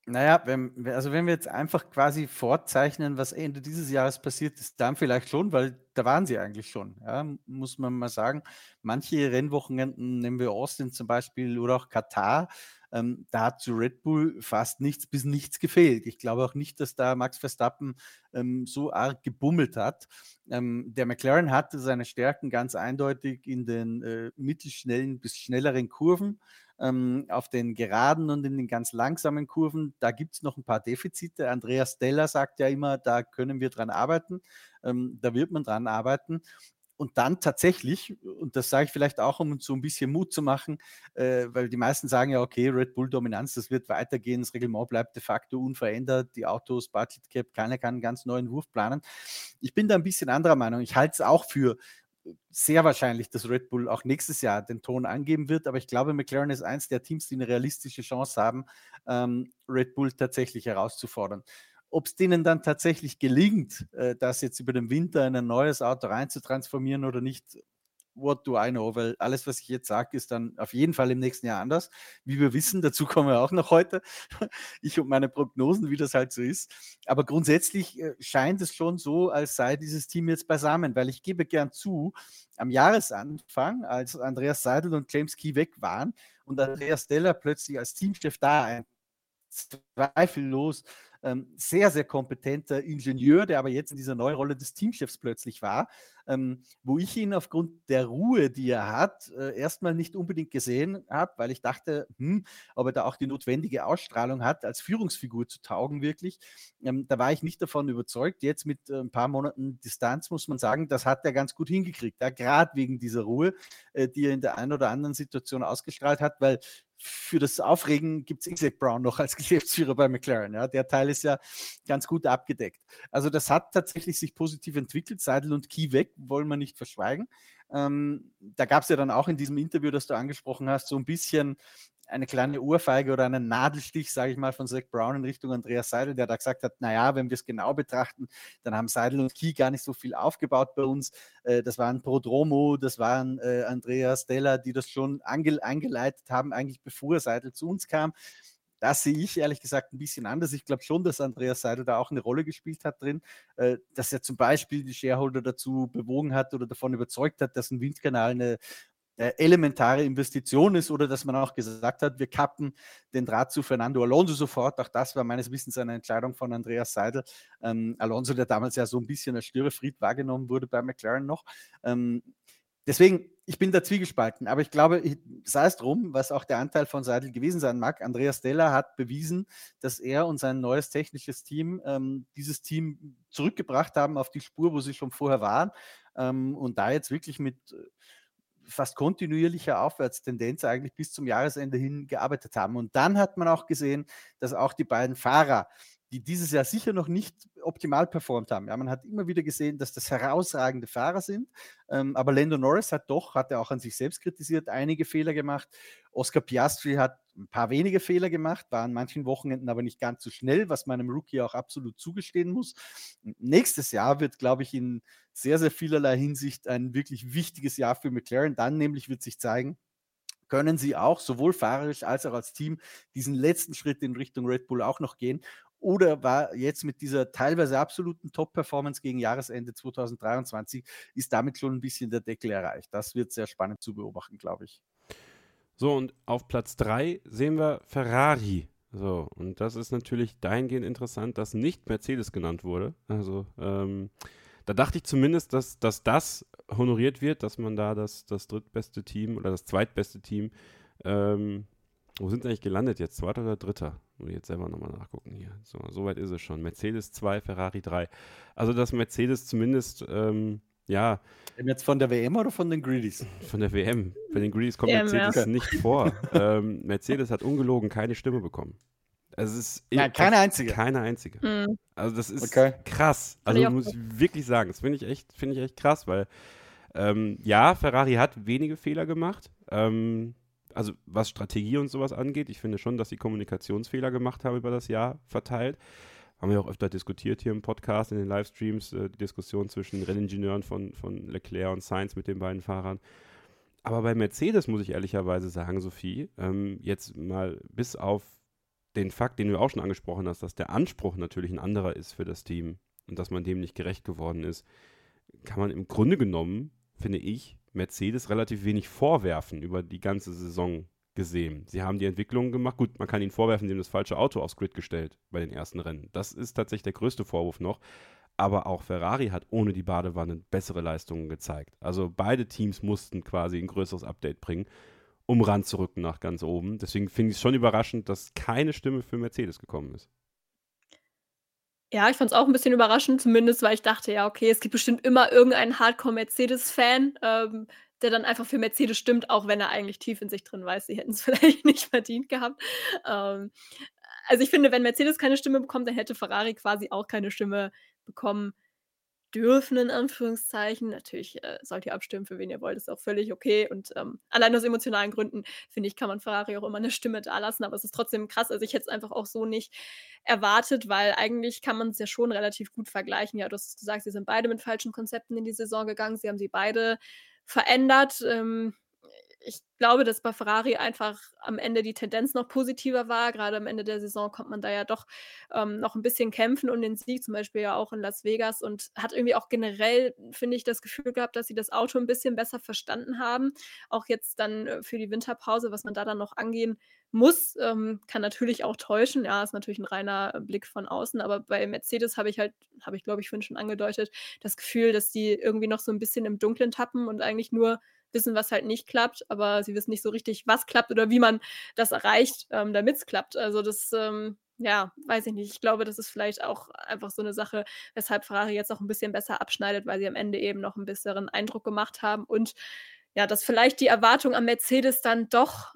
Naja, wenn, also wenn wir jetzt einfach quasi vorzeichnen, was Ende dieses Jahres passiert ist, dann vielleicht schon, weil da waren sie eigentlich schon, ja, muss man mal sagen. Manche Rennwochenenden, nehmen wir Austin zum Beispiel oder auch Katar, ähm, da hat zu Red Bull fast nichts bis nichts gefehlt. Ich glaube auch nicht, dass da Max Verstappen ähm, so arg gebummelt hat. Ähm, der McLaren hatte seine Stärken ganz eindeutig in den äh, mittelschnellen bis schnelleren Kurven ähm, auf den geraden und in den ganz langsamen Kurven, da gibt es noch ein paar Defizite. Andreas Della sagt ja immer, da können wir dran arbeiten, ähm, da wird man dran arbeiten. Und dann tatsächlich, und das sage ich vielleicht auch, um uns so ein bisschen Mut zu machen, äh, weil die meisten sagen ja, okay, Red Bull Dominanz, das wird weitergehen, das Reglement bleibt de facto unverändert, die Autos, Budget Cap, keiner kann einen ganz neuen Wurf planen. Ich bin da ein bisschen anderer Meinung. Ich halte es auch für sehr wahrscheinlich, dass Red Bull auch nächstes Jahr den Ton angeben wird, aber ich glaube, McLaren ist eins der Teams, die eine realistische Chance haben, ähm, Red Bull tatsächlich herauszufordern. Ob es denen dann tatsächlich gelingt, äh, das jetzt über den Winter in ein neues Auto reinzutransformieren oder nicht, what do I know? Weil alles, was ich jetzt sage, ist dann auf jeden Fall im nächsten Jahr anders. Wie wir wissen, *laughs* dazu kommen wir auch noch heute. *laughs* Ich und meine Prognosen, wie das halt so ist. Aber grundsätzlich äh, scheint es schon so, als sei dieses Team jetzt beisammen, weil ich gebe gern zu, am Jahresanfang, als Andreas Seidel und James Key weg waren und Andreas Deller plötzlich als Teamchef da ein zweifellos ähm, sehr, sehr kompetenter Ingenieur, der aber jetzt in dieser neuen Rolle des Teamchefs plötzlich war, ähm, wo ich ihn aufgrund der Ruhe, die er hat, äh, erstmal nicht unbedingt gesehen habe, weil ich dachte, hm, ob er da auch die notwendige Ausstrahlung hat, als Führungsfigur zu taugen wirklich. Ähm, da war ich nicht davon überzeugt. Jetzt mit äh, ein paar Monaten Distanz muss man sagen, das hat er ganz gut hingekriegt, ja, gerade wegen dieser Ruhe, äh, die er in der einen oder anderen Situation ausgestrahlt hat, weil für das Aufregen gibt es Isaac Brown noch als *laughs* Geschäftsführer bei McLaren. Ja. Der Teil ist ja ganz gut abgedeckt. Also das hat tatsächlich sich positiv entwickelt. Seidel und Key weg, wollen wir nicht verschweigen. Ähm, da gab es ja dann auch in diesem Interview, das du angesprochen hast, so ein bisschen eine kleine Ohrfeige oder einen Nadelstich, sage ich mal, von Zach Brown in Richtung Andreas Seidel, der da gesagt hat, naja, wenn wir es genau betrachten, dann haben Seidel und Key gar nicht so viel aufgebaut bei uns. Äh, das waren Prodromo, das waren äh, Andreas Stella, die das schon eingeleitet haben, eigentlich bevor Seidel zu uns kam. Das sehe ich ehrlich gesagt ein bisschen anders. Ich glaube schon, dass Andreas Seidel da auch eine Rolle gespielt hat drin, äh, dass er zum Beispiel die Shareholder dazu bewogen hat oder davon überzeugt hat, dass ein Windkanal eine äh, elementare Investition ist oder dass man auch gesagt hat, wir kappen den Draht zu Fernando Alonso sofort. Auch das war meines Wissens eine Entscheidung von Andreas Seidel. Ähm, Alonso, der damals ja so ein bisschen als Störefried wahrgenommen wurde bei McLaren noch. Ähm, deswegen, ich bin da zwiegespalten, aber ich glaube, sei es drum, was auch der Anteil von Seidel gewesen sein mag. Andreas Della hat bewiesen, dass er und sein neues technisches Team ähm, dieses Team zurückgebracht haben auf die Spur, wo sie schon vorher waren. Ähm, und da jetzt wirklich mit äh, fast kontinuierlicher Aufwärtstendenz eigentlich bis zum Jahresende hin gearbeitet haben. Und dann hat man auch gesehen, dass auch die beiden Fahrer, die dieses Jahr sicher noch nicht optimal performt haben. Ja, man hat immer wieder gesehen, dass das herausragende Fahrer sind. Ähm, aber Lando Norris hat doch, hat er auch an sich selbst kritisiert, einige Fehler gemacht. Oscar Piastri hat ein paar wenige Fehler gemacht, war an manchen Wochenenden aber nicht ganz so schnell, was meinem Rookie auch absolut zugestehen muss. nächstes Jahr wird, glaube ich, in sehr, sehr vielerlei Hinsicht ein wirklich wichtiges Jahr für McLaren. Dann nämlich wird sich zeigen, können sie auch sowohl fahrerisch als auch als Team diesen letzten Schritt in Richtung Red Bull auch noch gehen. Oder war jetzt mit dieser teilweise absoluten Top-Performance gegen Jahresende 2023, ist damit schon ein bisschen der Deckel erreicht. Das wird sehr spannend zu beobachten, glaube ich. So, und auf Platz 3 sehen wir Ferrari. So, und das ist natürlich dahingehend interessant, dass nicht Mercedes genannt wurde. Also, ähm, da dachte ich zumindest, dass, dass das honoriert wird, dass man da das, das drittbeste Team oder das zweitbeste Team, ähm, wo sind sie eigentlich gelandet jetzt? Zweiter oder dritter? Muss ich jetzt selber nochmal nachgucken hier. So, so weit ist es schon. Mercedes 2, Ferrari 3. Also, dass Mercedes zumindest, ähm, ja. Jetzt von der WM oder von den Greedies? Von der WM. Bei den Greedies kommt WM, Mercedes ja. nicht vor. ähm, Mercedes hat ungelogen keine Stimme bekommen. Also es ist Nein, keine einzige. Keine einzige. Mhm. Also das ist okay. krass. Also muss ich wirklich sagen, das finde ich echt, finde ich echt krass, weil ähm, ja, Ferrari hat wenige Fehler gemacht. Ähm, also was Strategie und sowas angeht. Ich finde schon, dass sie Kommunikationsfehler gemacht haben über das Jahr verteilt. Haben wir auch öfter diskutiert hier im Podcast, in den Livestreams, äh, die Diskussion zwischen Renningenieuren von, von Leclerc und Sainz mit den beiden Fahrern. Aber bei Mercedes muss ich ehrlicherweise sagen, Sophie, ähm, jetzt mal bis auf den Fakt, den du auch schon angesprochen hast, dass der Anspruch natürlich ein anderer ist für das Team und dass man dem nicht gerecht geworden ist, kann man im Grunde genommen, finde ich, Mercedes relativ wenig vorwerfen über die ganze Saison gesehen. Sie haben die Entwicklung gemacht. Gut, man kann ihnen vorwerfen, sie haben das falsche Auto aufs Grid gestellt bei den ersten Rennen. Das ist tatsächlich der größte Vorwurf noch. Aber auch Ferrari hat ohne die Badewanne bessere Leistungen gezeigt. Also beide Teams mussten quasi ein größeres Update bringen, um ranzurücken nach ganz oben. Deswegen finde ich es schon überraschend, dass keine Stimme für Mercedes gekommen ist. Ja, ich fand es auch ein bisschen überraschend, zumindest, weil ich dachte, ja, okay, es gibt bestimmt immer irgendeinen Hardcore-Mercedes-Fan, ähm, der dann einfach für Mercedes stimmt, auch wenn er eigentlich tief in sich drin weiß, sie hätten es *laughs* vielleicht nicht verdient gehabt. Ähm, also ich finde, wenn Mercedes keine Stimme bekommt, dann hätte Ferrari quasi auch keine Stimme bekommen dürfen, in Anführungszeichen. Natürlich äh, sollt ihr abstimmen, für wen ihr wollt, ist auch völlig okay. Und ähm, allein aus emotionalen Gründen, finde ich, kann man Ferrari auch immer eine Stimme da lassen. Aber es ist trotzdem krass. Also ich hätte es einfach auch so nicht erwartet, weil eigentlich kann man es ja schon relativ gut vergleichen. Ja, du hast gesagt, sie sind beide mit falschen Konzepten in die Saison gegangen. Sie haben sie beide verändert. Ähm, ich glaube, dass bei Ferrari einfach am Ende die Tendenz noch positiver war. Gerade am Ende der Saison kommt man da ja doch ähm, noch ein bisschen kämpfen um den Sieg, zum Beispiel ja auch in Las Vegas und hat irgendwie auch generell, finde ich, das Gefühl gehabt, dass sie das Auto ein bisschen besser verstanden haben. Auch jetzt dann äh, für die Winterpause, was man da dann noch angehen muss, ähm, kann natürlich auch täuschen. Ja, ist natürlich ein reiner Blick von außen, aber bei Mercedes habe ich halt, habe ich glaube ich vorhin schon angedeutet, das Gefühl, dass die irgendwie noch so ein bisschen im Dunkeln tappen und eigentlich nur wissen, was halt nicht klappt, aber sie wissen nicht so richtig, was klappt oder wie man das erreicht, ähm, damit es klappt. Also das, ähm, ja, weiß ich nicht. Ich glaube, das ist vielleicht auch einfach so eine Sache, weshalb Ferrari jetzt noch ein bisschen besser abschneidet, weil sie am Ende eben noch einen besseren Eindruck gemacht haben und ja, dass vielleicht die Erwartungen an Mercedes dann doch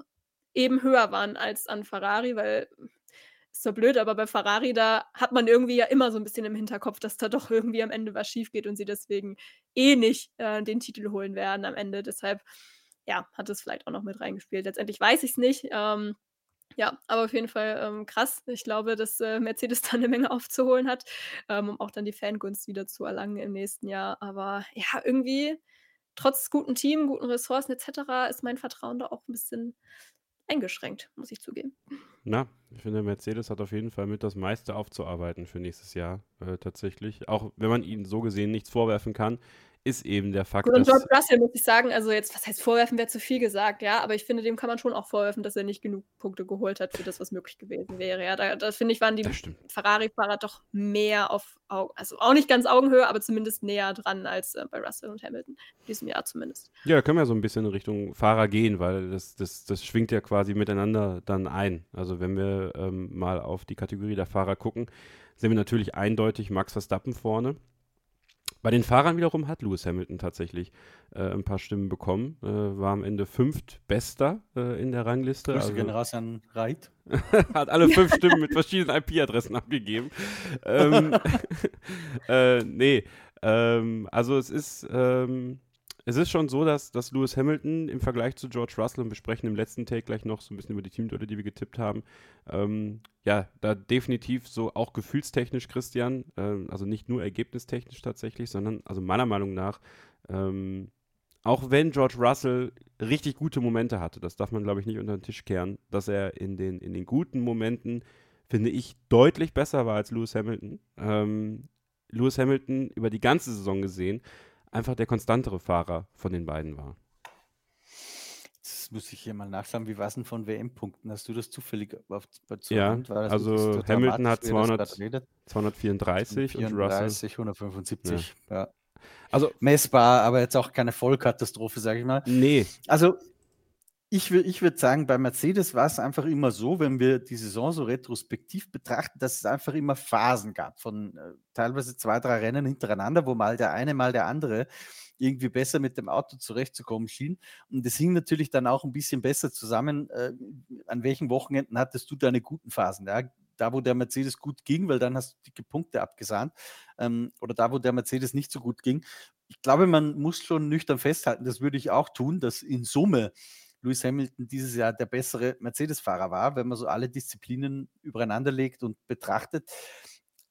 eben höher waren als an Ferrari, weil ist zwar blöd, aber bei Ferrari, da hat man irgendwie ja immer so ein bisschen im Hinterkopf, dass da doch irgendwie am Ende was schief geht und sie deswegen eh nicht äh, den Titel holen werden am Ende. Deshalb, ja, hat es vielleicht auch noch mit reingespielt. Letztendlich weiß ich es nicht. Ähm, ja, aber auf jeden Fall ähm, krass. Ich glaube, dass äh, Mercedes *laughs* da eine Menge aufzuholen hat, ähm, um auch dann die Fangunst wieder zu erlangen im nächsten Jahr. Aber ja, irgendwie, trotz guten Team, guten Ressourcen etc., ist mein Vertrauen da auch ein bisschen eingeschränkt, muss ich zugeben. Na, ich finde, Mercedes hat auf jeden Fall mit das meiste aufzuarbeiten für nächstes Jahr äh, tatsächlich. Auch wenn man ihnen so gesehen nichts vorwerfen kann, ist eben der Fakt, und George Russell muss ich sagen, also jetzt, was heißt vorwerfen, wäre zu viel gesagt, ja, aber ich finde, dem kann man schon auch vorwerfen, dass er nicht genug Punkte geholt hat für das, was möglich gewesen wäre. Ja, da, da finde ich, waren die Ferrari-Fahrer doch mehr auf also auch nicht ganz Augenhöhe, aber zumindest näher dran als äh, bei Russell und Hamilton, in diesem Jahr zumindest. Ja, da können wir so ein bisschen in Richtung Fahrer gehen, weil das, das, das schwingt ja quasi miteinander dann ein. Also wenn wir ähm, mal auf die Kategorie der Fahrer gucken, sehen wir natürlich eindeutig Max Verstappen vorne bei den Fahrern wiederum hat Lewis Hamilton tatsächlich äh, ein paar Stimmen bekommen. Äh, war am Ende fünftbester äh, in der Rangliste. Grüße also, Generation Reit. *laughs* hat alle fünf *laughs* Stimmen mit verschiedenen IP-Adressen abgegeben. ähm, *laughs* äh, nee, ähm, also es ist ähm, es ist schon so, dass, dass Lewis Hamilton im Vergleich zu George Russell, und wir sprechen im letzten Take gleich noch so ein bisschen über die Teamduelle, die wir getippt haben, ähm, ja, da definitiv so auch gefühlstechnisch Christian, ähm, also nicht nur ergebnistechnisch tatsächlich, sondern also meiner Meinung nach, ähm, auch wenn George Russell richtig gute Momente hatte, das darf man glaube ich nicht unter den Tisch kehren, dass er in den, in den guten Momenten, finde ich, deutlich besser war als Lewis Hamilton. Ähm, Lewis Hamilton über die ganze Saison gesehen, einfach der konstantere Fahrer von den beiden war. Das muss ich hier mal nachschauen. Wie war es denn von WM-Punkten? Hast du das zufällig auf, zu Ja, also Hamilton hat 200, 234 und Russell 175. Ja. ja. Also messbar, aber jetzt auch keine Vollkatastrophe, sage ich mal. Nee. Also ich, ich würde sagen, bei Mercedes war es einfach immer so, wenn wir die Saison so retrospektiv betrachten, dass es einfach immer Phasen gab von äh, teilweise zwei, drei Rennen hintereinander, wo mal der eine, mal der andere irgendwie besser mit dem Auto zurechtzukommen schien. Und es hing natürlich dann auch ein bisschen besser zusammen, äh, an welchen Wochenenden hattest du deine guten Phasen. Ja? Da, wo der Mercedes gut ging, weil dann hast du dicke Punkte abgesahnt, ähm, oder da, wo der Mercedes nicht so gut ging. Ich glaube, man muss schon nüchtern festhalten, das würde ich auch tun, dass in Summe Lewis Hamilton dieses Jahr der bessere Mercedes-Fahrer war, wenn man so alle Disziplinen übereinander legt und betrachtet.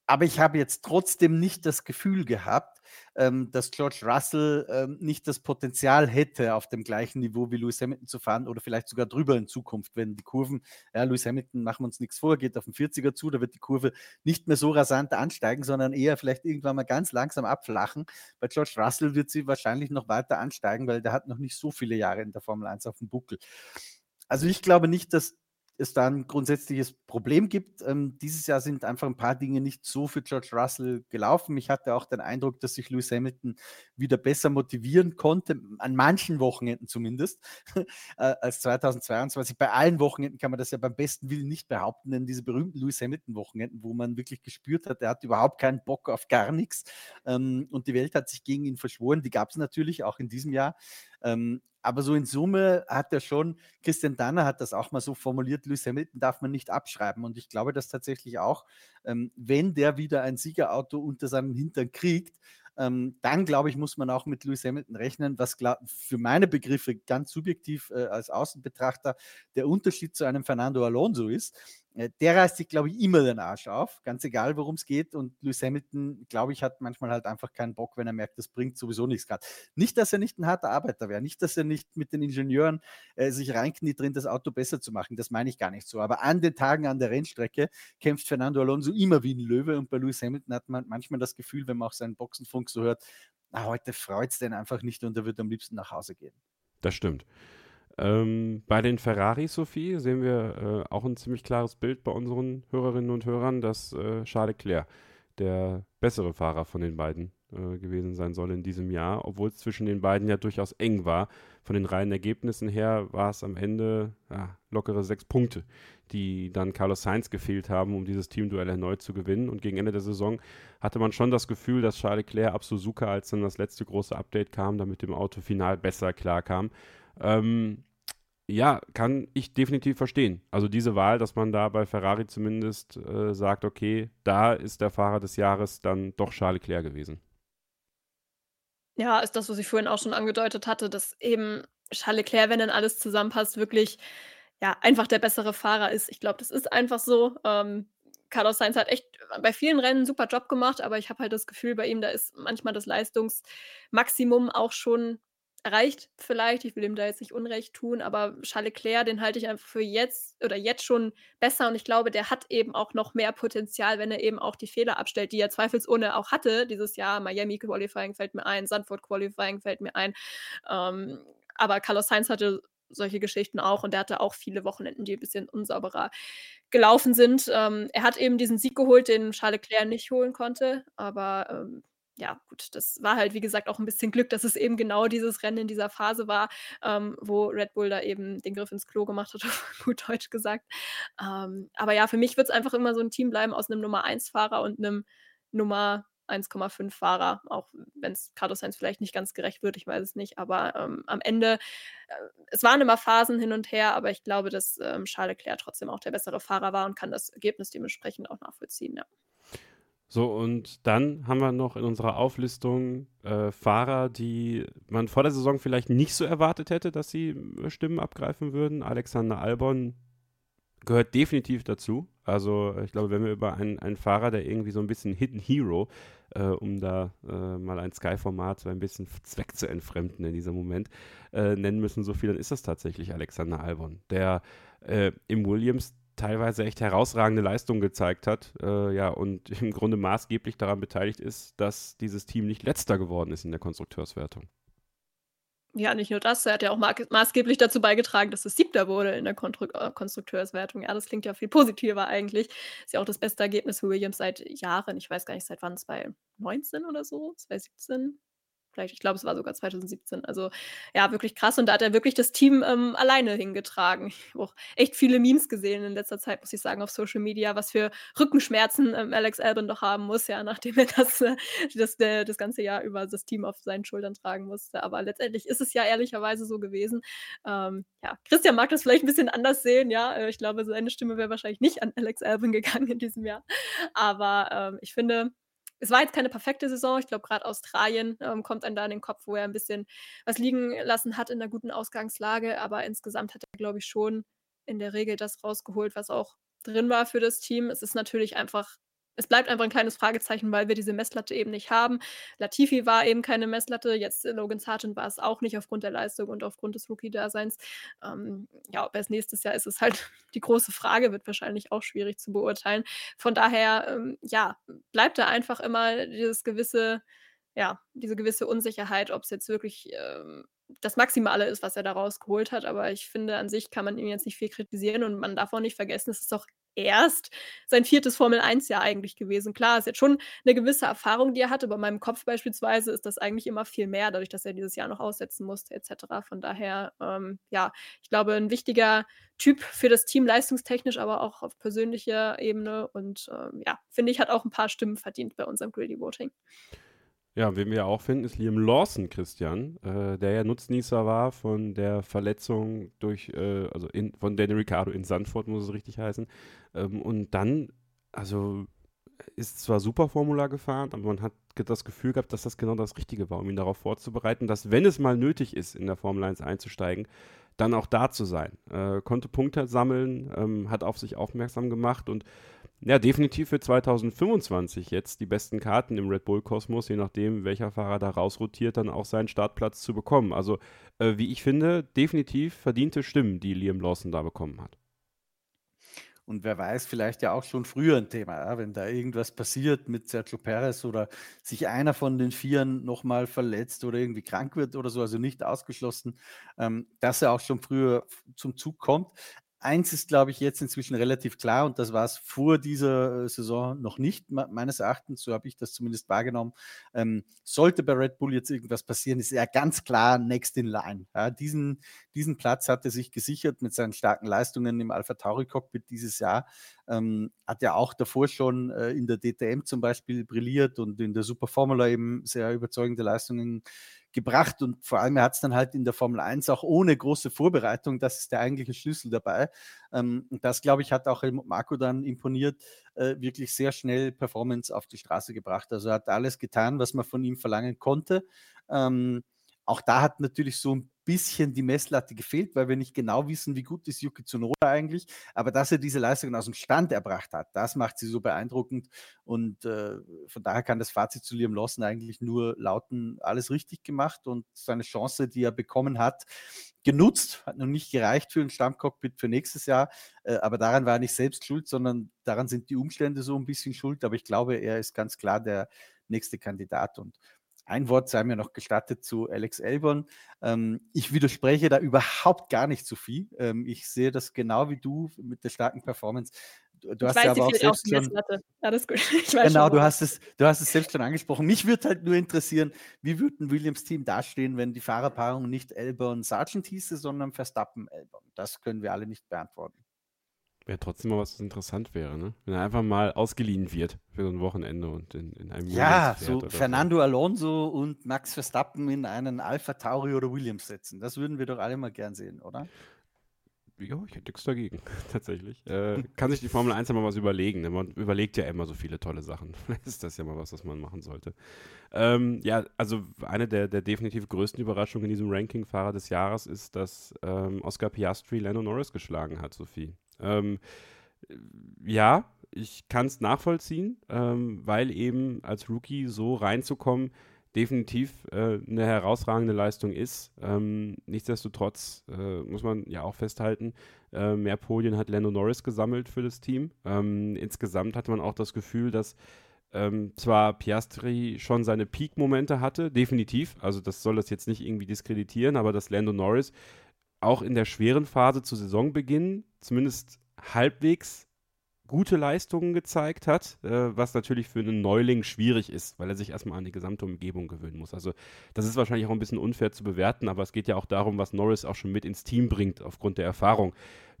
Aber ich habe jetzt trotzdem nicht das Gefühl gehabt, ähm, dass George Russell ähm, nicht das Potenzial hätte, auf dem gleichen Niveau wie Lewis Hamilton zu fahren oder vielleicht sogar drüber in Zukunft, wenn die Kurven, ja, Lewis Hamilton, machen wir uns nichts vor, geht auf den 40er zu, da wird die Kurve nicht mehr so rasant ansteigen, sondern eher vielleicht irgendwann mal ganz langsam abflachen. Bei George Russell wird sie wahrscheinlich noch weiter ansteigen, weil der hat noch nicht so viele Jahre in der Formel 1 auf dem Buckel. Also ich glaube nicht, dass es da ein grundsätzliches Problem gibt. Ähm, dieses Jahr sind einfach ein paar Dinge nicht so für George Russell gelaufen. Ich hatte auch den Eindruck, dass sich Lewis Hamilton wieder besser motivieren konnte, an manchen Wochenenden zumindest, *laughs* äh, als 2022. Bei allen Wochenenden kann man das ja beim besten Willen nicht behaupten, denn diese berühmten Lewis Hamilton-Wochenenden, wo man wirklich gespürt hat, er hat überhaupt keinen Bock auf gar nichts ähm, und die Welt hat sich gegen ihn verschworen, die gab es natürlich auch in diesem Jahr. Ähm, aber so in Summe hat er schon, Christian Danner hat das auch mal so formuliert, Lewis Hamilton darf man nicht abschreiben. Und ich glaube dass tatsächlich auch, ähm, wenn der wieder ein Siegerauto unter seinem Hintern kriegt, ähm, dann glaube ich, muss man auch mit Lewis Hamilton rechnen, was für meine Begriffe ganz subjektiv äh, als Außenbetrachter der Unterschied zu einem Fernando Alonso ist. Äh, der reißt sich, glaube ich, immer den Arsch auf, ganz egal, worum es geht. Und Lewis Hamilton, glaube ich, hat manchmal halt einfach keinen Bock, wenn er merkt, das bringt sowieso nichts gerade. Nicht, dass er nicht ein harter Arbeiter wäre, nicht, dass er nicht mit den Ingenieuren äh, sich reinkniet drin, das Auto besser zu machen. Das meine ich gar nicht so. Aber an den Tagen an der Rennstrecke kämpft Fernando Alonso immer wie ein Löwe. Und bei Lewis Hamilton hat man manchmal das Gefühl, wenn man auch seinen Boxenfunk so hört, na, heute freut es den einfach nicht und er wird am liebsten nach Hause gehen. Das stimmt. Ähm, bei den Ferrari, Sophie, sehen wir äh, auch ein ziemlich klares Bild bei unseren Hörerinnen und Hörern, dass äh, Charles Leclerc der bessere Fahrer von den beiden äh, gewesen sein soll in diesem Jahr, obwohl es zwischen den beiden ja durchaus eng war. Von den reinen Ergebnissen her war es am Ende ja, lockere sechs Punkte, die dann Carlos Sainz gefehlt haben, um dieses Teamduell erneut zu gewinnen. Und gegen Ende der Saison hatte man schon das Gefühl, dass Charles Leclerc ab Suzuka, als dann das letzte große Update kam, damit dem Auto final besser klarkam. Ähm, ja, kann ich definitiv verstehen. Also diese Wahl, dass man da bei Ferrari zumindest äh, sagt, okay, da ist der Fahrer des Jahres dann doch Charles Leclerc gewesen. Ja, ist das, was ich vorhin auch schon angedeutet hatte, dass eben Charles Leclerc, wenn dann alles zusammenpasst, wirklich ja einfach der bessere Fahrer ist. Ich glaube, das ist einfach so. Ähm, Carlos Sainz hat echt bei vielen Rennen einen super Job gemacht, aber ich habe halt das Gefühl, bei ihm, da ist manchmal das Leistungsmaximum auch schon erreicht vielleicht. Ich will ihm da jetzt nicht Unrecht tun, aber Charles Leclerc, den halte ich einfach für jetzt oder jetzt schon besser und ich glaube, der hat eben auch noch mehr Potenzial, wenn er eben auch die Fehler abstellt, die er zweifelsohne auch hatte dieses Jahr. Miami Qualifying fällt mir ein, Sanford Qualifying fällt mir ein. Ähm, aber Carlos Sainz hatte solche Geschichten auch und der hatte auch viele Wochenenden, die ein bisschen unsauberer gelaufen sind. Ähm, er hat eben diesen Sieg geholt, den Charles Leclerc nicht holen konnte, aber ähm, ja, gut, das war halt, wie gesagt, auch ein bisschen Glück, dass es eben genau dieses Rennen in dieser Phase war, ähm, wo Red Bull da eben den Griff ins Klo gemacht hat, *laughs* gut Deutsch gesagt. Ähm, aber ja, für mich wird es einfach immer so ein Team bleiben aus einem Nummer 1-Fahrer und einem Nummer 1,5 Fahrer, auch wenn es Carlos Sainz vielleicht nicht ganz gerecht wird, ich weiß es nicht, aber ähm, am Ende, äh, es waren immer Phasen hin und her, aber ich glaube, dass ähm, Charles Leclerc trotzdem auch der bessere Fahrer war und kann das Ergebnis dementsprechend auch nachvollziehen, ja. So, und dann haben wir noch in unserer Auflistung äh, Fahrer, die man vor der Saison vielleicht nicht so erwartet hätte, dass sie äh, Stimmen abgreifen würden. Alexander Albon gehört definitiv dazu. Also ich glaube, wenn wir über einen, einen Fahrer, der irgendwie so ein bisschen Hidden Hero, äh, um da äh, mal ein Sky-Format so ein bisschen Zweck zu entfremden in diesem Moment, äh, nennen müssen, so viel, dann ist das tatsächlich Alexander Albon, der äh, im Williams teilweise echt herausragende Leistungen gezeigt hat, äh, ja, und *laughs* im Grunde maßgeblich daran beteiligt ist, dass dieses Team nicht letzter geworden ist in der Konstrukteurswertung. Ja, nicht nur das, er hat ja auch maßgeblich dazu beigetragen, dass es Siebter wurde in der Kontru äh, Konstrukteurswertung. Ja, das klingt ja viel positiver eigentlich. Ist ja auch das beste Ergebnis für Williams seit Jahren. Ich weiß gar nicht, seit wann, 2019 oder so, 2017? Vielleicht, ich glaube, es war sogar 2017. Also ja, wirklich krass. Und da hat er wirklich das Team ähm, alleine hingetragen. Ich habe auch echt viele Memes gesehen in letzter Zeit, muss ich sagen, auf Social Media, was für Rückenschmerzen ähm, Alex Albon doch haben muss, ja, *laughs* nachdem er das, äh, das, äh, das ganze Jahr über das Team auf seinen Schultern tragen musste. Aber letztendlich ist es ja ehrlicherweise so gewesen. Ähm, ja, Christian mag das vielleicht ein bisschen anders sehen, ja. Äh, ich glaube, seine Stimme wäre wahrscheinlich nicht an Alex Albon gegangen in diesem Jahr. Aber ähm, ich finde, es war jetzt keine perfekte Saison. Ich glaube, gerade Australien ähm, kommt einem da in den Kopf, wo er ein bisschen was liegen lassen hat in einer guten Ausgangslage. Aber insgesamt hat er, glaube ich, schon in der Regel das rausgeholt, was auch drin war für das Team. Es ist natürlich einfach es bleibt einfach ein kleines Fragezeichen, weil wir diese Messlatte eben nicht haben. Latifi war eben keine Messlatte, jetzt Logan Sargent war es auch nicht aufgrund der Leistung und aufgrund des Rookie-Daseins. Ähm, ja, ob es nächstes Jahr ist, ist halt *laughs* die große Frage, wird wahrscheinlich auch schwierig zu beurteilen. Von daher, ähm, ja, bleibt da einfach immer dieses gewisse, ja, diese gewisse Unsicherheit, ob es jetzt wirklich ähm, das Maximale ist, was er da rausgeholt hat. Aber ich finde, an sich kann man ihn jetzt nicht viel kritisieren und man darf auch nicht vergessen, es ist auch erst sein viertes Formel-1-Jahr eigentlich gewesen. Klar, ist jetzt schon eine gewisse Erfahrung, die er hatte, aber in meinem Kopf beispielsweise ist das eigentlich immer viel mehr, dadurch, dass er dieses Jahr noch aussetzen musste, etc. Von daher, ähm, ja, ich glaube, ein wichtiger Typ für das Team, leistungstechnisch, aber auch auf persönlicher Ebene. Und ähm, ja, finde ich, hat auch ein paar Stimmen verdient bei unserem Greedy Voting. Ja, wen wir auch finden, ist Liam Lawson, Christian, äh, der ja Nutznießer war von der Verletzung durch, äh, also in, von Danny Ricciardo in Sandford, muss es richtig heißen. Ähm, und dann, also ist zwar super Formula gefahren, aber man hat das Gefühl gehabt, dass das genau das Richtige war, um ihn darauf vorzubereiten, dass wenn es mal nötig ist, in der Formel 1 einzusteigen, dann auch da zu sein. Äh, konnte Punkte sammeln, ähm, hat auf sich aufmerksam gemacht und ja, definitiv für 2025 jetzt die besten Karten im Red Bull Kosmos, je nachdem, welcher Fahrer da rausrotiert, dann auch seinen Startplatz zu bekommen. Also, äh, wie ich finde, definitiv verdiente Stimmen, die Liam Lawson da bekommen hat. Und wer weiß, vielleicht ja auch schon früher ein Thema, ja, wenn da irgendwas passiert mit Sergio Perez oder sich einer von den Vieren nochmal verletzt oder irgendwie krank wird oder so, also nicht ausgeschlossen, ähm, dass er auch schon früher zum Zug kommt eins ist, glaube ich, jetzt inzwischen relativ klar und das war es vor dieser äh, Saison noch nicht, meines Erachtens, so habe ich das zumindest wahrgenommen. Ähm, sollte bei Red Bull jetzt irgendwas passieren, ist er ganz klar next in line. Ja, diesen, diesen Platz hat er sich gesichert mit seinen starken Leistungen im Alpha Tauri Cockpit dieses Jahr. Ähm, hat er auch davor schon äh, in der DTM zum Beispiel brilliert und in der Super Formula eben sehr überzeugende Leistungen gebracht und vor allem hat es dann halt in der Formel 1 auch ohne große Vorbereitung, das ist der eigentliche Schlüssel dabei. Ähm, und das, glaube ich, hat auch Marco dann imponiert, äh, wirklich sehr schnell Performance auf die Straße gebracht. Also er hat alles getan, was man von ihm verlangen konnte. Ähm, auch da hat natürlich so ein bisschen die Messlatte gefehlt, weil wir nicht genau wissen, wie gut ist Yuki Tsunoda eigentlich. Aber dass er diese Leistungen aus dem Stand erbracht hat, das macht sie so beeindruckend. Und äh, von daher kann das Fazit zu Liam Lawson eigentlich nur lauten, alles richtig gemacht und seine Chance, die er bekommen hat, genutzt. Hat noch nicht gereicht für ein Stammcockpit für nächstes Jahr. Äh, aber daran war er nicht selbst schuld, sondern daran sind die Umstände so ein bisschen schuld. Aber ich glaube, er ist ganz klar der nächste Kandidat. Und ein Wort sei mir noch gestattet zu Alex Elbon. Ähm, ich widerspreche da überhaupt gar nicht zu viel. Ähm, ich sehe das genau wie du mit der starken Performance. Du, du hast weiß, ja aber auch selbst schon. Alles gut. *laughs* genau, du hast, es, du hast es selbst schon angesprochen. Mich würde halt nur interessieren, wie würde ein Williams-Team dastehen, wenn die Fahrerpaarung nicht Elbon Sargent hieße, sondern Verstappen Elbon? Das können wir alle nicht beantworten. Wäre trotzdem mal was, was interessant wäre, ne? Wenn er einfach mal ausgeliehen wird für so ein Wochenende und in, in einem Ja, so Fernando so. Alonso und Max Verstappen in einen Alpha Tauri oder Williams setzen. Das würden wir doch alle mal gern sehen, oder? Ja, ich hätte nichts dagegen, *laughs* tatsächlich. Äh, kann sich die Formel 1 ja mal was überlegen. Ne? Man überlegt ja immer so viele tolle Sachen. *laughs* Vielleicht ist das ja mal was, was man machen sollte. Ähm, ja, also eine der, der definitiv größten Überraschungen in diesem Ranking Fahrer des Jahres ist, dass ähm, Oscar Piastri Lando Norris geschlagen hat, Sophie. Ähm, ja, ich kann es nachvollziehen, ähm, weil eben als Rookie so reinzukommen definitiv äh, eine herausragende Leistung ist. Ähm, nichtsdestotrotz äh, muss man ja auch festhalten, äh, mehr Podien hat Lando Norris gesammelt für das Team. Ähm, insgesamt hatte man auch das Gefühl, dass ähm, zwar Piastri schon seine Peak-Momente hatte, definitiv, also das soll das jetzt nicht irgendwie diskreditieren, aber dass Lando Norris auch in der schweren Phase zu Saisonbeginn zumindest halbwegs gute Leistungen gezeigt hat, äh, was natürlich für einen Neuling schwierig ist, weil er sich erstmal an die gesamte Umgebung gewöhnen muss. Also das ist wahrscheinlich auch ein bisschen unfair zu bewerten, aber es geht ja auch darum, was Norris auch schon mit ins Team bringt, aufgrund der Erfahrung,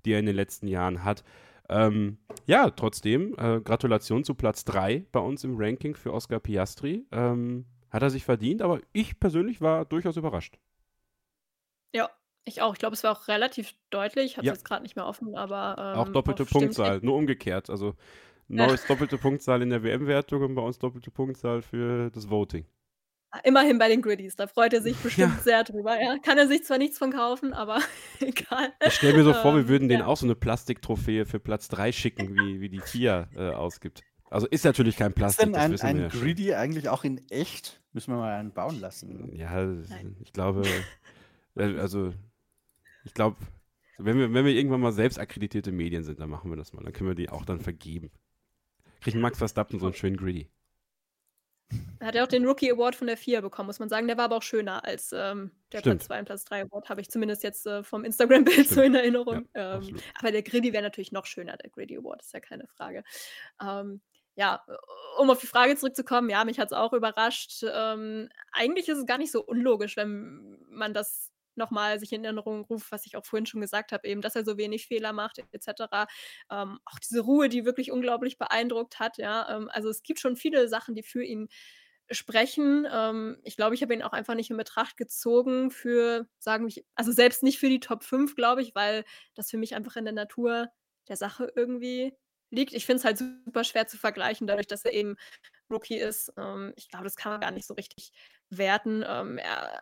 die er in den letzten Jahren hat. Ähm, ja, trotzdem, äh, Gratulation zu Platz 3 bei uns im Ranking für Oscar Piastri. Ähm, hat er sich verdient, aber ich persönlich war durchaus überrascht. Ja, ich auch. Ich glaube, es war auch relativ deutlich. Ich habe es ja. jetzt gerade nicht mehr offen, aber. Ähm, auch doppelte Punktzahl, nur umgekehrt. Also *laughs* Norris doppelte Punktzahl in der WM-Wertung und bei uns doppelte Punktzahl für das Voting. Immerhin bei den Goodies, da freut er sich *laughs* bestimmt ja. sehr drüber. Ja. Kann er sich zwar nichts von kaufen, aber *laughs* egal. Ich stelle mir so vor, wir ähm, würden ja. denen auch so eine Plastiktrophäe für Platz 3 schicken, wie, wie die FIA äh, ausgibt. Also ist natürlich kein Plastik. Ist denn ein, ein Greedy schon. eigentlich auch in echt? Müssen wir mal einen bauen lassen. Ja, Nein. ich glaube, äh, also ich glaube, wenn wir, wenn wir irgendwann mal selbst akkreditierte Medien sind, dann machen wir das mal. Dann können wir die auch dann vergeben. Kriegt Max Verstappen so einen schönen Greedy. Er hat ja auch den Rookie Award von der FIA bekommen, muss man sagen. Der war aber auch schöner als ähm, der Stimmt. Platz 2 und Platz 3 Award, habe ich zumindest jetzt äh, vom Instagram-Bild so in Erinnerung. Ja, ähm, aber der Griddy wäre natürlich noch schöner, der Griddy Award, ist ja keine Frage. Ähm, ja, um auf die Frage zurückzukommen, ja, mich hat es auch überrascht. Ähm, eigentlich ist es gar nicht so unlogisch, wenn man das nochmal sich in Erinnerung ruft, was ich auch vorhin schon gesagt habe, eben, dass er so wenig Fehler macht, etc. Ähm, auch diese Ruhe, die wirklich unglaublich beeindruckt hat, ja. Ähm, also es gibt schon viele Sachen, die für ihn sprechen. Ähm, ich glaube, ich habe ihn auch einfach nicht in Betracht gezogen für, sagen wir, also selbst nicht für die Top 5, glaube ich, weil das für mich einfach in der Natur der Sache irgendwie liegt. Ich finde es halt super schwer zu vergleichen, dadurch, dass er eben Rookie ist. Ähm, ich glaube, das kann man gar nicht so richtig werten. Ähm, er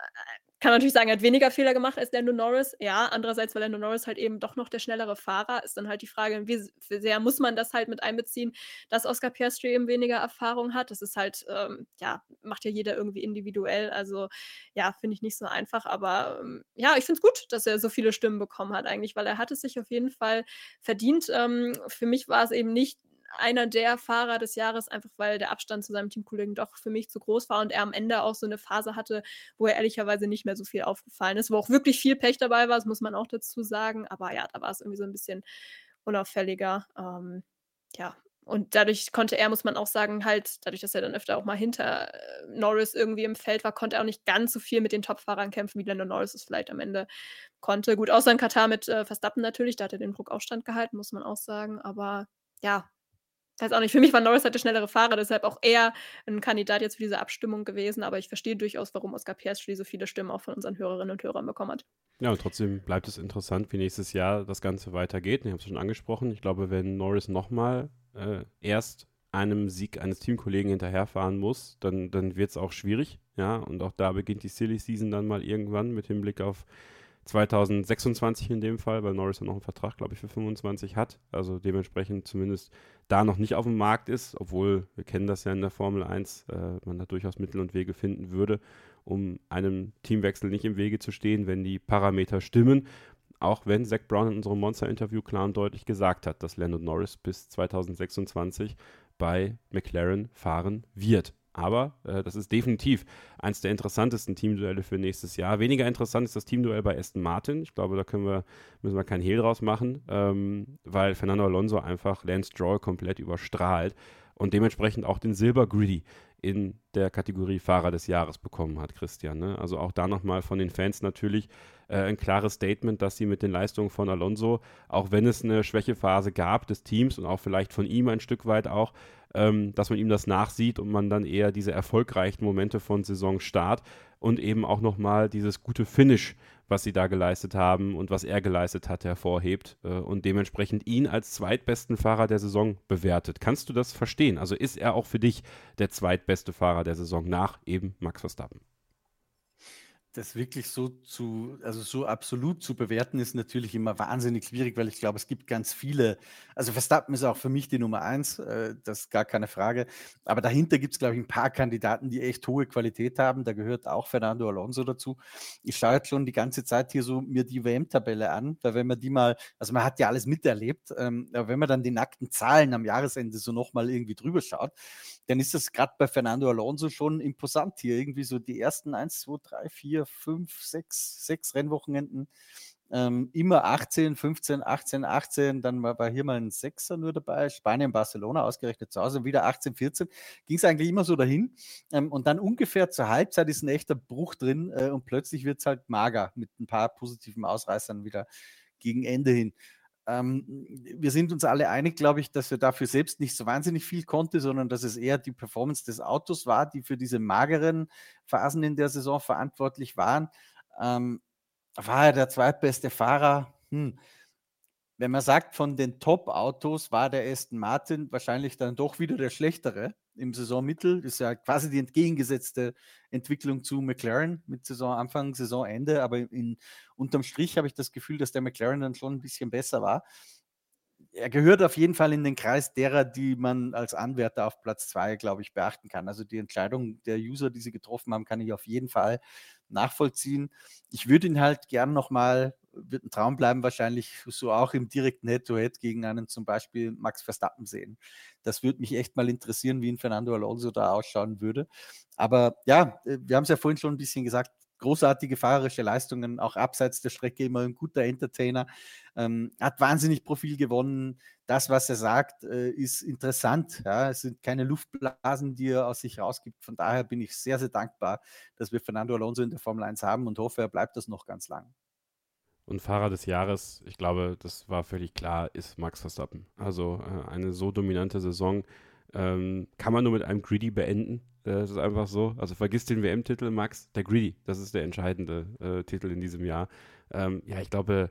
kann natürlich sagen, er hat weniger Fehler gemacht als Lando Norris. Ja, andererseits, weil Lando Norris halt eben doch noch der schnellere Fahrer ist, dann halt die Frage, wie sehr muss man das halt mit einbeziehen, dass Oscar Piastri eben weniger Erfahrung hat. Das ist halt, ähm, ja, macht ja jeder irgendwie individuell. Also, ja, finde ich nicht so einfach. Aber ähm, ja, ich finde es gut, dass er so viele Stimmen bekommen hat, eigentlich, weil er hat es sich auf jeden Fall verdient. Ähm, für mich war es eben nicht einer der Fahrer des Jahres, einfach weil der Abstand zu seinem Teamkollegen doch für mich zu groß war und er am Ende auch so eine Phase hatte, wo er ehrlicherweise nicht mehr so viel aufgefallen ist, wo auch wirklich viel Pech dabei war, das muss man auch dazu sagen. Aber ja, da war es irgendwie so ein bisschen unauffälliger. Ähm, ja, und dadurch konnte er, muss man auch sagen, halt, dadurch, dass er dann öfter auch mal hinter äh, Norris irgendwie im Feld war, konnte er auch nicht ganz so viel mit den Top-Fahrern kämpfen, wie Lando Norris es vielleicht am Ende konnte. Gut, außer in Katar mit äh, Verstappen natürlich, da hat er den Druck Aufstand gehalten, muss man auch sagen. Aber ja, weiß auch nicht, für mich war Norris halt der schnellere Fahrer, deshalb auch eher ein Kandidat jetzt für diese Abstimmung gewesen, aber ich verstehe durchaus, warum Oscar Piastri so viele Stimmen auch von unseren Hörerinnen und Hörern bekommen hat. Ja, und trotzdem bleibt es interessant, wie nächstes Jahr das Ganze weitergeht. Ich habe es schon angesprochen. Ich glaube, wenn Norris nochmal äh, erst einem Sieg eines Teamkollegen hinterherfahren muss, dann, dann wird es auch schwierig. Ja, und auch da beginnt die Silly Season dann mal irgendwann mit Hinblick auf 2026 in dem Fall, weil Norris ja noch einen Vertrag, glaube ich, für 25 hat. Also dementsprechend zumindest da noch nicht auf dem Markt ist, obwohl wir kennen das ja in der Formel 1, äh, man da durchaus Mittel und Wege finden würde, um einem Teamwechsel nicht im Wege zu stehen, wenn die Parameter stimmen. Auch wenn Zach Brown in unserem Monster-Interview klar und deutlich gesagt hat, dass Lando Norris bis 2026 bei McLaren fahren wird. Aber äh, das ist definitiv eines der interessantesten Teamduelle für nächstes Jahr. Weniger interessant ist das Teamduell bei Aston Martin. Ich glaube, da wir, müssen wir keinen Hehl draus machen, ähm, weil Fernando Alonso einfach Lance Stroll komplett überstrahlt und dementsprechend auch den Silber in der Kategorie Fahrer des Jahres bekommen hat, Christian. Ne? Also auch da nochmal von den Fans natürlich äh, ein klares Statement, dass sie mit den Leistungen von Alonso, auch wenn es eine Schwächephase gab des Teams und auch vielleicht von ihm ein Stück weit auch, ähm, dass man ihm das nachsieht und man dann eher diese erfolgreichen Momente von Saisonstart und eben auch nochmal dieses gute Finish, was sie da geleistet haben und was er geleistet hat, hervorhebt äh, und dementsprechend ihn als zweitbesten Fahrer der Saison bewertet. Kannst du das verstehen? Also ist er auch für dich der zweitbeste Fahrer der Saison nach eben Max Verstappen? Das wirklich so zu, also so absolut zu bewerten, ist natürlich immer wahnsinnig schwierig, weil ich glaube, es gibt ganz viele. Also Verstappen ist auch für mich die Nummer eins, äh, das ist gar keine Frage. Aber dahinter gibt es, glaube ich, ein paar Kandidaten, die echt hohe Qualität haben. Da gehört auch Fernando Alonso dazu. Ich schaue jetzt schon die ganze Zeit hier so mir die WM-Tabelle an, weil wenn man die mal, also man hat ja alles miterlebt, ähm, aber wenn man dann die nackten Zahlen am Jahresende so nochmal irgendwie drüber schaut, dann ist das gerade bei Fernando Alonso schon imposant hier. Irgendwie so die ersten 1, 2, 3, 4, 5, 6, 6 Rennwochenenden. Ähm, immer 18, 15, 18, 18, dann war, hier mal ein Sechser nur dabei, Spanien, Barcelona ausgerechnet zu Hause, wieder 18, 14, ging es eigentlich immer so dahin. Ähm, und dann ungefähr zur Halbzeit ist ein echter Bruch drin äh, und plötzlich wird es halt mager mit ein paar positiven Ausreißern wieder gegen Ende hin. Ähm, wir sind uns alle einig, glaube ich, dass er dafür selbst nicht so wahnsinnig viel konnte, sondern dass es eher die Performance des Autos war, die für diese mageren Phasen in der Saison verantwortlich waren. Ähm, war er der zweitbeste Fahrer? Hm. wenn man sagt, von den Top-Autos war der Aston Martin wahrscheinlich dann doch wieder der schlechtere im Saisonmittel. Ist ja quasi die entgegengesetzte Entwicklung zu McLaren mit Saisonanfang, Saisonende. Aber in, unterm Strich habe ich das Gefühl, dass der McLaren dann schon ein bisschen besser war. Er gehört auf jeden Fall in den Kreis derer, die man als Anwärter auf Platz zwei, glaube ich, beachten kann. Also die Entscheidung der User, die sie getroffen haben, kann ich auf jeden Fall nachvollziehen. Ich würde ihn halt gern nochmal, wird ein Traum bleiben, wahrscheinlich so auch im direkten Head-to-Head -Head gegen einen zum Beispiel Max Verstappen sehen. Das würde mich echt mal interessieren, wie ein Fernando Alonso da ausschauen würde. Aber ja, äh, wir haben es ja vorhin schon ein bisschen gesagt, großartige fahrerische Leistungen, auch abseits der Strecke immer ein guter Entertainer, ähm, hat wahnsinnig Profil gewonnen. Das, was er sagt, äh, ist interessant. Ja? Es sind keine Luftblasen, die er aus sich rausgibt. Von daher bin ich sehr, sehr dankbar, dass wir Fernando Alonso in der Formel 1 haben und hoffe, er bleibt das noch ganz lang. Und Fahrer des Jahres, ich glaube, das war völlig klar, ist Max Verstappen. Also äh, eine so dominante Saison ähm, kann man nur mit einem Greedy beenden. Äh, das ist einfach so. Also vergiss den WM-Titel, Max. Der Greedy, das ist der entscheidende äh, Titel in diesem Jahr. Ähm, ja, ich glaube,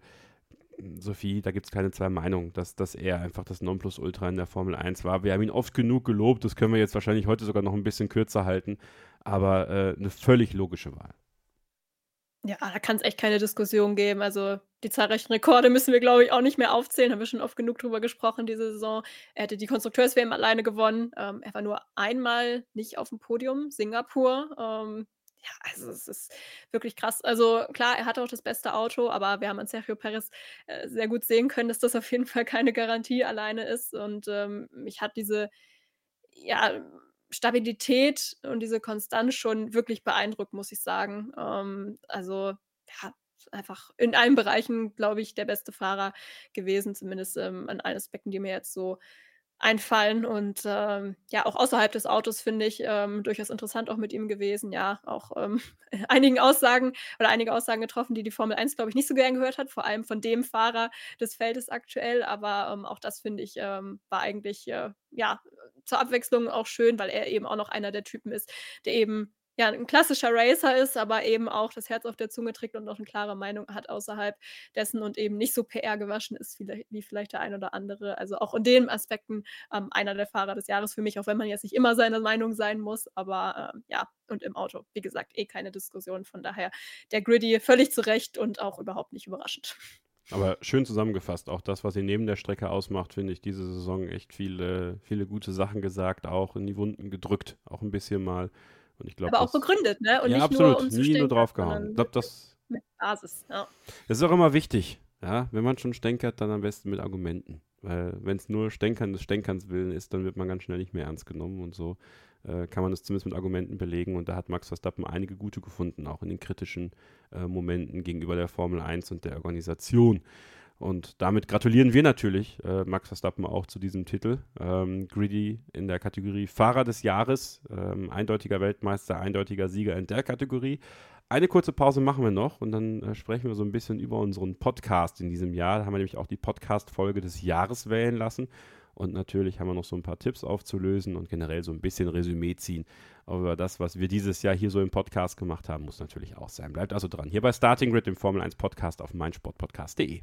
Sophie, da gibt es keine zwei Meinungen, dass, dass er einfach das Nonplusultra in der Formel 1 war. Wir haben ihn oft genug gelobt, das können wir jetzt wahrscheinlich heute sogar noch ein bisschen kürzer halten, aber äh, eine völlig logische Wahl. Ja, da kann es echt keine Diskussion geben. Also, die zahlreichen Rekorde müssen wir, glaube ich, auch nicht mehr aufzählen. Haben wir schon oft genug drüber gesprochen diese Saison. Er hätte die Konstrukteurs-WM alleine gewonnen. Ähm, er war nur einmal nicht auf dem Podium, Singapur. Ähm, ja, also es ist wirklich krass. Also klar, er hatte auch das beste Auto, aber wir haben an Sergio Perez äh, sehr gut sehen können, dass das auf jeden Fall keine Garantie alleine ist. Und ähm, mich hat diese, ja, Stabilität und diese Konstanz schon wirklich beeindruckt, muss ich sagen. Ähm, also, ja, einfach in allen Bereichen, glaube ich, der beste Fahrer gewesen, zumindest ähm, an allen Aspekten, die mir jetzt so einfallen. Und ähm, ja, auch außerhalb des Autos finde ich ähm, durchaus interessant auch mit ihm gewesen. Ja, auch ähm, *laughs* einigen Aussagen oder einige Aussagen getroffen, die die Formel 1, glaube ich, nicht so gern gehört hat, vor allem von dem Fahrer des Feldes aktuell. Aber ähm, auch das finde ich ähm, war eigentlich äh, ja zur Abwechslung auch schön, weil er eben auch noch einer der Typen ist, der eben ja, ein klassischer Racer ist, aber eben auch das Herz auf der Zunge trägt und auch eine klare Meinung hat außerhalb dessen und eben nicht so PR gewaschen ist wie, wie vielleicht der ein oder andere. Also auch in den Aspekten ähm, einer der Fahrer des Jahres für mich, auch wenn man jetzt nicht immer seiner Meinung sein muss, aber ähm, ja, und im Auto, wie gesagt, eh keine Diskussion. Von daher der Griddy völlig zu Recht und auch überhaupt nicht überraschend. Aber schön zusammengefasst, auch das, was ihn neben der Strecke ausmacht, finde ich diese Saison echt viele, viele gute Sachen gesagt, auch in die Wunden gedrückt, auch ein bisschen mal. Und ich glaub, Aber auch begründet, ne? Und ja, nicht absolut, nur, um nie nur draufgehauen. Ich glaube, das, mit Basis, ja. das ist auch immer wichtig, ja. Wenn man schon stänkert, dann am besten mit Argumenten. Weil wenn es nur Stänkern des Stänkerns willen ist, dann wird man ganz schnell nicht mehr ernst genommen und so äh, kann man das zumindest mit Argumenten belegen. Und da hat Max Verstappen einige gute gefunden, auch in den kritischen äh, Momenten gegenüber der Formel 1 und der Organisation. Und damit gratulieren wir natürlich äh, Max Verstappen auch zu diesem Titel. Ähm, Greedy in der Kategorie Fahrer des Jahres, ähm, eindeutiger Weltmeister, eindeutiger Sieger in der Kategorie. Eine kurze Pause machen wir noch und dann äh, sprechen wir so ein bisschen über unseren Podcast in diesem Jahr. Da haben wir nämlich auch die Podcast-Folge des Jahres wählen lassen. Und natürlich haben wir noch so ein paar Tipps aufzulösen und generell so ein bisschen Resümee ziehen. Aber das, was wir dieses Jahr hier so im Podcast gemacht haben, muss natürlich auch sein. Bleibt also dran. Hier bei Starting Grid, dem Formel 1 Podcast auf meinsportpodcast.de.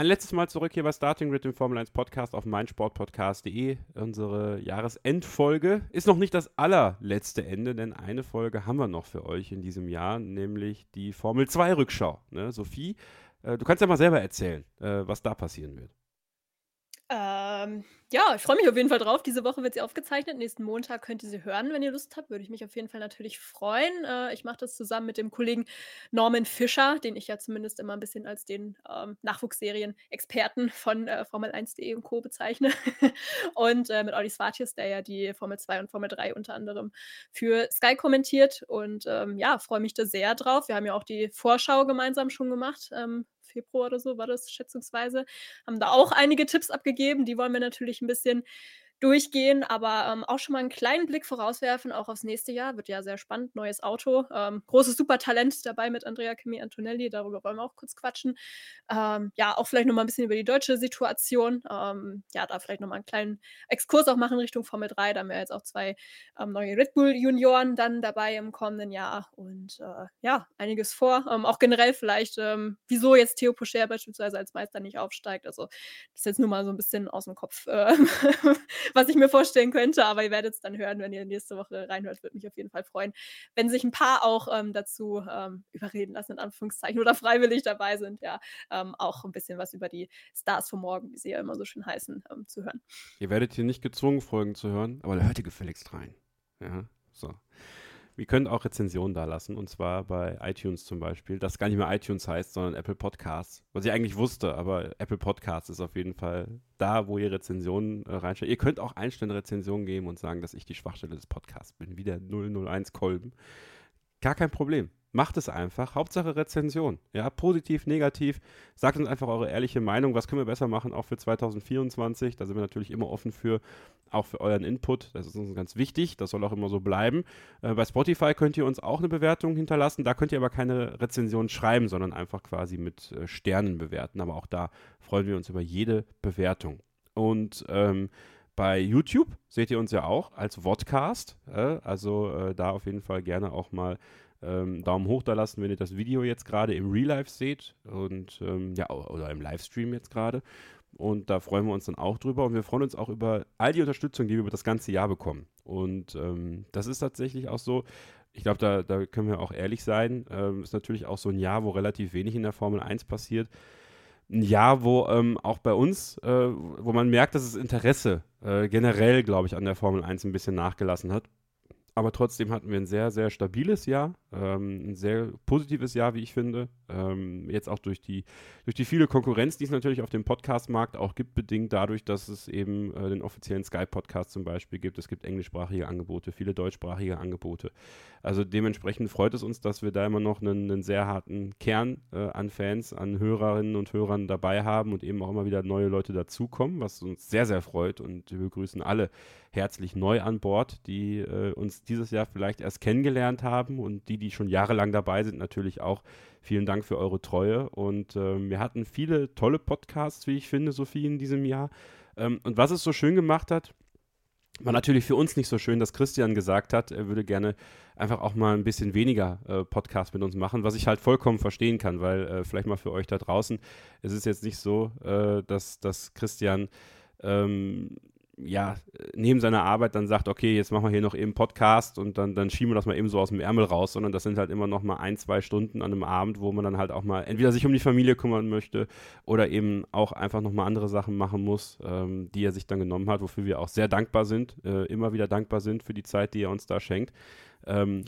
Ein letztes Mal zurück hier bei Starting Grid, dem Formel 1 Podcast auf meinsportpodcast.de. Unsere Jahresendfolge ist noch nicht das allerletzte Ende, denn eine Folge haben wir noch für euch in diesem Jahr, nämlich die Formel 2 Rückschau. Ne, Sophie, äh, du kannst ja mal selber erzählen, äh, was da passieren wird. Ähm, ja, ich freue mich auf jeden Fall drauf. Diese Woche wird sie aufgezeichnet. Nächsten Montag könnt ihr sie hören, wenn ihr Lust habt. Würde ich mich auf jeden Fall natürlich freuen. Äh, ich mache das zusammen mit dem Kollegen Norman Fischer, den ich ja zumindest immer ein bisschen als den ähm, Nachwuchsserien-Experten von äh, Formel1.de und Co. bezeichne. *laughs* und äh, mit Olli Svatjes, der ja die Formel 2 und Formel 3 unter anderem für Sky kommentiert. Und ähm, ja, freue mich da sehr drauf. Wir haben ja auch die Vorschau gemeinsam schon gemacht ähm, Februar oder so war das schätzungsweise. Haben da auch einige Tipps abgegeben. Die wollen wir natürlich ein bisschen durchgehen, aber ähm, auch schon mal einen kleinen Blick vorauswerfen, auch aufs nächste Jahr. Wird ja sehr spannend. Neues Auto. Ähm, großes Supertalent dabei mit Andrea Kimi Antonelli. Darüber wollen wir auch kurz quatschen. Ähm, ja, auch vielleicht noch mal ein bisschen über die deutsche Situation. Ähm, ja, da vielleicht noch mal einen kleinen Exkurs auch machen Richtung Formel 3. Da haben wir jetzt auch zwei ähm, neue Red Bull Junioren dann dabei im kommenden Jahr. Und äh, ja, einiges vor. Ähm, auch generell vielleicht, wieso jetzt Theo Pocher beispielsweise als Meister nicht aufsteigt. Also, das ist jetzt nur mal so ein bisschen aus dem Kopf. Äh, was ich mir vorstellen könnte. Aber ihr werdet es dann hören, wenn ihr nächste Woche reinhört. Würde mich auf jeden Fall freuen, wenn sich ein paar auch ähm, dazu ähm, überreden lassen, in Anführungszeichen, oder *laughs* freiwillig dabei sind, ja, ähm, auch ein bisschen was über die Stars von morgen, wie sie ja immer so schön heißen, ähm, zu hören. Ihr werdet hier nicht gezwungen, Folgen zu hören, aber hört ihr gefälligst rein. Ja, so. Wir können auch Rezensionen da lassen und zwar bei iTunes zum Beispiel. Das gar nicht mehr iTunes heißt, sondern Apple Podcasts. Was ich eigentlich wusste, aber Apple Podcasts ist auf jeden Fall da, wo ihr Rezensionen äh, reinstellt. Ihr könnt auch einzelne Rezensionen geben und sagen, dass ich die Schwachstelle des Podcasts bin, wie der 001 Kolben. Gar kein Problem. Macht es einfach. Hauptsache Rezension. Ja, positiv, negativ. Sagt uns einfach eure ehrliche Meinung. Was können wir besser machen, auch für 2024? Da sind wir natürlich immer offen für, auch für euren Input. Das ist uns ganz wichtig. Das soll auch immer so bleiben. Äh, bei Spotify könnt ihr uns auch eine Bewertung hinterlassen. Da könnt ihr aber keine Rezension schreiben, sondern einfach quasi mit äh, Sternen bewerten. Aber auch da freuen wir uns über jede Bewertung. Und ähm, bei YouTube seht ihr uns ja auch als Vodcast. Äh, also äh, da auf jeden Fall gerne auch mal ähm, Daumen hoch da lassen, wenn ihr das Video jetzt gerade im Real Life seht und ähm, ja, oder im Livestream jetzt gerade. Und da freuen wir uns dann auch drüber. Und wir freuen uns auch über all die Unterstützung, die wir über das ganze Jahr bekommen. Und ähm, das ist tatsächlich auch so. Ich glaube, da, da können wir auch ehrlich sein. Ähm, ist natürlich auch so ein Jahr, wo relativ wenig in der Formel 1 passiert. Ein Jahr, wo ähm, auch bei uns, äh, wo man merkt, dass das Interesse äh, generell, glaube ich, an der Formel 1 ein bisschen nachgelassen hat. Aber trotzdem hatten wir ein sehr, sehr stabiles Jahr, ähm, ein sehr positives Jahr, wie ich finde. Ähm, jetzt auch durch die, durch die viele Konkurrenz, die es natürlich auf dem Podcast-Markt auch gibt, bedingt dadurch, dass es eben äh, den offiziellen Sky-Podcast zum Beispiel gibt. Es gibt englischsprachige Angebote, viele deutschsprachige Angebote. Also dementsprechend freut es uns, dass wir da immer noch einen, einen sehr harten Kern äh, an Fans, an Hörerinnen und Hörern dabei haben und eben auch immer wieder neue Leute dazukommen, was uns sehr, sehr freut. Und wir begrüßen alle herzlich neu an Bord, die äh, uns dieses Jahr vielleicht erst kennengelernt haben und die, die schon jahrelang dabei sind, natürlich auch. Vielen Dank für eure Treue. Und äh, wir hatten viele tolle Podcasts, wie ich finde, Sophie, in diesem Jahr. Ähm, und was es so schön gemacht hat, war natürlich für uns nicht so schön, dass Christian gesagt hat, er würde gerne einfach auch mal ein bisschen weniger äh, Podcast mit uns machen, was ich halt vollkommen verstehen kann, weil äh, vielleicht mal für euch da draußen, es ist jetzt nicht so, äh, dass, dass Christian ähm, ja, neben seiner Arbeit dann sagt, okay, jetzt machen wir hier noch eben Podcast und dann, dann schieben wir das mal eben so aus dem Ärmel raus, sondern das sind halt immer noch mal ein, zwei Stunden an einem Abend, wo man dann halt auch mal entweder sich um die Familie kümmern möchte oder eben auch einfach noch mal andere Sachen machen muss, ähm, die er sich dann genommen hat, wofür wir auch sehr dankbar sind, äh, immer wieder dankbar sind für die Zeit, die er uns da schenkt. Ähm,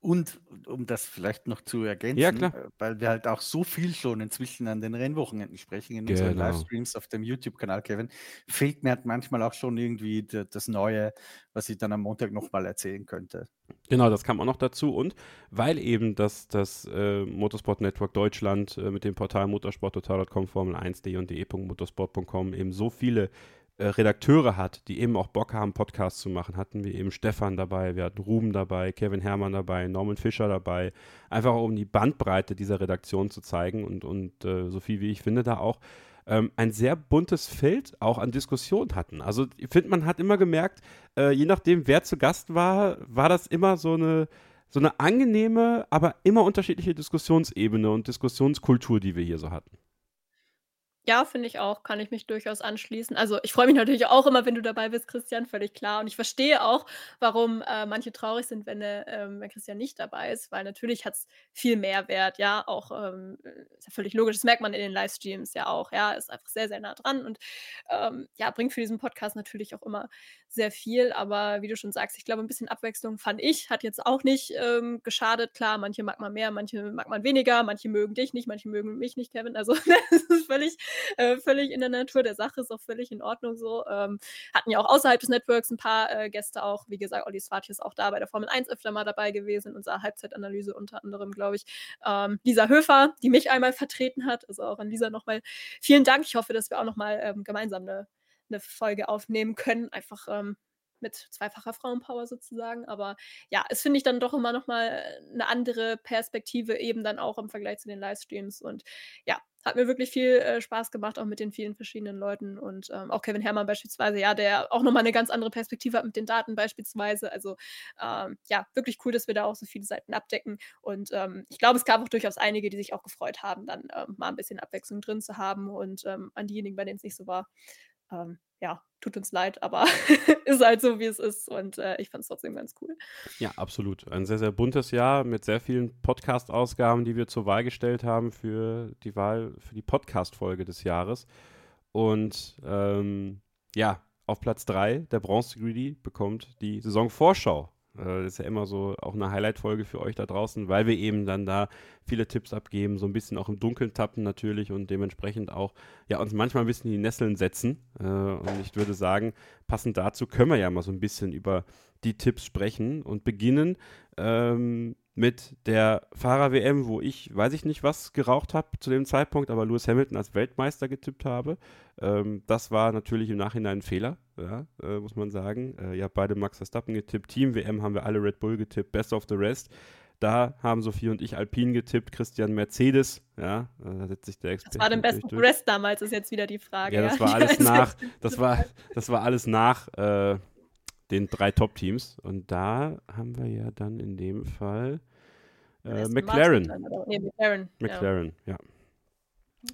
und um das vielleicht noch zu ergänzen, Ja, äh, weil wir halt auch so viel schon inzwischen an den Rennwochenenden sprechen in unseren Genau. Livestreams auf dem YouTube-Kanal, Kevin, fehlt mir halt manchmal auch schon irgendwie das Neue, was ich dann am Montag nochmal erzählen könnte. Genau, das kam auch noch dazu. Und weil eben das, das äh, Motorsport Network Deutschland äh, mit dem Portal motorsporttotal.com, Formel1.de und de.motorsport.com eben so viele äh, Redakteure hat, die eben auch Bock haben, Podcasts zu machen, hatten wir eben Stefan dabei, wir hatten Ruben dabei, Kevin Herrmann dabei, Norman Fischer dabei, einfach um die Bandbreite dieser Redaktion zu zeigen und, und äh, so viel wie ich finde, da auch ähm, ein sehr buntes Feld auch an Diskussionen hatten. Also ich finde, man hat immer gemerkt, äh, je nachdem, wer zu Gast war, war das immer so eine, so eine angenehme, aber immer unterschiedliche Diskussionsebene und Diskussionskultur, die wir hier so hatten. Ja, finde ich auch, kann ich mich durchaus anschließen. Also, ich freue mich natürlich auch immer, wenn du dabei bist, Christian, völlig klar. Und ich verstehe auch, warum äh, manche traurig sind, wenn, äh, ähm, wenn Christian nicht dabei ist, weil natürlich hat es viel Mehrwert, ja, auch, ähm, ist ja völlig logisch, das merkt man in den Livestreams ja auch, ja, ist einfach sehr, sehr nah dran und ähm, ja, bringt für diesen Podcast natürlich auch immer sehr viel. Aber wie du schon sagst, ich glaube, ein bisschen Abwechslung fand ich, hat jetzt auch nicht ähm, geschadet. Klar, manche mag man mehr, manche mag man weniger, manche mögen dich nicht, manche mögen mich nicht, Kevin. Also, *laughs* das ist völlig *laughs* äh, völlig in der Natur der Sache, ist auch völlig in Ordnung so. Ähm, hatten ja auch außerhalb des Networks ein paar äh, Gäste auch, wie gesagt, Olli Svati ist auch da bei der Formel 1 öfter mal dabei gewesen, in unserer Halbzeitanalyse unter anderem, glaube ich. Ähm, Lisa Höfer, die mich einmal vertreten hat, also auch an Lisa nochmal vielen Dank. Ich hoffe, dass wir auch nochmal ähm, gemeinsam eine, eine Folge aufnehmen können, einfach ähm, mit zweifacher Frauenpower sozusagen. Aber ja, es finde ich dann doch immer nochmal eine andere Perspektive, eben dann auch im Vergleich zu den Livestreams. Und ja, hat mir wirklich viel äh, Spaß gemacht, auch mit den vielen verschiedenen Leuten. Und ähm, auch Kevin Herrmann beispielsweise, ja, der auch nochmal eine ganz andere Perspektive hat mit den Daten beispielsweise. Also ähm, ja, wirklich cool, dass wir da auch so viele Seiten abdecken. Und ähm, ich glaube, es gab auch durchaus einige, die sich auch gefreut haben, dann ähm, mal ein bisschen Abwechslung drin zu haben. Und ähm, an diejenigen, bei denen es nicht so war, ähm, ja, tut uns leid, aber *laughs* ist halt so, wie es ist. Und äh, ich fand es trotzdem ganz cool. Ja, absolut. Ein sehr, sehr buntes Jahr mit sehr vielen Podcast-Ausgaben, die wir zur Wahl gestellt haben für die Wahl, für die Podcast-Folge des Jahres. Und ähm, ja, auf Platz 3, der Bronze Greedy, bekommt die Saisonvorschau das ist ja immer so auch eine Highlight-Folge für euch da draußen, weil wir eben dann da viele Tipps abgeben, so ein bisschen auch im Dunkeln tappen natürlich und dementsprechend auch ja uns manchmal ein bisschen in die Nesseln setzen. Äh, und ich würde sagen, passend dazu können wir ja mal so ein bisschen über die Tipps sprechen und beginnen ähm, mit der Fahrer-WM, wo ich, weiß ich nicht, was geraucht habe zu dem Zeitpunkt, aber Lewis Hamilton als Weltmeister getippt habe. Ähm, das war natürlich im Nachhinein ein Fehler, ja, äh, muss man sagen. Äh, ihr habt beide Max Verstappen getippt. Team-WM haben wir alle Red Bull getippt, Best of the Rest. Da haben Sophie und ich Alpine getippt, Christian Mercedes. Ja, äh, da setzt sich der Experte. Was war denn Best of the Rest damals, ist jetzt wieder die Frage. Ja, das war alles nach, das war, das war alles nach äh, den drei Top-Teams. Und da haben wir ja dann in dem Fall äh, McLaren. nee, McLaren. McLaren, ja. ja.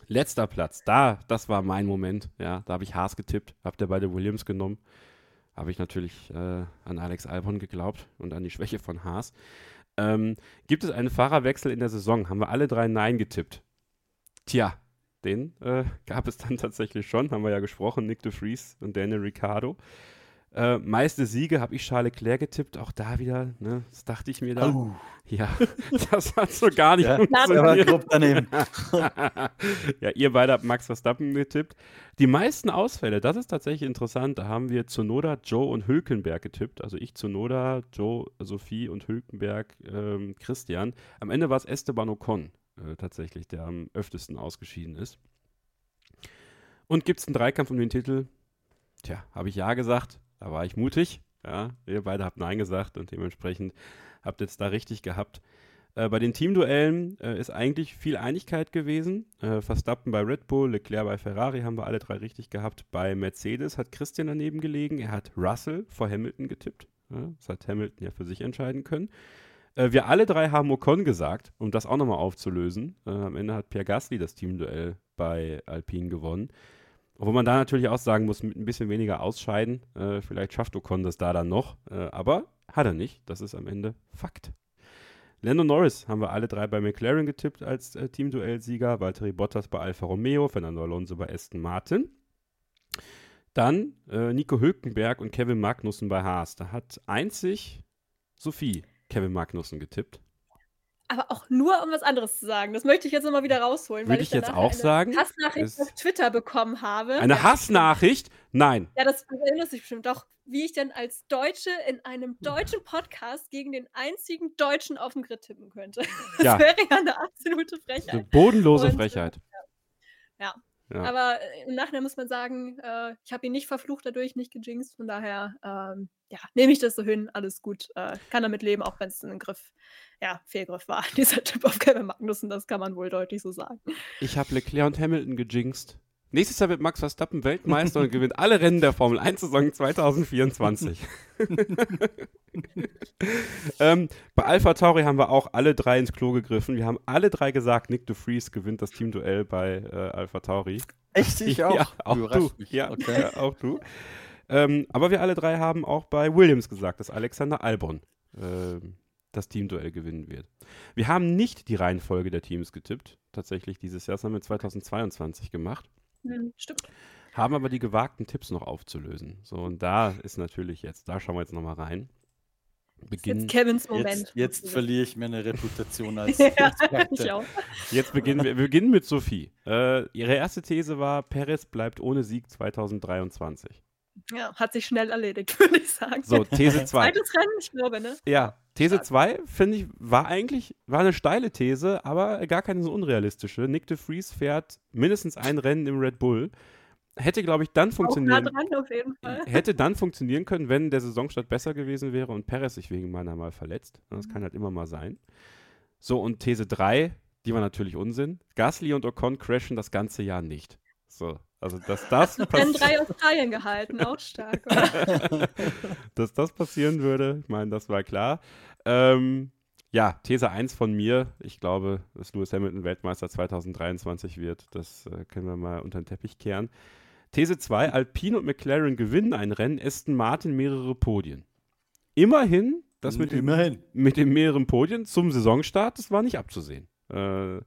Letzter Platz, da, das war mein Moment. Ja, da habe ich Haas getippt, habt ihr beide Williams genommen. Habe ich natürlich äh, an Alex Albon geglaubt und an die Schwäche von Haas. Ähm, gibt es einen Fahrerwechsel in der Saison? Haben wir alle drei Nein getippt? Tja, den äh, *laughs* gab es dann tatsächlich schon, haben wir ja gesprochen, Nick de Vries und Daniel Ricciardo. Äh, meiste Siege habe ich Charles Leclerc getippt, auch da wieder, ne, das dachte ich mir da. Oh. Ja, *laughs* das hat so gar nicht ja, funktioniert. Aber daneben. *laughs* ja, ihr beide habt Max Verstappen getippt. Die meisten Ausfälle, das ist tatsächlich interessant, da haben wir Zunoda, Joe und Hülkenberg getippt. Also ich Zunoda, Joe, Sophie und Hülkenberg, ähm, Christian. Am Ende war es Esteban Ocon äh, tatsächlich, der am öftesten ausgeschieden ist. Und gibt es einen Dreikampf um den Titel? Tja, habe ich ja gesagt. Da war ich mutig. Ja, ihr beide habt Nein gesagt und dementsprechend habt es da richtig gehabt. Äh, bei den Teamduellen äh, ist eigentlich viel Einigkeit gewesen. Äh, Verstappen bei Red Bull, Leclerc bei Ferrari haben wir alle drei richtig gehabt. Bei Mercedes hat Christian daneben gelegen. Er hat Russell vor Hamilton getippt. Ja, das hat Hamilton ja für sich entscheiden können. Äh, wir alle drei haben Ocon gesagt, um das auch nochmal aufzulösen. Äh, am Ende hat Pierre Gasly das Teamduell bei Alpine gewonnen. Obwohl man da natürlich auch sagen muss, mit ein bisschen weniger ausscheiden. Äh, vielleicht schafft Ocon das da dann noch. Äh, aber hat er nicht. Das ist am Ende Fakt. Lando Norris haben wir alle drei bei McLaren getippt als äh, Teamduell-Sieger. Valtteri Bottas bei Alfa Romeo, Fernando Alonso bei Aston Martin. Dann äh, Nico Hülkenberg und Kevin Magnussen bei Haas. Da hat einzig Sophie Kevin Magnussen getippt aber auch nur, um was anderes zu sagen. Das möchte ich jetzt nochmal wieder rausholen. Würde ich, jetzt auch eine sagen? Hassnachricht auf Twitter bekommen habe. Eine Hassnachricht? Nein. Ja, das erinnert sich bestimmt doch, wie ich denn als Deutsche in einem deutschen Podcast gegen den einzigen Deutschen auf dem Grid tippen könnte. *laughs* Das ja. wäre ja eine absolute Frechheit. Eine bodenlose Und, Frechheit. ja. ja. Ja. Aber äh, im Nachhinein muss man sagen, äh, ich habe ihn nicht verflucht dadurch, nicht gejinxt. Von daher, ähm, ja, nehme ich das so hin, alles gut. Äh, kann damit leben, auch wenn es ein Griff, ja, Fehlgriff war. *laughs* Dieser Typ auf Kevin Magnussen, das kann man wohl deutlich so sagen. Ich habe Leclerc und Hamilton gejinxt. Nächstes Jahr wird Max Verstappen Weltmeister und gewinnt alle Rennen der Formel 1 Saison 2024. *laughs* ähm, bei Alpha Tauri haben wir auch alle drei ins Klo gegriffen. Wir haben alle drei gesagt, Nick de Vries gewinnt das Teamduell bei äh, Alpha Tauri. Echt? Ich auch? *laughs* Ja, auch du. Ja, okay. ja, *laughs* auch du. Ähm, aber wir alle drei haben auch bei Williams gesagt, dass Alexander Albon äh, das Teamduell gewinnen wird. Wir haben nicht die Reihenfolge der Teams getippt, tatsächlich dieses Jahr. Das haben wir 2022 gemacht. Hm, stimmt. Haben aber die gewagten Tipps noch aufzulösen. So, und da ist natürlich jetzt, da schauen wir jetzt nochmal rein. beginnen. Kevins Moment. Jetzt, jetzt verliere ich meine Reputation *laughs* als ja, Experte. ich auch. Jetzt beginnen wir, wir beginnen mit Sophie. Äh, ihre erste These war, Perez bleibt ohne Sieg 2023. Ja, hat sich schnell erledigt, *laughs* würde ich sagen. So, These *laughs* 2. Zweites Rennen, ich glaube, ne? Ja, These 2, finde ich, war eigentlich, war eine steile These, aber gar keine so unrealistische. Nick de Vries fährt mindestens ein Rennen im Red Bull. Hätte, glaube ich, dann funktionieren, dran auf jeden Fall. *laughs* hätte dann funktionieren können, wenn der Saisonstart besser gewesen wäre und Perez sich wegen meiner mal verletzt. Das kann halt immer mal sein. So, und These 3, die war natürlich Unsinn. Gasly und Ocon crashen das ganze Jahr nicht. So, also dass das, passiert, 3 Australien gehalten, auch stark. *laughs* Dass das passieren würde, ich meine, das war klar. Ähm, ja, These 1 von mir. Ich glaube, dass Lewis Hamilton Weltmeister 2023 wird. Das äh, können wir mal unter den Teppich kehren. These 2, Alpine und McLaren gewinnen ein Rennen, Aston Martin mehrere Podien. Immerhin, das mit, dem, Immerhin. mit den mehreren Podien zum Saisonstart, das war nicht abzusehen. Äh,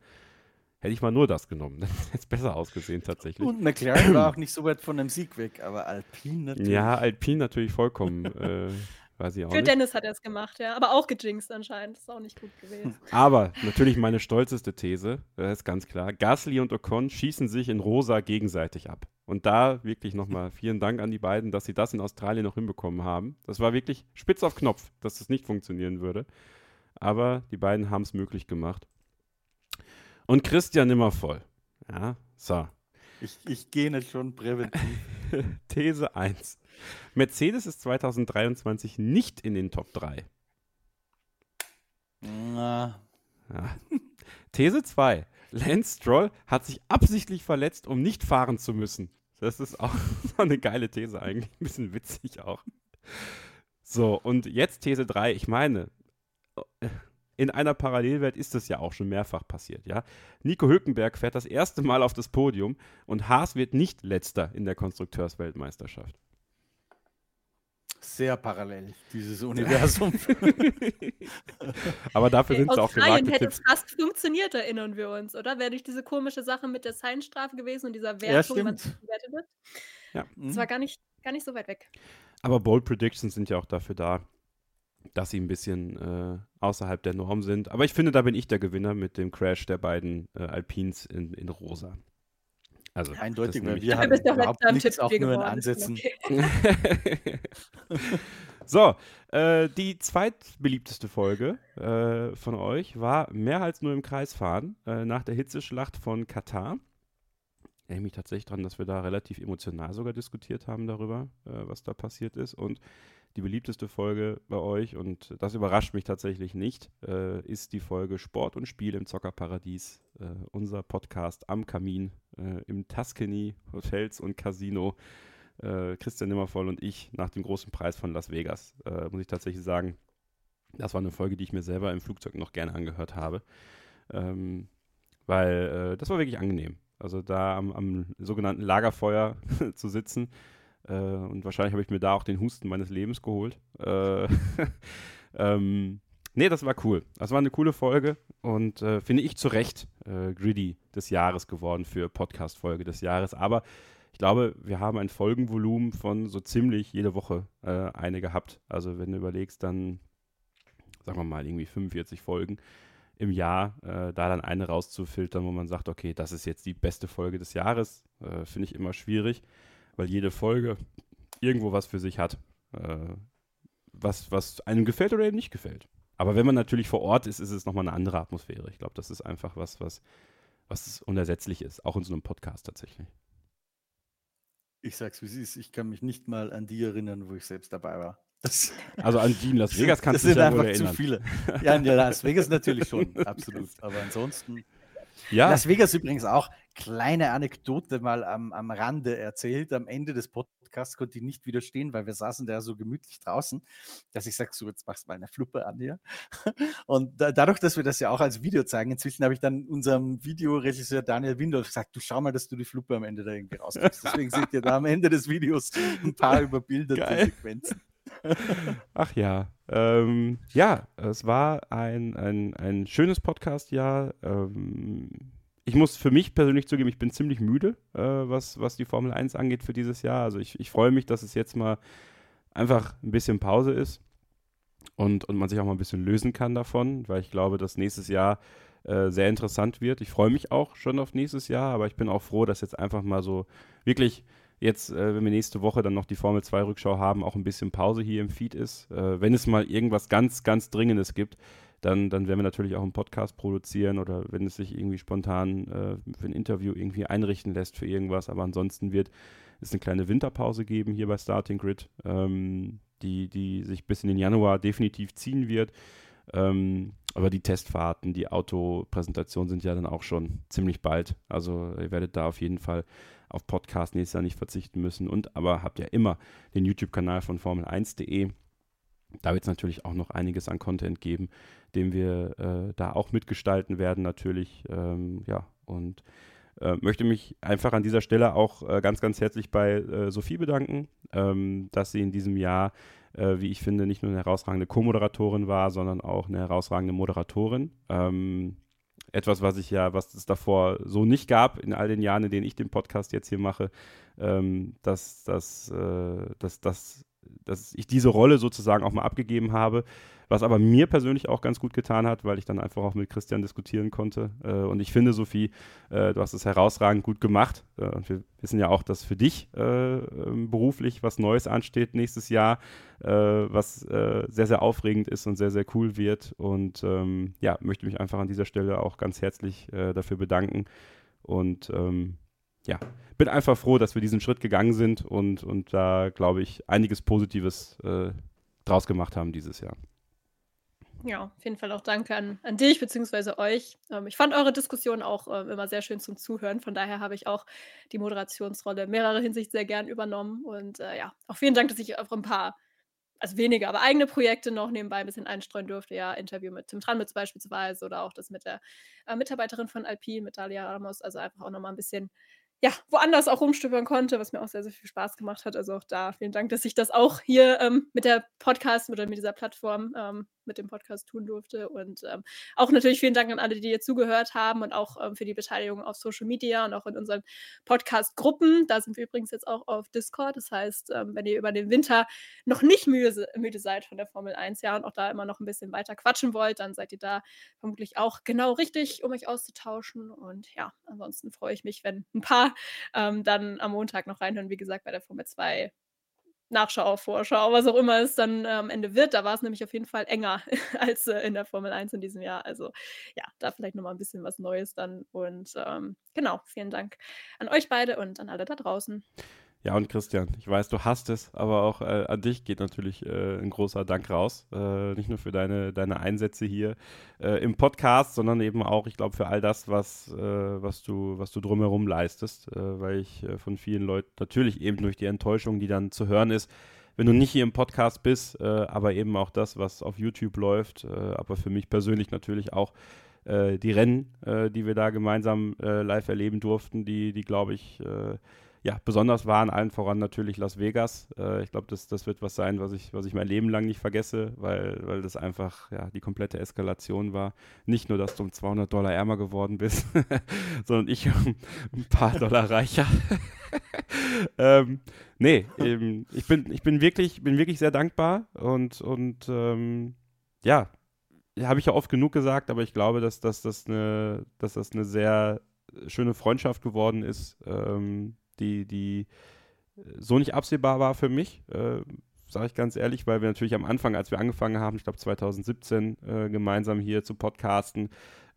hätte ich mal nur das genommen, *laughs* dann hätte es besser ausgesehen tatsächlich. Und McLaren war auch nicht so weit von einem Sieg weg, aber Alpine natürlich. Ja, Alpine natürlich vollkommen, *laughs* äh, weiß ich auch Für nicht. Dennis hat er es gemacht, ja. Aber auch gejinxt anscheinend. Ist auch nicht gut gewesen. *laughs* Aber natürlich meine stolzeste These, das ist ganz klar. Gasly und Ocon schießen sich in rosa gegenseitig ab. Und da wirklich nochmal vielen Dank an die beiden, dass sie das in Australien noch hinbekommen haben. Das war wirklich spitz auf Knopf, dass das nicht funktionieren würde. Aber die beiden haben es möglich gemacht. Und Christian immer voll. Ja, so. Ich, ich gehe nicht schon präventiv. *laughs* These 1. Mercedes ist 2023 nicht in den Top 3. Na, Ja. These 2. Lance Stroll hat sich absichtlich verletzt, um nicht fahren zu müssen. Das ist auch *laughs* so eine geile These eigentlich. Ein bisschen witzig auch. So, und jetzt These 3. Ich meine, in einer Parallelwelt ist das ja auch schon mehrfach passiert, ja. Nico Hülkenberg fährt das erste Mal auf das Podium und Haas wird nicht letzter in der Konstrukteursweltmeisterschaft. sehr parallel, dieses Universum. *laughs* *laughs* Aber dafür sind es auch Australien gewagte hätte Tipps. fast funktioniert, erinnern wir uns, oder? Wäre nicht diese komische Sache mit der Seinstrafe gewesen und dieser Ja, Wertung, wie man bewertet wird. Ja. Das war gar nicht, gar nicht so weit weg. Aber Bold Predictions sind ja auch dafür da, dass sie ein bisschen äh, außerhalb der Norm sind. Aber ich finde, da bin ich der Gewinner mit dem Crash der beiden äh, Alpins in, in rosa. Also Eindeutig, weil wir haben überhaupt nichts, auch nur in Ansätzen. okay. *laughs* *laughs* so, äh, die zweitbeliebteste Folge äh, von euch war mehr als nur im Kreis fahren äh, nach der Hitzeschlacht von Katar. Ich erinnere mich tatsächlich daran, dass wir da relativ emotional sogar diskutiert haben darüber, äh, was da passiert ist. Und die beliebteste Folge bei euch, und das überrascht mich tatsächlich nicht, äh, ist die Folge Sport und Spiel im Zockerparadies. Äh, unser Podcast am Kamin äh, im Tuscany Hotels und Casino. Äh, Christian Nimmervoll und ich nach dem großen Preis von Las Vegas, äh, muss ich tatsächlich sagen. Das war eine Folge, die ich mir selber im Flugzeug noch gerne angehört habe. Ähm, weil äh, das war wirklich angenehm. Also da am, am sogenannten Lagerfeuer *laughs* zu sitzen. Äh, und wahrscheinlich habe ich mir da auch den Husten meines Lebens geholt. Äh, *laughs* ähm, nee, das war cool. Das war eine coole Folge und äh, finde ich zu Recht äh, Gritty des Jahres geworden für Podcast-Folge des Jahres. Aber ich glaube, wir haben ein Folgenvolumen von so ziemlich jede Woche äh, eine gehabt. Also wenn du überlegst, dann sagen wir mal irgendwie 45 Folgen im Jahr, äh, da dann eine rauszufiltern, wo man sagt, okay, das ist jetzt die beste Folge des Jahres, finde ich immer schwierig, weil jede Folge irgendwo was für sich hat, äh, was, was einem gefällt oder eben nicht gefällt. Aber wenn man natürlich vor Ort ist, ist es nochmal eine andere Atmosphäre. Ich glaube, das ist einfach was, was, was unersetzlich ist, auch in so einem Podcast tatsächlich. Ich sag's wie es ist, ich kann mich nicht mal an die erinnern, wo ich selbst dabei war. Das, Also an die in Las *laughs* Vegas kannst du das dich sind ja wohl einfach zu erinnern. viele. *laughs* Ja, in Las Vegas natürlich schon, absolut. Aber ansonsten. Ja, Las Vegas übrigens auch, kleine Anekdote mal am, am Rande erzählt. Am Ende des Podcasts konnte ich nicht widerstehen, weil wir saßen da so gemütlich draußen, dass ich sage, so jetzt machst du mal eine Fluppe an hier. *laughs* Und da, dadurch, dass wir das ja auch als Video zeigen, inzwischen habe ich dann unserem Videoregisseur Daniel Windolf gesagt, du schau mal, dass du die Fluppe am Ende da irgendwie rauskriegst. *laughs* Deswegen seht ihr da am Ende des Videos ein paar überbildete Geil. Sequenzen. *laughs* Ach ja. Ähm, ja, es war ein, ein, ein schönes Podcast-Jahr. Ähm, ich muss für mich persönlich zugeben, ich bin ziemlich müde, äh, was, was die Formel 1 angeht für dieses Jahr. Also ich, ich freue mich, dass es jetzt mal einfach ein bisschen Pause ist. und, und man sich auch mal ein bisschen lösen kann davon, weil ich glaube, dass nächstes Jahr äh, sehr interessant wird. Ich freue mich auch schon auf nächstes Jahr, aber ich bin auch froh, dass jetzt einfach mal so wirklich jetzt, äh, wenn wir nächste Woche dann noch die Formel 2 Rückschau haben, auch ein bisschen Pause hier im Feed ist. Äh, wenn es mal irgendwas ganz, ganz Dringendes gibt, dann, dann werden wir natürlich auch einen Podcast produzieren oder wenn es sich irgendwie spontan äh, für ein Interview irgendwie einrichten lässt für irgendwas. Aber ansonsten wird es eine kleine Winterpause geben hier bei Starting Grid, ähm, die, die sich bis in den Januar definitiv ziehen wird. Ähm, aber die Testfahrten, die Autopräsentation sind ja dann auch schon ziemlich bald. Also ihr werdet da auf jeden Fall auf Podcast nächstes Jahr nicht verzichten müssen. Und aber habt ja immer den YouTube-Kanal von Formel1.de. Da wird es natürlich auch noch einiges an Content geben, den wir äh, da auch mitgestalten werden, natürlich. Ähm, ja, und äh, möchte mich einfach an dieser Stelle auch äh, ganz, ganz herzlich bei äh, Sophie bedanken, ähm, dass sie in diesem Jahr, äh, wie ich finde, nicht nur eine herausragende Co-Moderatorin war, sondern auch eine herausragende Moderatorin. Ähm, etwas, was ich ja, was es davor so nicht gab in all den Jahren, in denen ich den Podcast jetzt hier mache, ähm, dass, dass, äh, dass, dass, dass ich diese Rolle sozusagen auch mal abgegeben habe. Was aber mir persönlich auch ganz gut getan hat, weil ich dann einfach auch mit Christian diskutieren konnte. Äh, und ich finde, Sophie, äh, du hast es herausragend gut gemacht. Äh, und wir wissen ja auch, dass für dich äh, ähm, beruflich was Neues ansteht nächstes Jahr, äh, was äh, sehr, sehr aufregend ist und sehr, sehr cool wird. Und ähm, ja, möchte mich einfach an dieser Stelle auch ganz herzlich dafür bedanken. Und ähm, ja, bin einfach froh, dass wir diesen Schritt gegangen sind und, und da, glaube ich, einiges Positives draus gemacht haben dieses Jahr. Ja, auf jeden Fall auch danke an, an dich bzw. euch. Ähm, ich fand eure Diskussion auch ähm, immer sehr schön zum Zuhören. Von daher habe ich auch die Moderationsrolle in mehrerer Hinsicht sehr gern übernommen. Und äh, ja, auch vielen Dank, dass ich auch ein paar, also weniger, aber eigene Projekte noch nebenbei ein bisschen einstreuen durfte. Ja, Interview mit Tim Tranmitz beispielsweise oder auch das mit der äh, Mitarbeiterin von Alpine, mit Dalia Ramos. Also einfach auch nochmal ein bisschen ja, woanders auch rumstöbern konnte, was mir auch sehr, sehr viel Spaß gemacht hat. Also auch da vielen Dank, dass ich das auch hier ähm, mit der Podcast oder mit dieser Plattform ähm, mit dem Podcast tun durfte. Und ähm, auch natürlich vielen Dank an alle, die hier zugehört haben und auch ähm, für die Beteiligung auf Social Media und auch in unseren Podcast-Gruppen. Da sind wir übrigens jetzt auch auf Discord. Das heißt, ähm, wenn ihr über den Winter noch nicht müde, müde seid von der Formel 1, ja, und auch da immer noch ein bisschen weiter quatschen wollt, dann seid ihr da vermutlich auch genau richtig, um euch auszutauschen. Und ja, ansonsten freue ich mich, wenn ein paar *laughs* ähm, dann am Montag noch reinhören. Wie gesagt, bei der Formel 2 Nachschau, Vorschau, was auch immer es dann äh, am Ende wird. Da war es nämlich auf jeden Fall enger *laughs* als äh, in der Formel 1 in diesem Jahr. Also ja, da vielleicht nochmal ein bisschen was Neues dann. Und ähm, genau, vielen Dank an euch beide und an alle da draußen. Ja, und Christian, ich weiß, du hast es, aber auch äh, an dich geht natürlich äh, ein großer Dank raus. Äh, nicht nur für deine, deine Einsätze hier äh, im Podcast, sondern eben auch, ich glaube, für all das, was, äh, was, du, was du drumherum leistest. Äh, weil ich von vielen Leuten natürlich eben durch die Enttäuschung, die dann zu hören ist, wenn du nicht hier im Podcast bist, aber eben auch das, was auf YouTube läuft, aber für mich persönlich natürlich auch die Rennen, die wir da gemeinsam live erleben durften, die, die glaube ich, ja, besonders waren allen voran natürlich Las Vegas. Äh, ich glaube, das, das wird was sein, was ich, was ich mein Leben lang nicht vergesse, weil, weil das einfach ja, die komplette Eskalation war. Nicht nur, dass du um 200 Dollar ärmer geworden bist, *laughs* sondern ich *laughs* um ein paar Dollar reicher. *laughs* ähm, nee, eben, ich, bin, ich bin, wirklich, bin wirklich sehr dankbar und, und ähm, ja, habe ich ja oft genug gesagt, aber ich glaube, dass, dass, das, eine, dass das eine sehr schöne Freundschaft geworden ist. Ähm, die, die äh, so nicht absehbar war für mich, äh, sage ich ganz ehrlich, weil wir natürlich am Anfang, als wir angefangen haben, ich glaube 2017, äh, gemeinsam hier zu podcasten,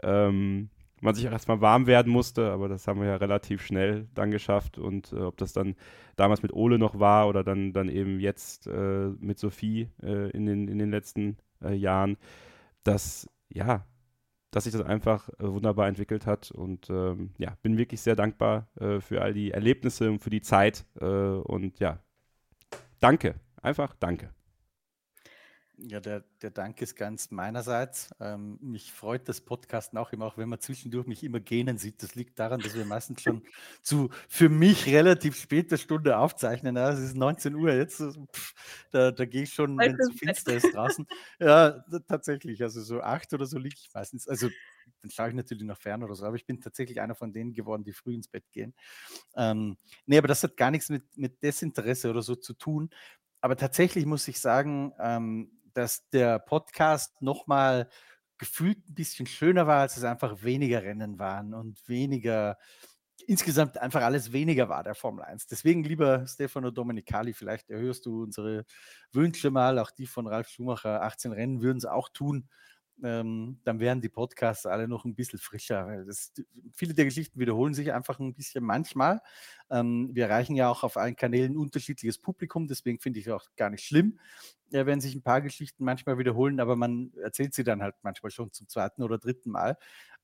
ähm, man sich erstmal warm werden musste, aber das haben wir ja relativ schnell dann geschafft und äh, ob das dann damals mit Ole noch war oder dann, dann eben jetzt äh, mit Sophie äh, in, den, in den letzten äh, Jahren, das, ja, dass sich das einfach äh, wunderbar entwickelt hat. Und ähm, ja, bin wirklich sehr dankbar äh, für all die Erlebnisse und für die Zeit. Äh, und ja, danke. Einfach danke. Ja, der, der Dank ist ganz meinerseits. Ähm, mich freut das Podcasten auch immer, auch wenn man zwischendurch mich immer gähnen sieht. Das liegt daran, dass wir meistens schon zu für mich relativ später Stunde aufzeichnen. Ja, es ist 19 Uhr jetzt. Pff, da, da gehe ich schon, wenn es finster ist draußen. Ja, tatsächlich. Also so acht oder so liege ich meistens. Also dann schaue ich natürlich noch fern oder so, aber ich bin tatsächlich einer von denen geworden, die früh ins Bett gehen. Ähm, nee, aber das hat gar nichts mit, mit Desinteresse oder so zu tun. Aber tatsächlich muss ich sagen, ähm, dass der Podcast nochmal gefühlt ein bisschen schöner war, als es einfach weniger Rennen waren und weniger, insgesamt einfach alles weniger war der Formel 1. Deswegen, lieber Stefano Domenicali, vielleicht erhöhst du unsere Wünsche mal, auch die von Ralf Schumacher. 18 Rennen würden es auch tun ähm, dann wären die Podcasts alle noch ein bisschen frischer. Das, viele der Geschichten wiederholen sich einfach ein bisschen manchmal. Ähm, wir erreichen ja auch auf allen Kanälen unterschiedliches Publikum, deswegen finde ich auch gar nicht schlimm, ja, wenn sich ein paar Geschichten manchmal wiederholen, aber man erzählt sie dann halt manchmal schon zum zweiten oder dritten Mal.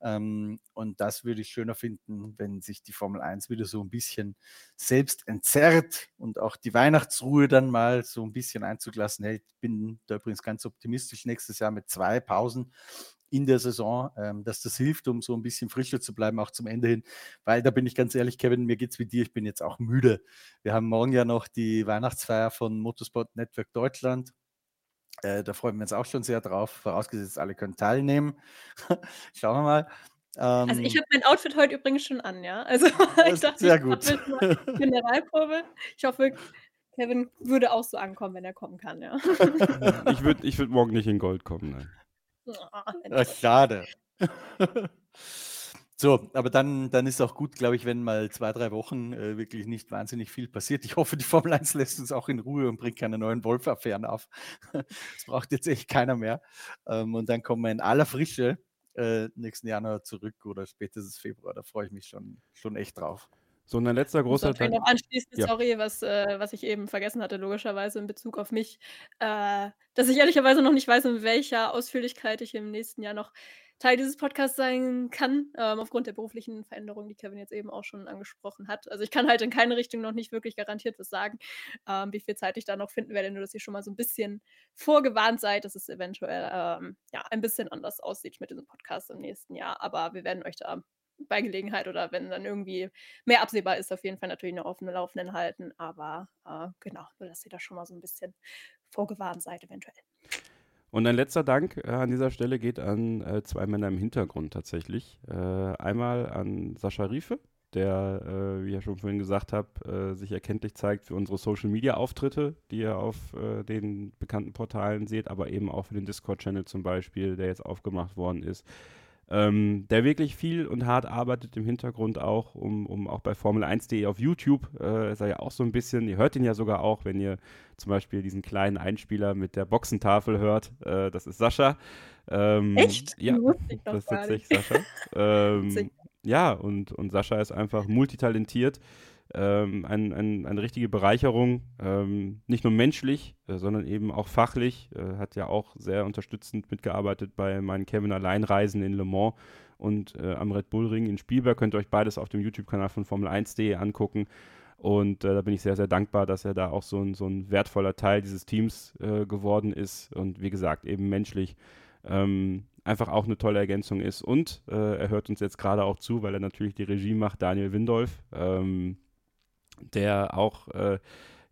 Ähm, und das würde ich schöner finden, wenn sich die Formel 1 wieder so ein bisschen selbst entzerrt und auch die Weihnachtsruhe dann mal so ein bisschen Einzug lassen hält. Ich bin da übrigens ganz optimistisch nächstes Jahr mit zwei Pausen in der Saison, ähm, dass das hilft, um so ein bisschen frischer zu bleiben, auch zum Ende hin. Weil da bin ich ganz ehrlich, Kevin, mir geht es wie dir, ich bin jetzt auch müde. Wir haben morgen ja noch die Weihnachtsfeier von Motorsport Network Deutschland. Äh, da freuen wir uns auch schon sehr drauf, vorausgesetzt, alle können teilnehmen. *laughs* Schauen wir mal. Ähm, also ich habe mein Outfit heute übrigens schon an, ja. Also *laughs* ich dachte, sehr gut. Generalprobe. Ich hoffe, Kevin würde auch so ankommen, wenn er kommen kann, ja. *laughs* ich würde ich würd morgen nicht in Gold kommen, nein. Ach, schade. So, aber dann, dann ist auch gut, glaube ich, wenn mal zwei, drei Wochen äh, wirklich nicht wahnsinnig viel passiert. Ich hoffe, die Formel 1 lässt uns auch in Ruhe und bringt keine neuen Wolf-Affären auf. *laughs* das braucht jetzt echt keiner mehr. Ähm, und dann kommen wir in aller Frische äh, nächsten Januar zurück oder spätestens Februar. Da freue ich mich schon, schon echt drauf. So, ein letzter großer Teil. noch anschließend, ja. sorry, was, äh, was ich eben vergessen hatte, logischerweise in Bezug auf mich, äh, dass ich ehrlicherweise noch nicht weiß, in welcher Ausführlichkeit ich im nächsten Jahr noch Teil dieses Podcasts sein kann, ähm, aufgrund der beruflichen Veränderungen, die Kevin jetzt eben auch schon angesprochen hat. Also ich kann halt in keine Richtung noch nicht wirklich garantiert was sagen, ähm, wie viel Zeit ich da noch finden werde, nur dass ihr schon mal so ein bisschen vorgewarnt seid, dass es eventuell ähm, ja, ein bisschen anders aussieht mit diesem Podcast im nächsten Jahr. Aber wir werden euch da bei Gelegenheit oder wenn dann irgendwie mehr absehbar ist, auf jeden Fall natürlich noch auf Laufenden halten. Aber äh, genau, nur dass ihr da schon mal so ein bisschen vorgewarnt seid, eventuell. Und ein letzter Dank äh, an dieser Stelle geht an äh, zwei Männer im Hintergrund tatsächlich. Äh, einmal an Sascha Riefe, der, äh, wie ich ja schon vorhin gesagt habe, äh, sich erkenntlich zeigt für unsere Social-Media-Auftritte, die ihr auf äh, den bekannten Portalen seht, aber eben auch für den Discord-Channel zum Beispiel, der jetzt aufgemacht worden ist ähm, der wirklich viel und hart arbeitet im Hintergrund auch, um, um auch bei Formel1.de auf YouTube, äh, ist er ja auch so ein bisschen, ihr hört ihn ja sogar auch, wenn ihr zum Beispiel diesen kleinen Einspieler mit der Boxentafel hört, äh, das ist Sascha. Ähm, Echt? Ja, das ist tatsächlich Sascha. *laughs* ähm, ja, und, und Sascha ist einfach multitalentiert ähm, ein, ein, eine richtige Bereicherung, ähm, nicht nur menschlich, äh, sondern eben auch fachlich. Äh, hat ja auch sehr unterstützend mitgearbeitet bei meinen Kevin Alleinreisen in Le Mans und äh, am Red Bull Ring in Spielberg. Könnt ihr euch beides auf dem YouTube-Kanal von Formel1.de angucken. Und äh, da bin ich sehr, sehr dankbar, dass er da auch so ein, so ein wertvoller Teil dieses Teams äh, geworden ist. Und wie gesagt, eben menschlich. Ähm, einfach auch eine tolle Ergänzung ist. Und äh, er hört uns jetzt gerade auch zu, weil er natürlich die Regie macht, Daniel Windolf. Ähm, der auch äh,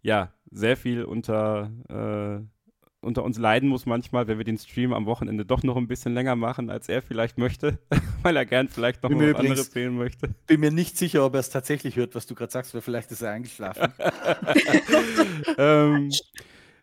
ja sehr viel unter, äh, unter uns leiden muss manchmal, wenn wir den Stream am Wochenende doch noch ein bisschen länger machen, als er vielleicht möchte, *laughs* weil er gern vielleicht noch mal was anderes sehen möchte. Bin mir nicht sicher, ob er es tatsächlich hört, was du gerade sagst, weil vielleicht ist er eingeschlafen. *laughs* *laughs* ähm,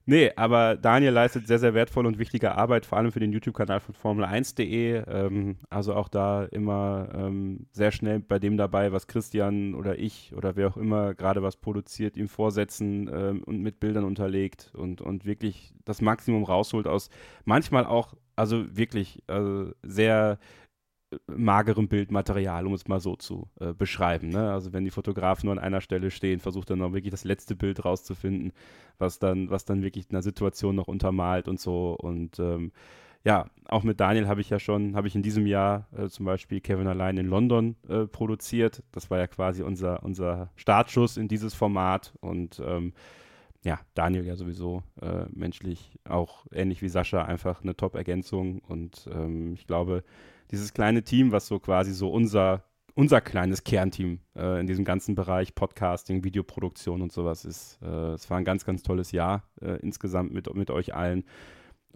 Nee, aber Daniel leistet sehr, sehr wertvolle und wichtige Arbeit, vor allem für den YouTube-Kanal von Formel1.de. Ähm, also auch da immer ähm, sehr schnell bei dem dabei, was Christian oder ich oder wer auch immer gerade was produziert, ihm vorsetzen ähm, und mit Bildern unterlegt und, und wirklich das Maximum rausholt aus manchmal auch, also wirklich äh, sehr magerem Bildmaterial, um es mal so zu äh, beschreiben. Ne? Also wenn die Fotografen nur an einer Stelle stehen, versucht er noch wirklich das letzte Bild rauszufinden, was dann, was dann wirklich eine Situation noch untermalt und so. Und ähm, ja, auch mit Daniel habe ich ja schon, habe ich in diesem Jahr äh, zum Beispiel Kevin allein in London äh, produziert. Das war ja quasi unser, unser Startschuss in dieses Format und ähm, ja, Daniel ja sowieso äh, menschlich auch ähnlich wie Sascha einfach eine Top-Ergänzung und ähm, ich glaube, dieses kleine Team, was so quasi so unser, unser kleines Kernteam äh, in diesem ganzen Bereich Podcasting, Videoproduktion und sowas ist. Äh, es war ein ganz, ganz tolles Jahr äh, insgesamt mit, mit euch allen.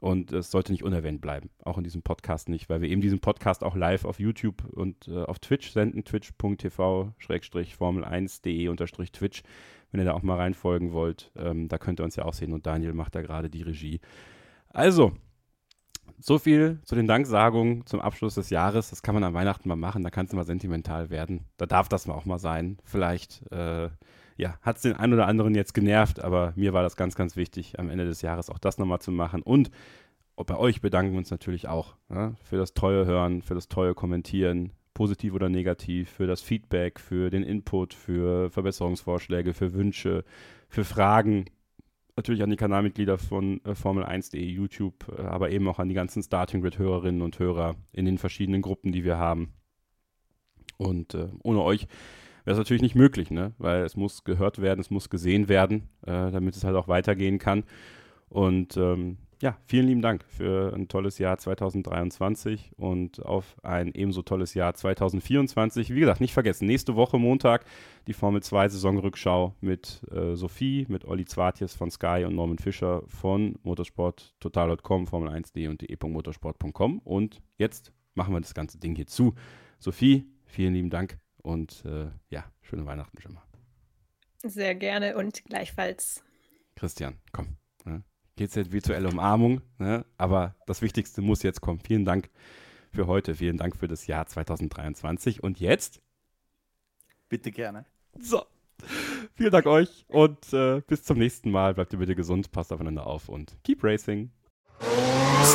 Und es sollte nicht unerwähnt bleiben, auch in diesem Podcast nicht, weil wir eben diesen Podcast auch live auf YouTube und äh, auf Twitch senden, twitch.tv-formel1.de-twitch, wenn ihr da auch mal reinfolgen wollt. Ähm, da könnt ihr uns ja auch sehen und Daniel macht da gerade die Regie. Also, so viel zu den Danksagungen zum Abschluss des Jahres. Das kann man an Weihnachten mal machen. Da kann es mal sentimental werden. Da darf das mal auch mal sein. Vielleicht äh, ja, hat es den einen oder anderen jetzt genervt, aber mir war das ganz, ganz wichtig, am Ende des Jahres auch das nochmal zu machen. Und bei euch bedanken wir uns natürlich auch ja, für das treue Hören, für das treue Kommentieren, positiv oder negativ, für das Feedback, für den Input, für Verbesserungsvorschläge, für Wünsche, für Fragen. Natürlich an die Kanalmitglieder von äh, Formel1.de, YouTube, äh, aber eben auch an die ganzen Starting Grid-Hörerinnen und Hörer in den verschiedenen Gruppen, die wir haben. Und äh, ohne euch wäre es natürlich nicht möglich, ne? weil es muss gehört werden, es muss gesehen werden, äh, damit es halt auch weitergehen kann. Und ähm, ja, vielen lieben Dank für ein tolles Jahr 2023 und auf ein ebenso tolles Jahr 2024. Wie gesagt, nicht vergessen, nächste Woche Montag die Formel 2 Saisonrückschau mit äh, Sophie, mit Olli Zwartjes von Sky und Norman Fischer von motorsporttotal.com, Formel1.de und de.motorsport.com. Und jetzt machen wir das ganze Ding hier zu. Sophie, vielen lieben Dank und äh, ja, schöne Weihnachten schon mal. Sehr gerne und gleichfalls. Christian, komm. Ne? Geht's jetzt virtuelle Umarmung, ne? aber das Wichtigste muss jetzt kommen. Vielen Dank für heute, vielen Dank für das Jahr 2023 und jetzt? Bitte gerne. So. Vielen Dank euch und äh, bis zum nächsten Mal. Bleibt ihr bitte gesund, passt aufeinander auf und keep racing.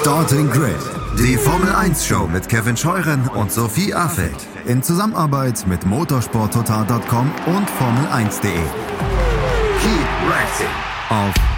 Starting Grid, die Formel 1 Show mit Kevin Scheuren und Sophie Affeld in Zusammenarbeit mit motorsporttotal.com und Formel1.de. Keep racing auf